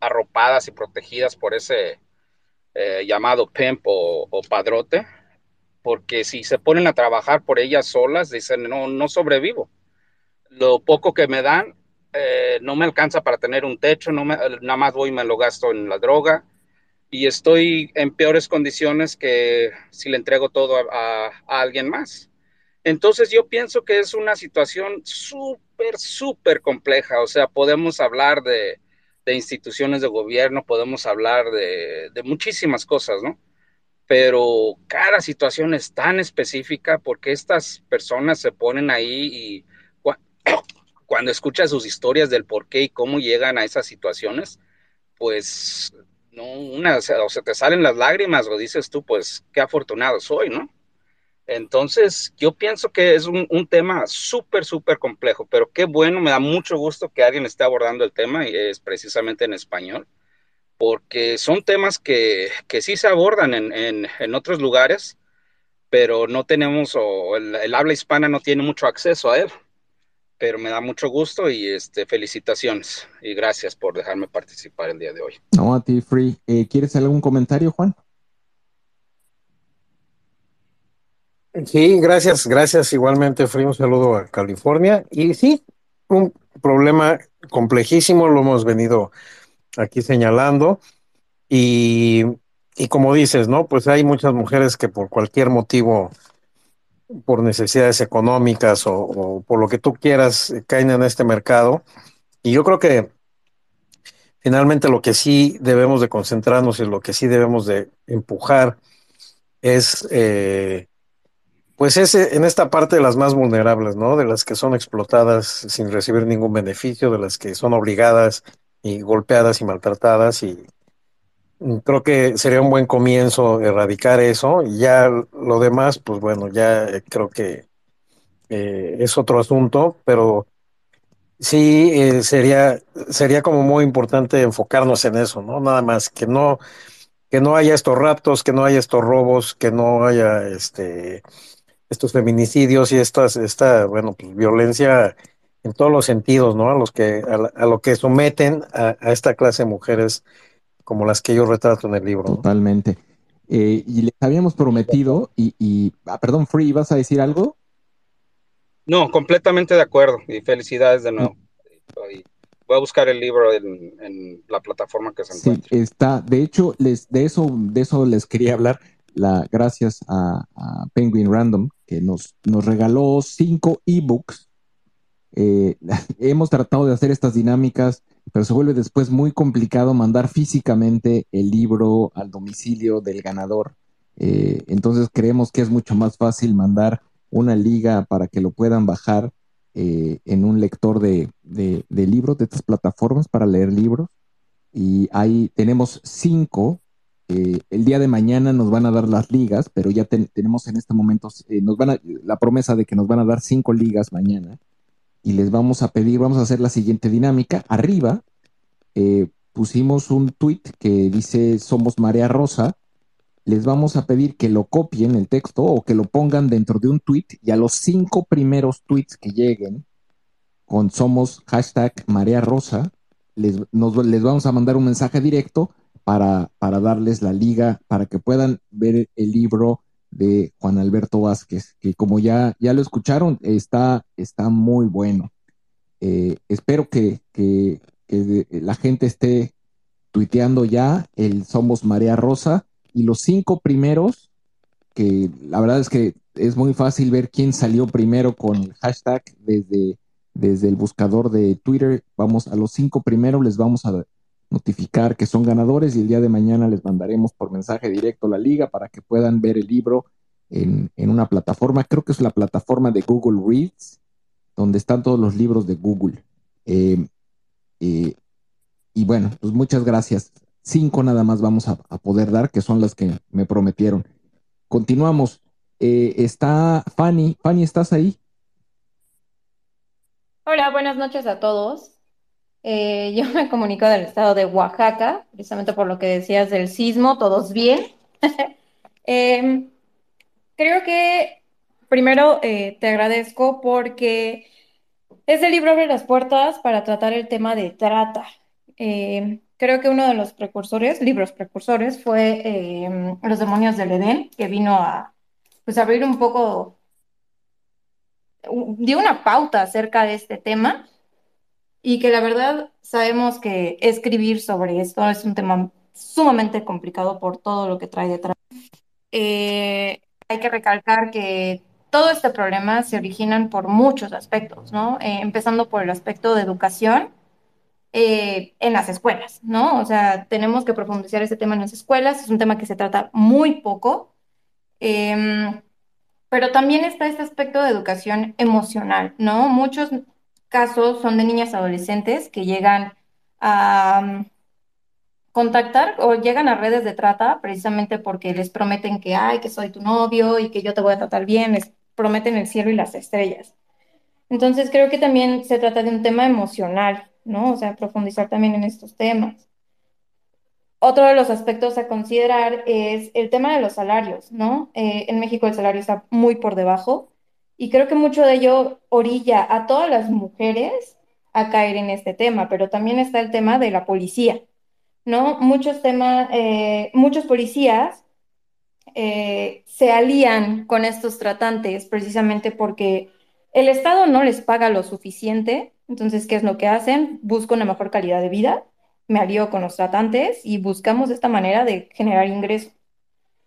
arropadas y protegidas por ese eh, llamado pimp o, padrote, porque si se ponen a trabajar por ellas solas, dicen, no, no sobrevivo. Lo poco que me dan eh, no me alcanza para tener un techo, no me, nada más voy y me lo gasto en la droga y estoy en peores condiciones que si le entrego todo a alguien más. Entonces yo pienso que es una situación súper, súper compleja. O sea, podemos hablar de, instituciones de gobierno, podemos hablar de, muchísimas cosas, ¿no? Pero cada situación es tan específica porque estas personas se ponen ahí y cu cuando escuchas sus historias del por qué y cómo llegan a esas situaciones, pues no, una, o sea, o se te salen las lágrimas o dices tú, pues qué afortunado soy, ¿no? Entonces, yo pienso que es un, tema súper, súper complejo, pero qué bueno, me da mucho gusto que alguien esté abordando el tema y es precisamente en español, porque son temas que, que sí se abordan en, en, otros lugares, pero no tenemos, o el, habla hispana no tiene mucho acceso a él pero me da mucho gusto y este, felicitaciones y gracias por dejarme participar el día de hoy. No, a ti, Free. Eh, ¿Quieres algún comentario, Juan? Sí, gracias, gracias. Igualmente, Free, un saludo a California. Y sí, un problema complejísimo, lo hemos venido aquí señalando. Y, y como dices, ¿no? Pues hay muchas mujeres que por cualquier motivo por necesidades económicas o, o, por lo que tú quieras caen en este mercado. Y yo creo que finalmente lo que sí debemos de concentrarnos y lo que sí debemos de empujar es, eh, pues ese, en esta parte de las más vulnerables, ¿no? De las que son explotadas sin recibir ningún beneficio, de las que son obligadas y golpeadas y maltratadas y, creo que sería un buen comienzo erradicar eso y ya lo demás, pues bueno, ya creo que eh, es otro asunto, pero sí eh, sería sería como muy importante enfocarnos en eso, ¿no? Nada más que no que no haya estos raptos, que no haya estos robos, que no haya este estos feminicidios y estas esta bueno, pues violencia en todos los sentidos, ¿no? A los que a, a lo que someten a, a esta clase de mujeres como las que yo retrato en el libro. ¿no? Totalmente. Eh, y les habíamos prometido, y, y ah, perdón, Free, ¿vas a decir algo? No, completamente de acuerdo, y felicidades de nuevo. Y voy a buscar el libro en, en la plataforma que se encuentra. Sí, está, de hecho, les, de, eso, de eso les quería hablar, la, gracias a, Penguin Random, que nos, nos regaló cinco ebooks. Eh, hemos tratado de hacer estas dinámicas pero se vuelve después muy complicado mandar físicamente el libro al domicilio del ganador. Eh, entonces creemos que es mucho más fácil mandar una liga para que lo puedan bajar eh, en un lector de, de, de, libros, de estas plataformas para leer libros. Y ahí tenemos cinco eh, el día de mañana nos van a dar las ligas, pero ya tenemos en este momento, eh, nos van a, la promesa de que nos van a dar cinco ligas mañana y les vamos a pedir, vamos a hacer la siguiente dinámica. Arriba eh, pusimos un tweet que dice Somos Marea Rosa. Les vamos a pedir que lo copien el texto o que lo pongan dentro de un tweet y a los cinco primeros tweets que lleguen con Somos hashtag Marea Rosa, les, les vamos a mandar un mensaje directo para, para darles la liga, para que puedan ver el libro de Juan Alberto Vázquez, que como ya, ya lo escucharon, está, está muy bueno. Eh, espero que, que, la gente esté tuiteando ya el Somos Marea Rosa y los cinco primeros, que la verdad es que es muy fácil ver quién salió primero con el hashtag desde, desde el buscador de Twitter. Vamos a los cinco primeros, les vamos a notificar que son ganadores y el día de mañana les mandaremos por mensaje directo la liga para que puedan ver el libro en, una plataforma, creo que es la plataforma de Google Reads, donde están todos los libros de Google. Eh, eh, y bueno, pues muchas gracias. Cinco nada más vamos a, poder dar, que son las que me prometieron. Continuamos. Eh, está Fanny. Fanny, ¿estás ahí? Hola, buenas noches a todos. Eh, yo me comunico del estado de Oaxaca, precisamente por lo que decías del sismo, todos bien. Em, creo que primero eh, te agradezco porque ese libro abre las puertas para tratar el tema de trata. Em, creo que uno de los precursores, libros precursores, fue em, Los demonios del Edén, que vino a pues, abrir un poco, dio una pauta acerca de este tema y que la verdad sabemos que escribir sobre esto es un tema sumamente complicado por todo lo que trae detrás. Eh, hay que recalcar que todo este problema se originan por muchos aspectos, ¿no? Eh, empezando por el aspecto de educación eh, en las escuelas, ¿no? O sea, tenemos que profundizar ese tema en las escuelas, es un tema que se trata muy poco. Em, pero también está este aspecto de educación emocional, ¿no? Muchos casos son de niñas adolescentes que llegan a mm, contactar o llegan a redes de trata precisamente porque les prometen que, ay, que soy tu novio y que yo te voy a tratar bien, les prometen el cielo y las estrellas. Entonces creo que también se trata de un tema emocional, ¿no? O sea, profundizar también en estos temas. Otro de los aspectos a considerar es el tema de los salarios, ¿no? Eh, en México el salario está muy por debajo y creo que mucho de ello orilla a todas las mujeres a caer en este tema, pero también está el tema de la policía, ¿no? Muchos temas, eh, muchos policías eh, se alían con estos tratantes precisamente porque el Estado no les paga lo suficiente, entonces, ¿qué es lo que hacen? Busco una mejor calidad de vida, me alío con los tratantes y buscamos esta manera de generar ingresos.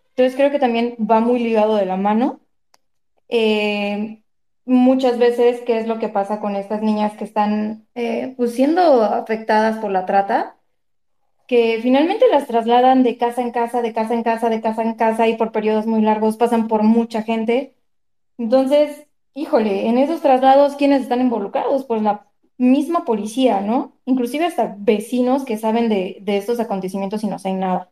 Entonces, creo que también va muy ligado de la mano eh, muchas veces, ¿qué es lo que pasa con estas niñas que están eh, pues, siendo afectadas por la trata? Que finalmente las trasladan de casa en casa, de casa en casa, de casa en casa y por periodos muy largos pasan por mucha gente. Entonces, híjole, en esos traslados, ¿quiénes están involucrados? Pues la misma policía, ¿no? Inclusive hasta vecinos que saben de, de estos acontecimientos y no saben nada,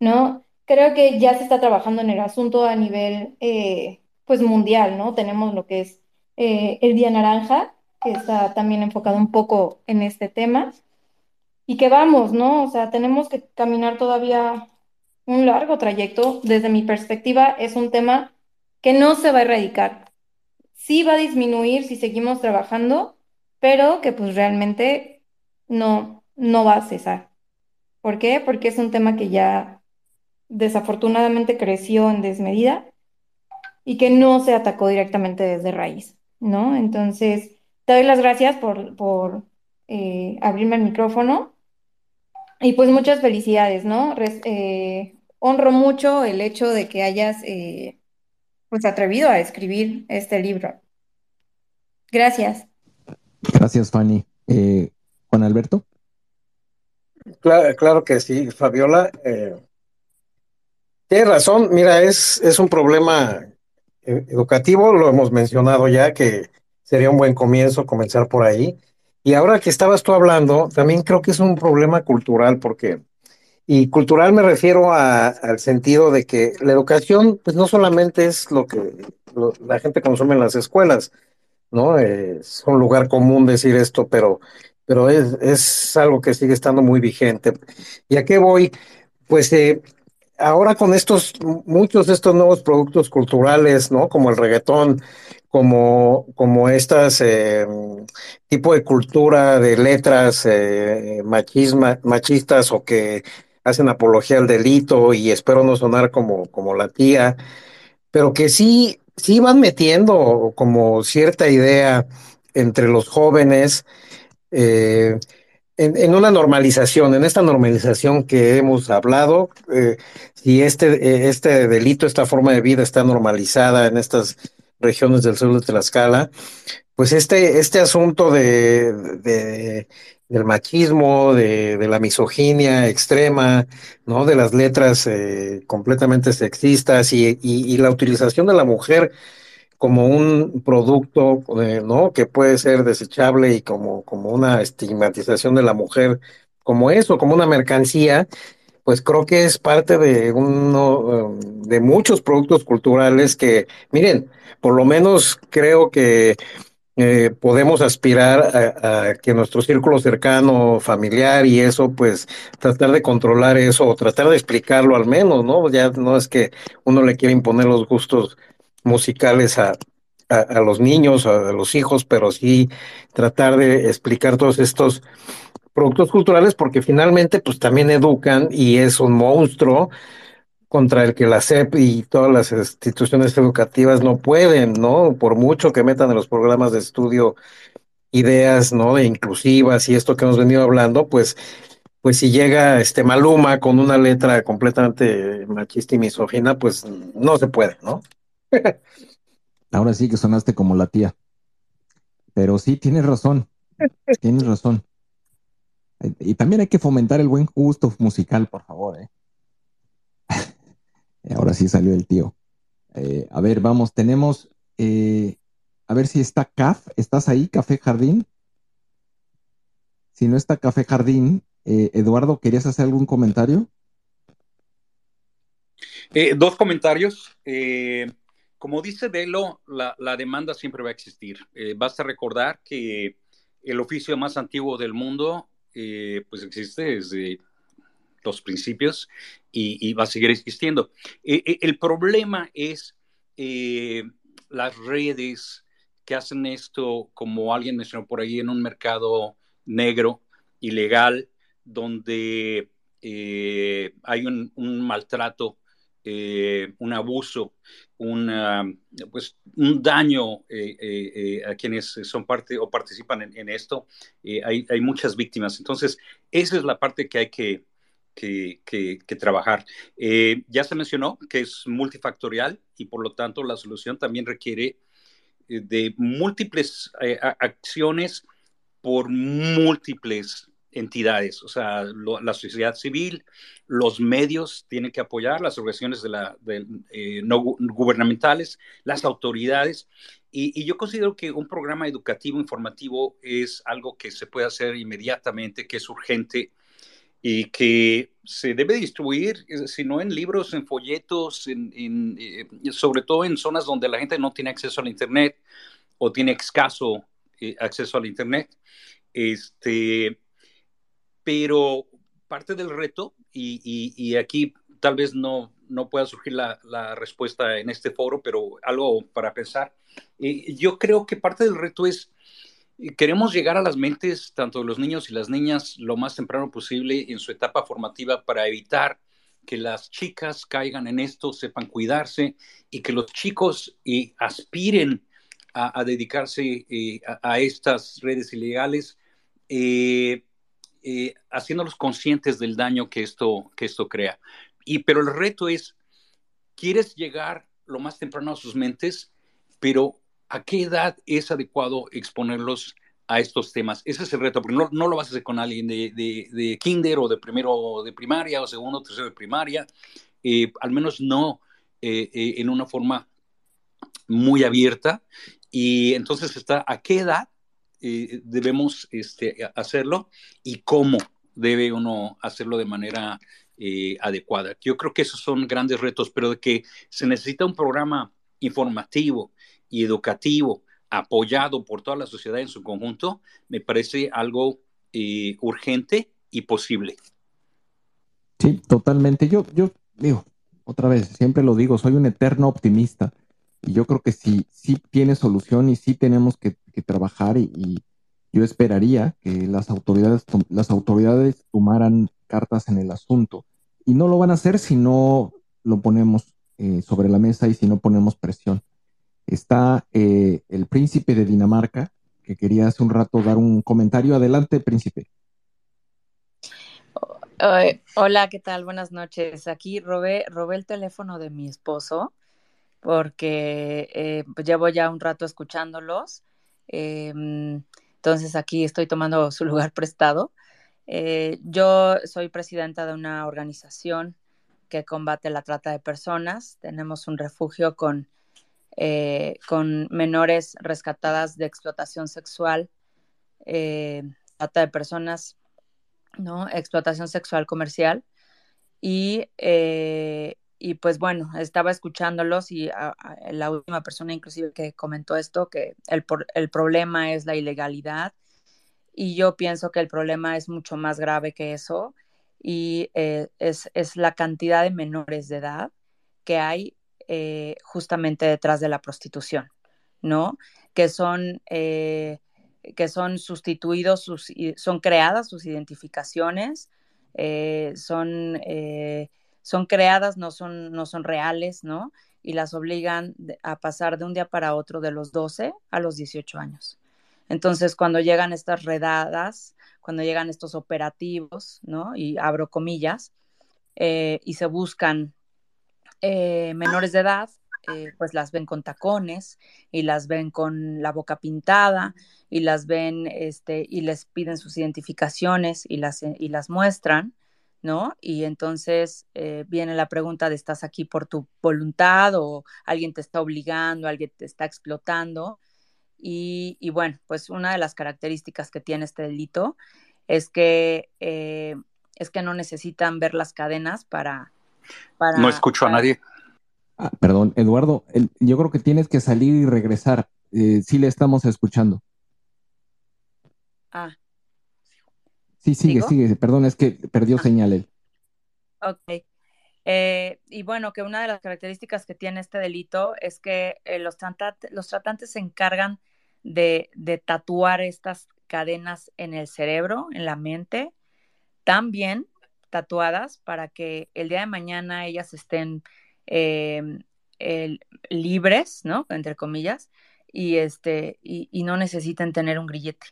¿no? Creo que ya se está trabajando en el asunto a nivel eh, pues mundial, ¿no? Tenemos lo que es eh, el Día Naranja, que está también enfocado un poco en este tema, y que vamos, ¿no? O sea, tenemos que caminar todavía un largo trayecto. Desde mi perspectiva, es un tema que no se va a erradicar. Sí va a disminuir si seguimos trabajando, pero que pues realmente no, no va a cesar. ¿Por qué? Porque es un tema que ya desafortunadamente creció en desmedida y que no se atacó directamente desde raíz, ¿no? Entonces, te doy las gracias por, por eh, abrirme el micrófono y pues muchas felicidades, ¿no? Eh, honro mucho el hecho de que hayas eh, pues atrevido a escribir este libro. Gracias. Gracias, Fanny. Juan Alberto. Claro, claro que sí, Fabiola. tienes razón, mira, es, es un problema educativo, lo hemos mencionado ya, que sería un buen comienzo comenzar por ahí. Y ahora que estabas tú hablando, también creo que es un problema cultural porque Y cultural me refiero al sentido de que la educación, pues no solamente es lo que la gente consume en las escuelas, ¿no? Es un lugar común decir esto, pero, pero es, es algo que sigue estando muy vigente. ¿Y a qué voy? Pues eh, ahora con estos, muchos de estos nuevos productos culturales, ¿no? Como el reggaetón, como, como estas eh, tipo de cultura de letras eh, machistas o que hacen apología al delito y espero no sonar como, como la tía, pero que sí, sí van metiendo como cierta idea entre los jóvenes eh, en, una normalización, en esta normalización que hemos hablado, eh, si este, este delito, esta forma de vida está normalizada en estas regiones del sur de Tlaxcala, pues este, este asunto de, de del machismo, de, la misoginia extrema, ¿no? De las letras eh, completamente sexistas y, la utilización de la mujer como un producto, ¿no? Que puede ser desechable y como, como una estigmatización de la mujer como eso, como una mercancía, pues creo que es parte de uno de muchos productos culturales que, miren, por lo menos creo que eh, podemos aspirar a, que nuestro círculo cercano, familiar y eso, pues tratar de controlar eso o tratar de explicarlo al menos, ¿no? Ya no es que uno le quiera imponer los gustos musicales a, a, los niños, a, los hijos, pero sí tratar de explicar todos estos productos culturales porque finalmente pues también educan y es un monstruo contra el que la SEP y todas las instituciones educativas no pueden, ¿no? Por mucho que metan en los programas de estudio ideas, ¿no? De inclusivas y esto que hemos venido hablando, pues, pues si llega este Maluma con una letra completamente machista y misógina, pues no se puede, ¿no? Ahora sí que sonaste como la tía. Pero sí, tienes razón. Tienes razón. Y también hay que fomentar el buen gusto musical, por favor, ¿eh? Ahora sí salió el tío. Eh, a ver, vamos, tenemos. Eh, a ver si está CAF. ¿Estás ahí, Café Jardín? Si no está Café Jardín, eh, Eduardo, ¿querías hacer algún comentario? dos comentarios. Como dice Delo, la, demanda siempre va a existir. basta recordar que el oficio más antiguo del mundo, pues existe desde los principios y, va a seguir existiendo. E, e, el problema es eh, las redes que hacen esto, como alguien mencionó por ahí, en un mercado negro, ilegal, donde eh, hay un, maltrato, eh, un abuso, pues, un daño a quienes son parte o participan en, esto. Hay, hay, muchas víctimas. Entonces, esa es la parte que hay que, que, trabajar. Eh, ya se mencionó que es multifactorial y por lo tanto la solución también requiere eh, de múltiples eh, acciones por múltiples entidades, o sea, la sociedad civil, los medios tienen que apoyar, las organizaciones de la, no gubernamentales, las autoridades, y, y, yo considero que un programa educativo informativo es algo que se puede hacer inmediatamente, que es urgente, y que se debe distribuir, eh, si no en libros, en folletos, en, eh, sobre todo en zonas donde la gente no tiene acceso al Internet o tiene escaso eh, acceso al Internet. Este, pero parte del reto, y, y, aquí tal vez no, no pueda surgir la, la, respuesta en este foro, pero algo para pensar, yo creo que parte del reto es Queremos llegar a las mentes tanto de los niños y las niñas lo más temprano posible en su etapa formativa para evitar que las chicas caigan en esto, sepan cuidarse y que los chicos eh, aspiren a, dedicarse eh, a, estas redes ilegales, eh, haciéndolos conscientes del daño que esto, que esto crea. Y, pero el reto es, ¿quieres llegar lo más temprano a sus mentes? Pero ¿a qué edad es adecuado exponerlos a estos temas? Ese es el reto, porque no, lo vas a hacer con alguien de, kinder o de primero de primaria o segundo o tercero de primaria, eh, al menos no eh, eh, en una forma muy abierta. Y entonces está, ¿a qué edad debemos este, hacerlo y cómo debe uno hacerlo de manera eh, adecuada. Yo creo que esos son grandes retos, pero de que se necesita un programa informativo y educativo apoyado por toda la sociedad en su conjunto, me parece algo eh, urgente y posible. Sí, totalmente. Yo, yo digo, otra vez, siempre lo digo, soy un eterno optimista y yo creo que sí, sí tiene solución y sí tenemos que, trabajar y, yo esperaría que las autoridades, las autoridades tomaran cartas en el asunto y no lo van a hacer si no lo ponemos eh, sobre la mesa y si no ponemos presión. Está eh, el príncipe de Dinamarca, que quería hace un rato dar un comentario. Adelante, príncipe. hola, ¿qué tal? Buenas noches. Aquí robé, robé el teléfono de mi esposo porque eh, pues llevo ya un rato escuchándolos. Em, entonces aquí estoy tomando su lugar prestado. Eh, yo soy presidenta de una organización que combate la trata de personas. Tenemos un refugio con, eh, con menores rescatadas de explotación sexual, trata de personas ¿no? Explotación sexual comercial. Y, eh, y pues bueno, estaba escuchándolos y la última persona inclusive que comentó esto, que el, el problema es la ilegalidad. Y yo pienso que el problema es mucho más grave que eso y eh, es, es, la cantidad de menores de edad que hay eh, justamente detrás de la prostitución, ¿no? Que son que son sustituidos, sus, son creadas sus identificaciones, eh, son, eh, son creadas, no son, no son reales, ¿no? Y las obligan a pasar de un día para otro de los 12 a los 18 años. Entonces, cuando llegan estas redadas, cuando llegan estos operativos, ¿no? Y abro comillas, eh, y se buscan menores de edad, eh, pues las ven con tacones y las ven con la boca pintada y las ven este, y les piden sus identificaciones y las, eh, y las muestran, ¿no? Y entonces eh, viene la pregunta de ¿estás aquí por tu voluntad o alguien te está obligando, alguien te está explotando? Y, y bueno, pues una de las características que tiene este delito es que, es que no necesitan ver las cadenas para... para no escucho a nadie. Ah, perdón, Eduardo, yo creo que tienes que salir y regresar. Eh, sí le estamos escuchando. Ah. Sí, sigue, sigue. Perdón, es que perdió ah. señal él. Ok. Eh, y bueno, que una de las características que tiene este delito es que eh, los, los tratantes se encargan de, de, tatuar estas cadenas en el cerebro, en la mente, también tatuadas para que el día de mañana ellas estén Em, libres, ¿no? Entre comillas, y, este, y, no necesitan tener un grillete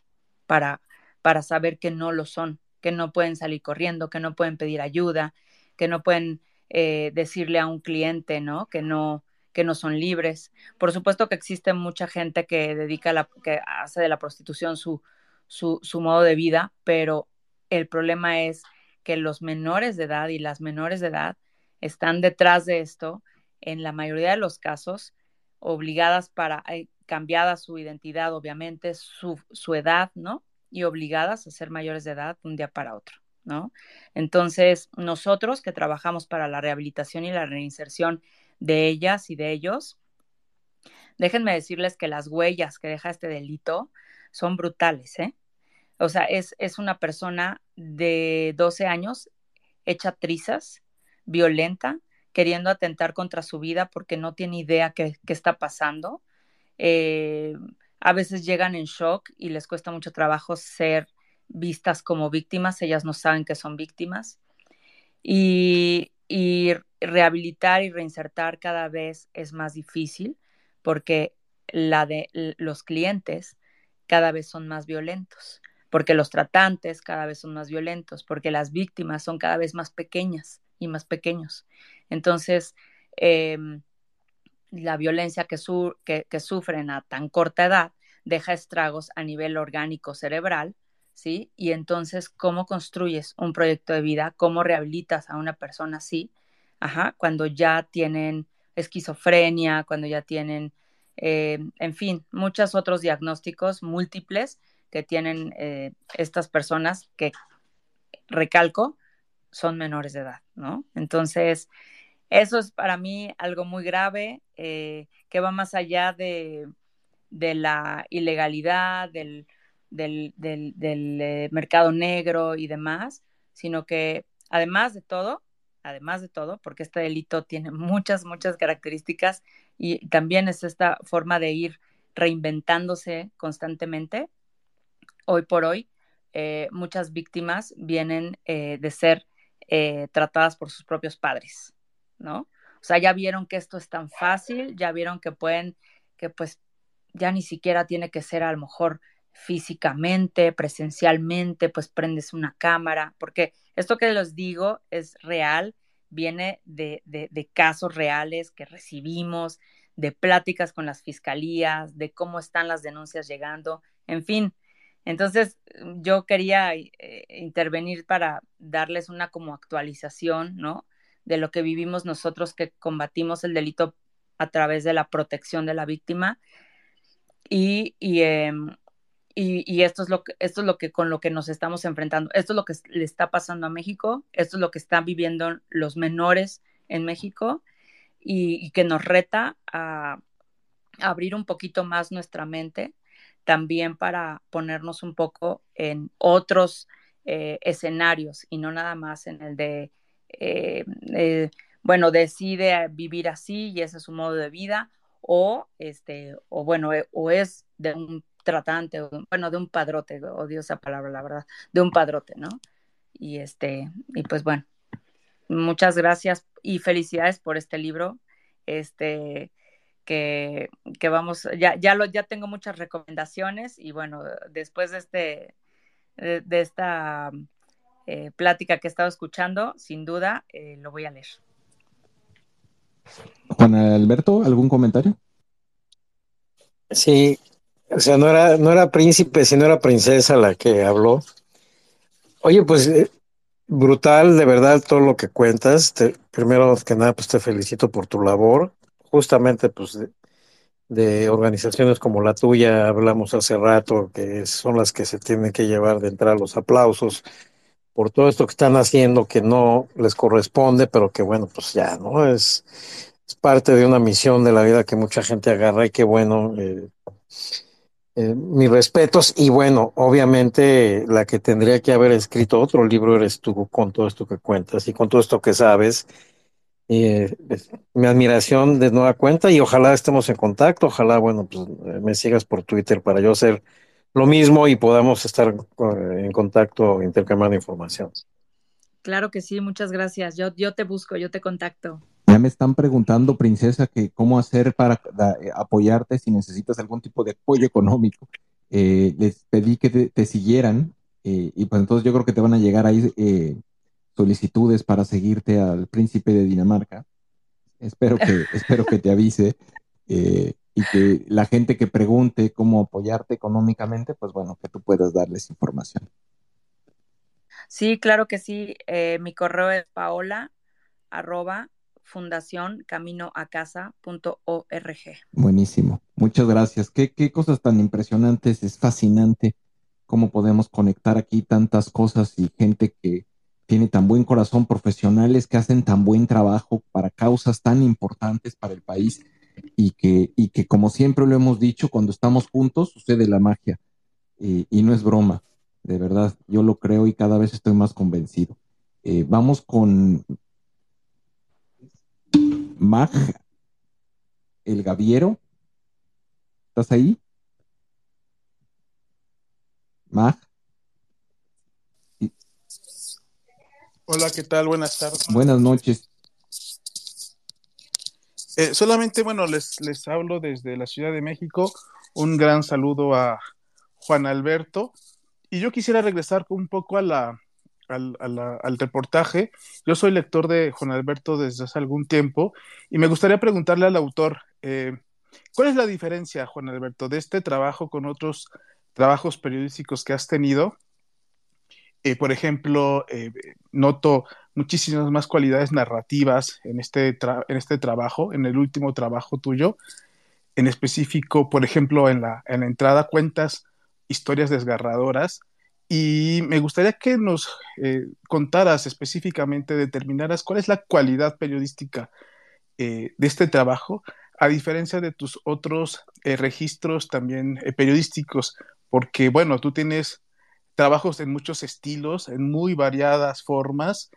para, para saber que no lo son, que no pueden salir corriendo, que no pueden pedir ayuda, que no pueden eh, decirle a un cliente, ¿no? Que no, que no son libres. Por supuesto que existe mucha gente que dedica la, que hace de la prostitución su, su, su modo de vida, pero el problema es que los menores de edad y las menores de edad están detrás de esto, en la mayoría de los casos, obligadas para, eh, cambiada su identidad, obviamente, su, su edad, ¿no? Y obligadas a ser mayores de edad un día para otro, ¿no? Entonces, nosotros que trabajamos para la rehabilitación y la reinserción de ellas y de ellos, déjenme decirles que las huellas que deja este delito son brutales, ¿eh? O sea, es, es una persona de 12 años hecha trizas, violenta, queriendo atentar contra su vida porque no tiene idea qué, está pasando. Eh, a veces llegan en shock y les cuesta mucho trabajo ser vistas como víctimas, ellas no saben que son víctimas. Y, rehabilitar y reinsertar cada vez es más difícil porque la de los clientes cada vez son más violentos, porque los tratantes cada vez son más violentos, porque las víctimas son cada vez más pequeñas y más pequeños. Entonces, em, la violencia que, que, sufren a tan corta edad deja estragos a nivel orgánico cerebral, ¿sí? Y entonces, ¿cómo construyes un proyecto de vida? ¿Cómo rehabilitas a una persona así? Ajá, cuando ya tienen esquizofrenia, cuando ya tienen, em, en fin, muchos otros diagnósticos múltiples que tienen eh, estas personas que, recalco, son menores de edad, ¿no? Entonces, eso es para mí algo muy grave, eh, que va más allá de, la ilegalidad, del, del, eh, mercado negro y demás, sino que además de todo, además de todo, porque este delito tiene muchas, muchas características y también es esta forma de ir reinventándose constantemente. Hoy por hoy, eh, muchas víctimas vienen de ser tratadas por sus propios padres, ¿no? O sea, ya vieron que esto es tan fácil, ya vieron que pueden, que pues ya ni siquiera tiene que ser a lo mejor físicamente, presencialmente, pues prendes una cámara, porque esto que les digo es real, viene de, de, casos reales que recibimos, de pláticas con las fiscalías, de cómo están las denuncias llegando, en fin. Entonces, yo quería eh, intervenir para darles una como actualización, ¿no? de lo que vivimos nosotros que combatimos el delito a través de la protección de la víctima. Y, y, em, y, esto, es lo que, esto es lo que con lo que nos estamos enfrentando. Esto es lo que le está pasando a México, esto es lo que están viviendo los menores en México y, que nos reta a, abrir un poquito más nuestra mente, también para ponernos un poco en otros eh, escenarios y no nada más en el de eh, bueno, decide vivir así y ese es su modo de vida, o, este, o bueno, eh, o es de un tratante, o, bueno, de un padrote, odio esa palabra, la verdad, de un padrote, ¿no? Y este, y pues bueno, muchas gracias y felicidades por este libro, este, que, que vamos, ya, ya, lo, ya tengo muchas recomendaciones y bueno, después de este, de esta eh, plática que he estado escuchando, sin duda eh, lo voy a leer. Alberto, ¿algún comentario? Sí, o sea, no era, no era príncipe, sino era princesa la que habló. Oye, pues eh, brutal, de verdad, todo lo que cuentas. primero que nada, pues te felicito por tu labor. Justamente, pues, de, organizaciones como la tuya, hablamos hace rato, que son las que se tienen que llevar de entrar los aplausos por todo esto que están haciendo que no les corresponde, pero que bueno, pues ya, ¿no? Es, parte de una misión de la vida que mucha gente agarra y que bueno, eh, eh, mis respetos y bueno, obviamente la que tendría que haber escrito otro libro eres tú con todo esto que cuentas y con todo esto que sabes. Eh, mi admiración de nueva cuenta y ojalá estemos en contacto, ojalá, bueno, pues me sigas por Twitter para yo ser lo mismo y podamos estar en contacto intercambiando información. Claro que sí, muchas gracias. Yo, yo te busco, yo te contacto. Ya me están preguntando, princesa, que cómo hacer para eh, apoyarte si necesitas algún tipo de apoyo económico. Eh, les pedí que te, siguieran y pues entonces yo creo que te van a llegar ahí solicitudes para seguirte al príncipe de Dinamarca. Espero que, espero que te avise y que la gente que pregunte cómo apoyarte económicamente, pues bueno, que tú puedas darles información. Sí, claro que sí. Eh, mi correo es paola arroba fundación Buenísimo. Muchas gracias. ¿Qué, cosas tan impresionantes. Es fascinante cómo podemos conectar aquí tantas cosas y gente que tiene tan buen corazón, profesionales que hacen tan buen trabajo para causas tan importantes para el país y que, y que como siempre lo hemos dicho, cuando estamos juntos sucede la magia. y no es broma, de verdad, yo lo creo y cada vez estoy más convencido. Eh, vamos con Mag, el Gaviero. ¿Estás ahí? Mag. Hola, ¿qué tal? Buenas tardes. Buenas noches. Eh, solamente, bueno, les, les hablo desde la Ciudad de México. Un gran saludo a Juan Alberto. Y yo quisiera regresar un poco a la, al, al, reportaje. Yo soy lector de Juan Alberto desde hace algún tiempo y me gustaría preguntarle al autor, eh, ¿cuál es la diferencia, Juan Alberto, de este trabajo con otros trabajos periodísticos que has tenido? Eh, por ejemplo, noto muchísimas más cualidades narrativas en este, en este trabajo, en el último trabajo tuyo. En específico, por ejemplo, en la, en la entrada cuentas historias desgarradoras Y me gustaría que nos eh, contaras específicamente, determinaras cuál es la cualidad periodística eh, de este trabajo, a diferencia de tus otros eh, registros también periodísticos, porque bueno, tú tienes trabajos en muchos estilos, en muy variadas formas.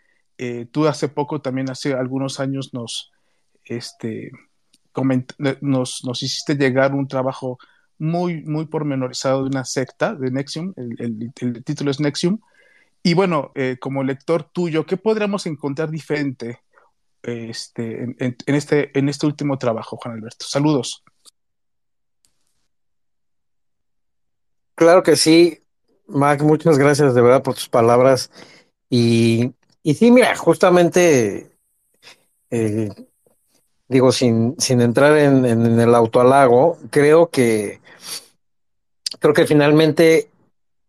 tú hace poco, también hace algunos años, nos, este, nos, nos hiciste llegar un trabajo muy, muy pormenorizado de una secta, de Nexium, el, el, título es Nexium. Y bueno, eh, como lector tuyo, ¿qué podríamos encontrar diferente este, en, este, en este último trabajo, Juan Alberto? Saludos. Claro que sí, Mac, muchas gracias de verdad por tus palabras. Y, y sí, mira, justamente eh, digo, sin, sin entrar en, en, el autoalago, creo que, creo que finalmente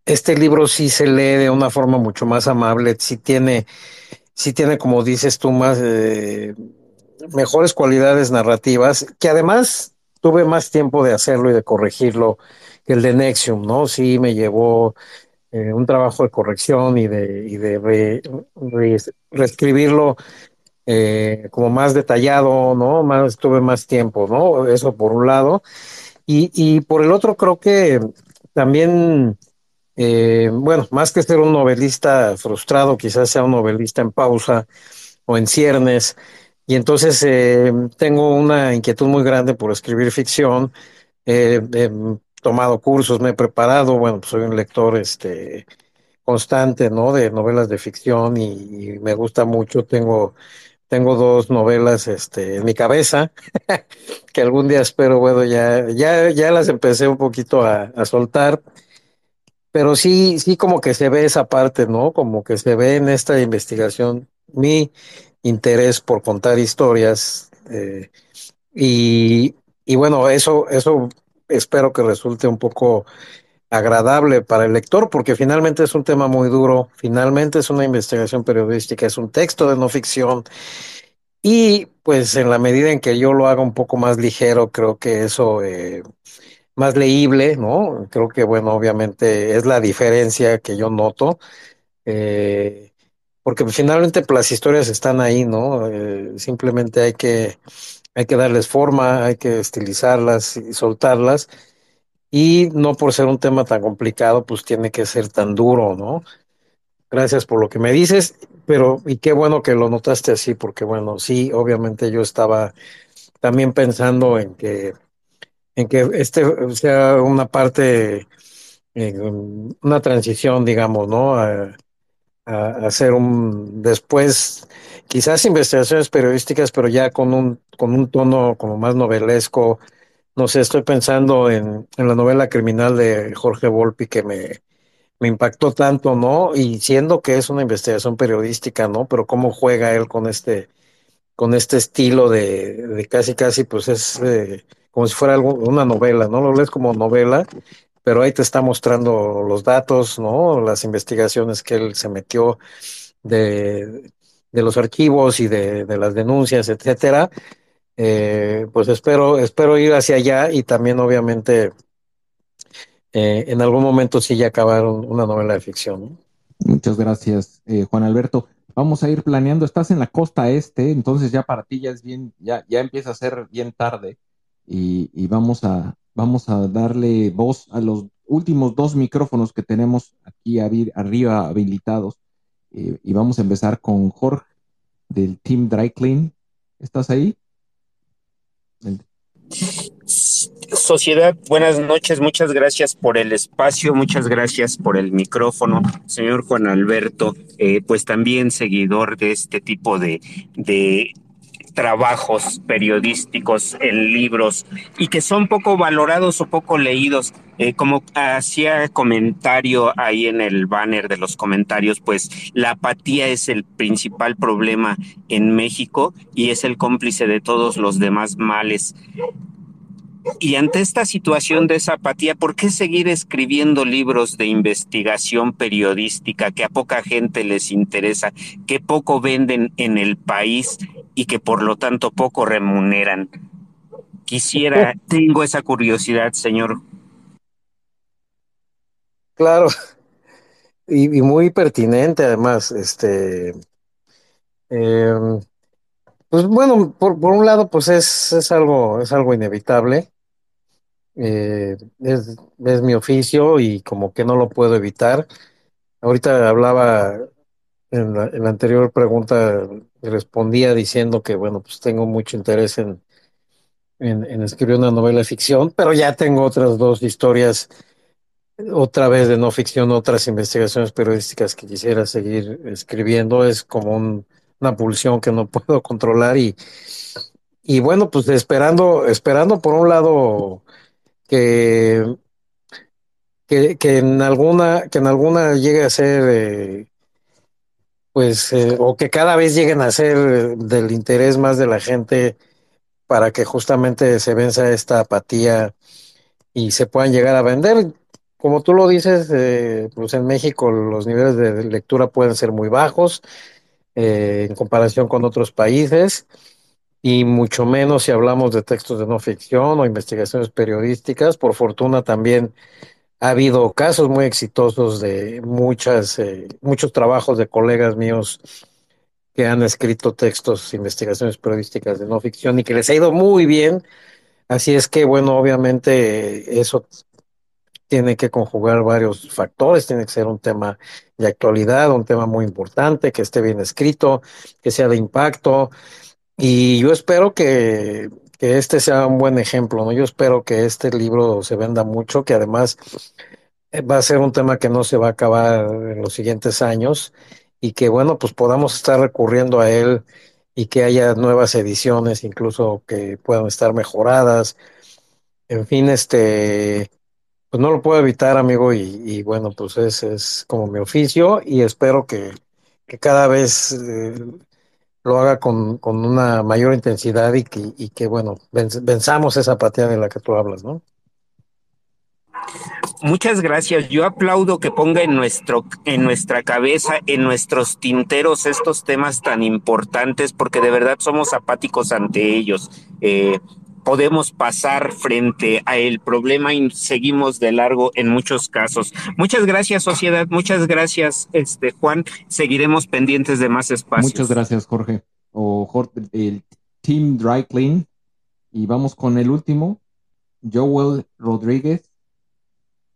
este libro sí se lee de una forma mucho más amable, sí tiene, sí tiene, como dices tú, más eh, mejores cualidades narrativas, que además tuve más tiempo de hacerlo y de corregirlo que el de Nexium, ¿no? Sí me llevó eh, un trabajo de corrección y de, y de re, re, reescribirlo eh, como más detallado, ¿no? Más, tuve más tiempo, ¿no? Eso por un lado. Y, y por el otro creo que también, eh, bueno, más que ser un novelista frustrado, quizás sea un novelista en pausa o en ciernes. Y entonces eh, tengo una inquietud muy grande por escribir ficción. he tomado cursos, me he preparado, bueno, pues soy un lector este, constante, ¿no? De novelas de ficción y me gusta mucho. Tengo tengo dos novelas este, en mi cabeza, que algún día espero, bueno, ya, ya, ya las empecé un poquito a, soltar, pero sí, sí como que se ve esa parte, ¿no? Como que se ve en esta investigación mi interés por contar historias eh, y, y bueno, eso, eso espero que resulte un poco agradable para el lector, porque finalmente es un tema muy duro, finalmente es una investigación periodística, es un texto de no ficción, y pues en la medida en que yo lo haga un poco más ligero, creo que eso, eh, más leíble, ¿no? Creo que, bueno, obviamente es la diferencia que yo noto, eh, porque finalmente pues, las historias están ahí, ¿no? Eh, simplemente hay que, hay que darles forma, hay que estilizarlas y soltarlas y no por ser un tema tan complicado, pues tiene que ser tan duro, ¿no? Gracias por lo que me dices, pero y qué bueno que lo notaste así, porque bueno, sí, obviamente yo estaba también pensando en que en que este sea una parte, eh, una transición, digamos, ¿no? A, a, hacer un después, quizás investigaciones periodísticas, pero ya con un, con un tono como más novelesco, no sé, estoy pensando en, en, la novela criminal de Jorge Volpi que me, me impactó tanto, ¿no? Y siendo que es una investigación periodística, ¿no? Pero cómo juega él con este, con este estilo de, de casi, casi, pues es eh, como si fuera algo, una novela, ¿no? Lo lees como novela, pero ahí te está mostrando los datos, ¿no? Las investigaciones que él se metió de, de los archivos y de, de las denuncias, etcétera eh, pues espero, espero ir hacia allá y también obviamente eh, en algún momento sí ya acabar una novela de ficción. Muchas gracias, eh, Juan Alberto. Vamos a ir planeando, estás en la costa este, entonces ya para ti ya es bien, ya, ya empieza a ser bien tarde y, y vamos, a, vamos a darle voz a los últimos dos micrófonos que tenemos aquí arriba habilitados eh, y vamos a empezar con Jorge del Team Dry Clean. ¿Estás ahí? Sociedad, buenas noches, muchas gracias por el espacio, muchas gracias por el micrófono, señor Juan Alberto, eh, pues también seguidor de este tipo de, de trabajos periodísticos en libros y que son poco valorados o poco leídos. Eh, como hacía comentario ahí en el banner de los comentarios, pues la apatía es el principal problema en México y es el cómplice de todos los demás males. Y ante esta situación de esa apatía, ¿por qué seguir escribiendo libros de investigación periodística que a poca gente les interesa, que poco venden en el país y que por lo tanto poco remuneran? Quisiera, tengo esa curiosidad, señor. Claro. y, muy pertinente además. Este, em, pues bueno, por, un lado, pues es, es, algo, es algo inevitable. Eh, es, es, mi oficio y como que no lo puedo evitar. Ahorita hablaba en la, anterior pregunta, respondía diciendo que, bueno, pues tengo mucho interés en, en, en, escribir una novela de ficción, pero ya tengo otras dos historias, otra vez de no ficción, otras investigaciones periodísticas que quisiera seguir escribiendo. Es como un, una pulsión que no puedo controlar y, y bueno, pues esperando, esperando por un lado que, que, que en alguna, que en alguna llegue a ser eh, pues, eh, o que cada vez lleguen a ser del interés más de la gente para que justamente se venza esta apatía y se puedan llegar a vender. Como tú lo dices, eh, pues en México los niveles de lectura pueden ser muy bajos eh, en comparación con otros países y mucho menos si hablamos de textos de no ficción o investigaciones periodísticas. Por fortuna también ha habido casos muy exitosos de muchas, eh, muchos trabajos de colegas míos que han escrito textos, investigaciones periodísticas de no ficción y que les ha ido muy bien. Así es que, bueno, obviamente eso tiene que conjugar varios factores, tiene que ser un tema de actualidad, un tema muy importante, que esté bien escrito, que sea de impacto. Y yo espero que, que este sea un buen ejemplo, ¿no? Yo espero que este libro se venda mucho, que además eh, va a ser un tema que no se va a acabar en los siguientes años y que bueno, pues podamos estar recurriendo a él y que haya nuevas ediciones, incluso que puedan estar mejoradas. En fin, este, pues no lo puedo evitar, amigo, y, bueno, pues es, es, como mi oficio y espero que, que cada vez eh, lo haga con, con, una mayor intensidad y que, y bueno, venzamos esa apatía de la que tú hablas, ¿no? Muchas gracias. Yo aplaudo que ponga en nuestro, en nuestra cabeza, en nuestros tinteros estos temas tan importantes, porque de verdad somos apáticos ante ellos. Eh, podemos pasar frente a el problema y seguimos de largo en muchos casos. Muchas gracias, sociedad. Muchas gracias, este Juan. Seguiremos pendientes de más espacios. Muchas gracias, Jorge. O Jorge, el Team Dry Clean. Y vamos con el último, Joel Rodríguez.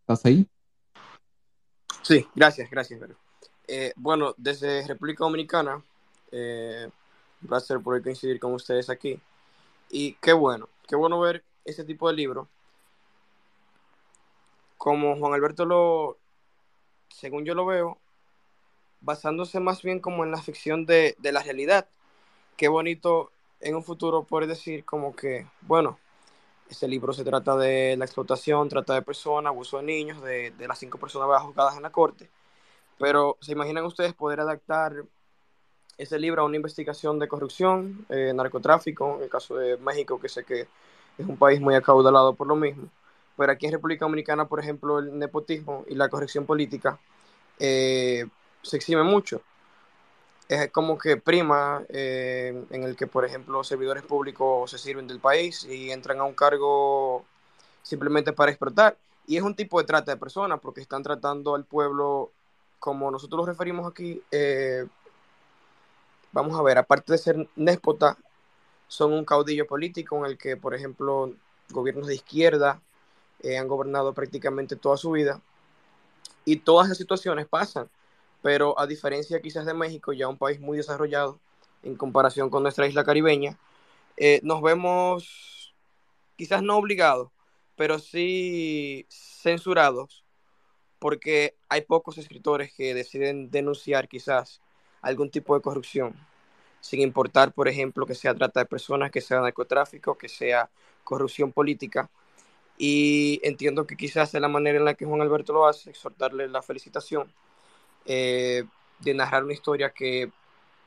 ¿Estás ahí? Sí, gracias, gracias. Eh, bueno, desde República Dominicana, eh, un placer poder coincidir con ustedes aquí. Y qué bueno, qué bueno ver este tipo de libro. Como Juan Alberto lo, según yo lo veo, basándose más bien como en la ficción de, de la realidad. Qué bonito en un futuro poder decir como que, bueno, este libro se trata de la explotación, trata de personas, abuso de niños, de, de las cinco personas juzgadas en la corte. Pero, ¿se imaginan ustedes poder adaptar ese libro a una investigación de corrupción, eh, narcotráfico, en el caso de México, que sé que es un país muy acaudalado por lo mismo? Pero aquí en República Dominicana, por ejemplo, el nepotismo y la corrección política eh, se exime mucho es como que prima eh, en el que, por ejemplo, servidores públicos se sirven del país y entran a un cargo simplemente para explotar. Y es un tipo de trata de personas porque están tratando al pueblo como nosotros lo referimos aquí. Vamos a ver, aparte de ser néspota, son un caudillo político en el que, por ejemplo, gobiernos de izquierda eh, han gobernado prácticamente toda su vida. Y todas las situaciones pasan pero a diferencia quizás de México, ya un país muy desarrollado en comparación con nuestra isla caribeña, eh, nos vemos quizás no obligados, pero sí censurados, porque hay pocos escritores que deciden denunciar quizás algún tipo de corrupción, sin importar, por ejemplo, que sea trata de personas, que sea narcotráfico, que sea corrupción política. Y entiendo que quizás es la manera en la que Juan Alberto lo hace, exhortarle la felicitación eh, de narrar una historia que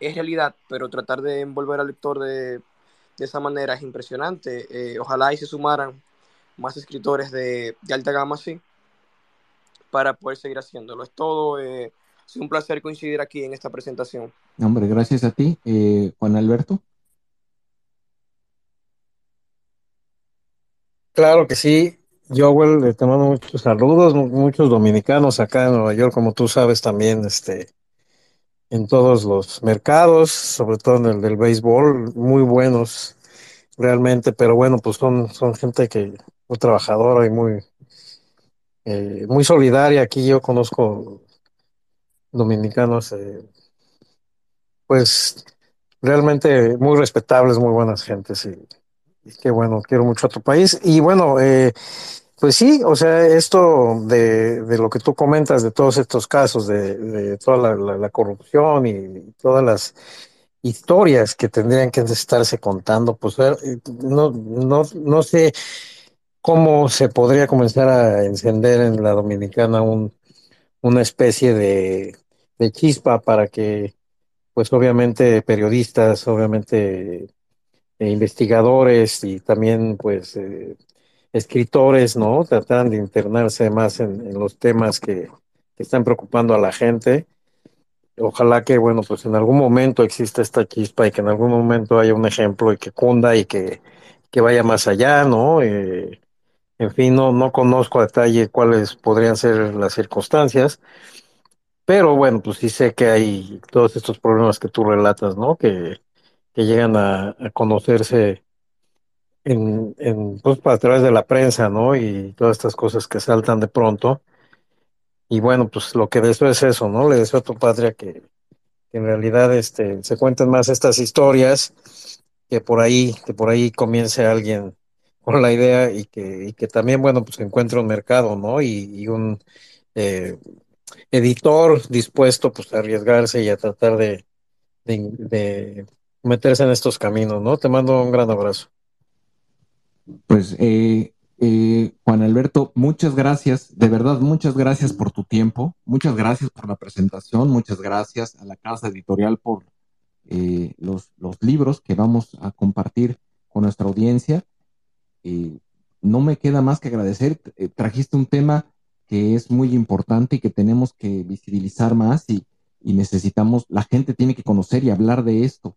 es realidad, pero tratar de envolver al lector de, esa manera es impresionante. Eh, ojalá y se sumaran más escritores de, alta gama así para poder seguir haciéndolo. Es todo. Eh, es un placer coincidir aquí en esta presentación. Hombre, gracias a ti, Juan Alberto. Claro que sí. Joel, te mando muchos saludos, muchos dominicanos acá en Nueva York, como tú sabes también, este, en todos los mercados, sobre todo en el del béisbol, muy buenos realmente, pero bueno, pues son, son gente que muy trabajadora y muy, eh, muy solidaria. Aquí yo conozco dominicanos, eh, pues realmente muy respetables, muy buenas gentes y, y qué bueno, quiero mucho a tu país. Y bueno, eh, pues sí, o sea, esto de, lo que tú comentas, de todos estos casos, de, toda la, la, la, corrupción y todas las historias que tendrían que estarse contando, pues eh, no, no, no sé cómo se podría comenzar a encender en la dominicana un, una especie de, de chispa para que, pues obviamente periodistas, obviamente eh, investigadores y también pues eh, escritores, ¿no? Tratan de internarse más en, en los temas que, que, están preocupando a la gente. Ojalá que, bueno, pues en algún momento exista esta chispa y que en algún momento haya un ejemplo y que cunda y que, que vaya más allá, ¿no? Eh, en fin, no, no conozco a detalle cuáles podrían ser las circunstancias, pero bueno, pues sí sé que hay todos estos problemas que tú relatas, ¿no? Que, que llegan a, a conocerse en, en, pues, a través de la prensa, ¿no? Y todas estas cosas que saltan de pronto. Y bueno, pues lo que deseo es eso, ¿no? Le deseo a tu patria que, que en realidad este, se cuenten más estas historias, que por ahí, que por ahí comience alguien la idea y que, y que también, bueno, pues encuentre un mercado, ¿no? Y, un eh, editor dispuesto pues a arriesgarse y a tratar de, de, meterse en estos caminos, ¿no? Te mando un gran abrazo. Pues eh, eh, Juan Alberto, muchas gracias, de verdad, muchas gracias por tu tiempo, muchas gracias por la presentación, muchas gracias a la casa editorial por los, los, libros que vamos a compartir con nuestra audiencia. No me queda más que agradecer, trajiste un tema que es muy importante y que tenemos que visibilizar más y, necesitamos, la gente tiene que conocer y hablar de esto.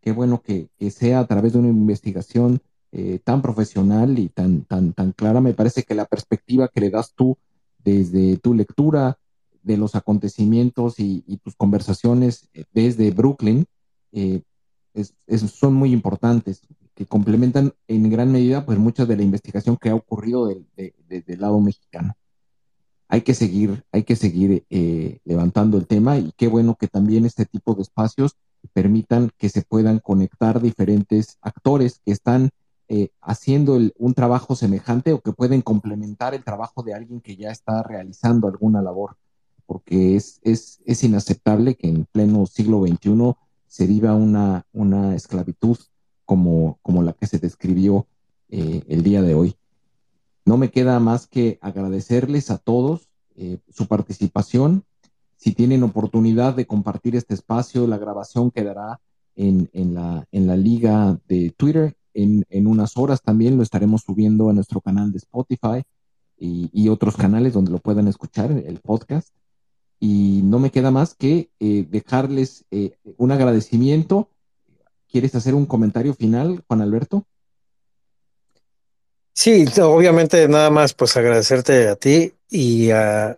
Qué bueno que, sea a través de una investigación eh, tan profesional y tan, tan, tan clara. Me parece que la perspectiva que le das tú desde tu lectura de los acontecimientos y, tus conversaciones eh, desde Brooklyn eh, son muy importantes, que complementan en gran medida pues mucha de la investigación que ha ocurrido del de, de, de lado mexicano. Hay que seguir, hay que seguir eh, levantando el tema y qué bueno que también este tipo de espacios permitan que se puedan conectar diferentes actores que están eh, haciendo el, un trabajo semejante o que pueden complementar el trabajo de alguien que ya está realizando alguna labor, porque es, es, es inaceptable que en pleno siglo XXI se viva una, una esclavitud como, como la que se describió eh, el día de hoy. No me queda más que agradecerles a todos eh, su participación. Si tienen oportunidad de compartir este espacio, la grabación quedará en, en, la, en la liga de Twitter en, en, unas horas también lo estaremos subiendo a nuestro canal de Spotify y, otros canales donde lo puedan escuchar, el podcast. Y no me queda más que eh, dejarles un agradecimiento. ¿Quieres hacer un comentario final, Juan Alberto? Sí, obviamente nada más pues agradecerte a ti y a,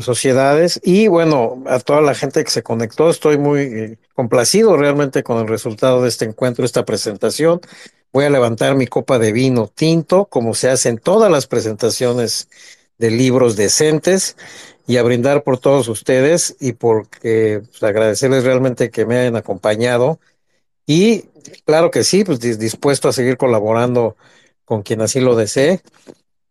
sociedades y bueno, a toda la gente que se conectó. Estoy muy eh, complacido realmente con el resultado de este encuentro, esta presentación. Voy a levantar mi copa de vino tinto, como se hace en todas las presentaciones de libros decentes, y a brindar por todos ustedes y porque pues, agradecerles realmente que me hayan acompañado. Y claro que sí, pues dispuesto a seguir colaborando con quien así lo desee.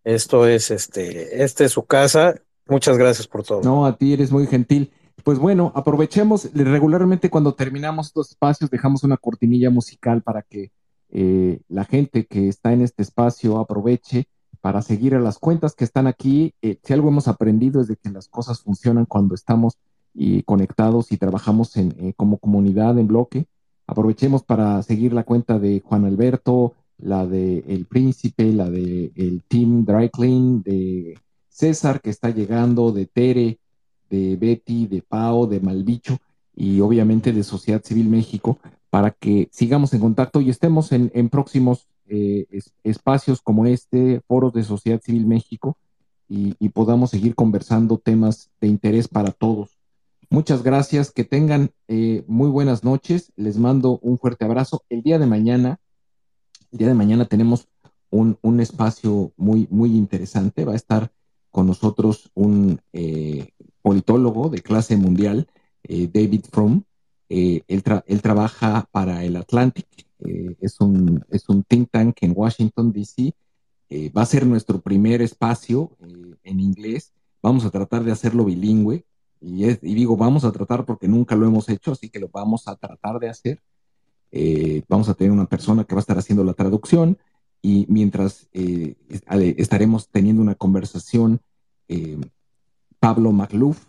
Esto es este, este es su casa Muchas gracias por todo. No, a ti eres muy gentil. Pues bueno, aprovechemos, regularmente cuando terminamos estos espacios dejamos una cortinilla musical para que eh, la gente que está en este espacio aproveche para seguir a las cuentas que están aquí. Eh, si algo hemos aprendido es de que las cosas funcionan cuando estamos y conectados y trabajamos en, eh, como comunidad en bloque. Aprovechemos para seguir la cuenta de Juan Alberto, la de El Príncipe, la de el Team Dry Clean, de César que está llegando, de Tere, de Betty, de Pau, de Malbicho y obviamente de Sociedad Civil México, para que sigamos en contacto y estemos en, próximos eh, espacios como este, foros de Sociedad Civil México, y, podamos seguir conversando temas de interés para todos. Muchas gracias, que tengan eh, muy buenas noches, les mando un fuerte abrazo. El día de mañana, el día de mañana tenemos un, espacio muy, muy interesante, va a estar con nosotros un eh, politólogo de clase mundial, David Fromm, él, él, trabaja para el Atlantic, eh, es, un, es un think tank en Washington, D.C. Eh, va a ser nuestro primer espacio eh, en inglés. Vamos a tratar de hacerlo bilingüe. Y, y, digo, vamos a tratar porque nunca lo hemos hecho, así que lo vamos a tratar de hacer. vamos a tener una persona que va a estar haciendo la traducción y mientras estaremos teniendo una conversación, Pablo McLuff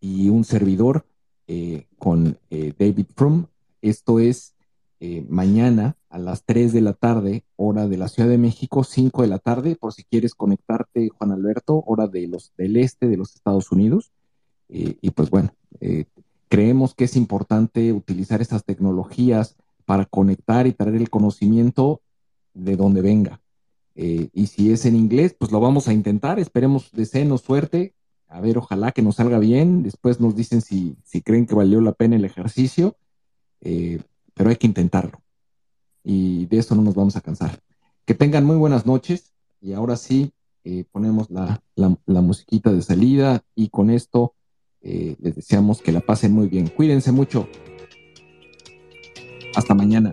y un servidor con David Frum. Esto es eh, mañana a las 3 de la tarde, hora de la Ciudad de México, 5 de la tarde, por si quieres conectarte, Juan Alberto, hora de los, del este de los Estados Unidos. Eh, y pues bueno, eh, creemos que es importante utilizar estas tecnologías para conectar y traer el conocimiento de donde venga. y si es en inglés, pues lo vamos a intentar, esperemos, deseenos suerte, a ver, ojalá que nos salga bien, después nos dicen si, si creen que valió la pena el ejercicio pero hay que intentarlo. Y de eso no nos vamos a cansar. Que tengan muy buenas noches y ahora sí eh, ponemos la, la, musiquita de salida y con esto eh, les deseamos que la pasen muy bien. Cuídense mucho. Hasta mañana.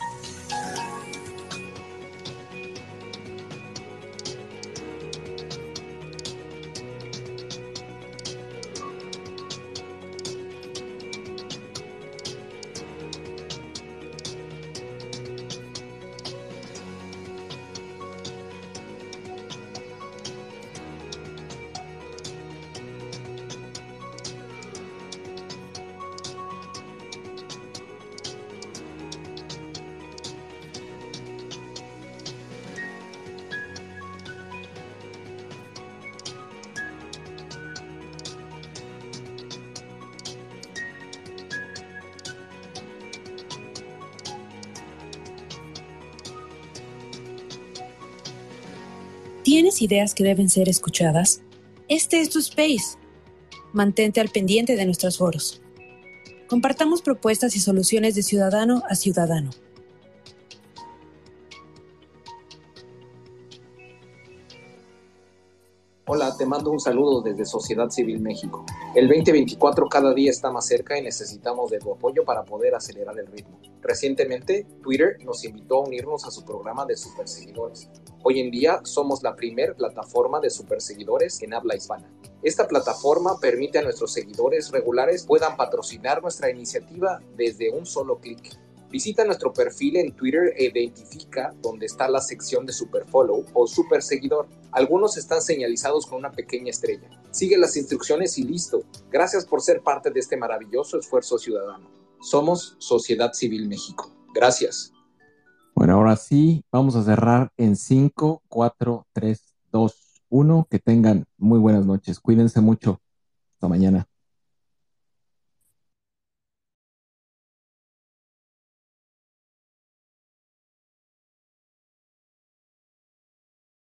¿Tienes ideas que deben ser escuchadas? Este es tu space. Mantente al pendiente de nuestros foros. Compartamos propuestas y soluciones de ciudadano a ciudadano. Hola, te mando un saludo desde Sociedad Civil México. El 2024 cada día está más cerca y necesitamos de tu apoyo para poder acelerar el ritmo. Recientemente, Twitter nos invitó a unirnos a su programa de superseguidores. Hoy en día somos la primer plataforma de superseguidores en habla hispana. Esta plataforma permite a nuestros seguidores regulares puedan patrocinar nuestra iniciativa desde un solo clic. Visita nuestro perfil en Twitter e identifica dónde está la sección de Superfollow o Super Seguidor. Algunos están señalizados con una pequeña estrella. Sigue las instrucciones y listo. Gracias por ser parte de este maravilloso esfuerzo ciudadano. Somos Sociedad Civil México. Gracias. Bueno, ahora sí, vamos a cerrar en 5, 4, 3, 2, 1. Que tengan muy buenas noches. Cuídense mucho. Hasta mañana.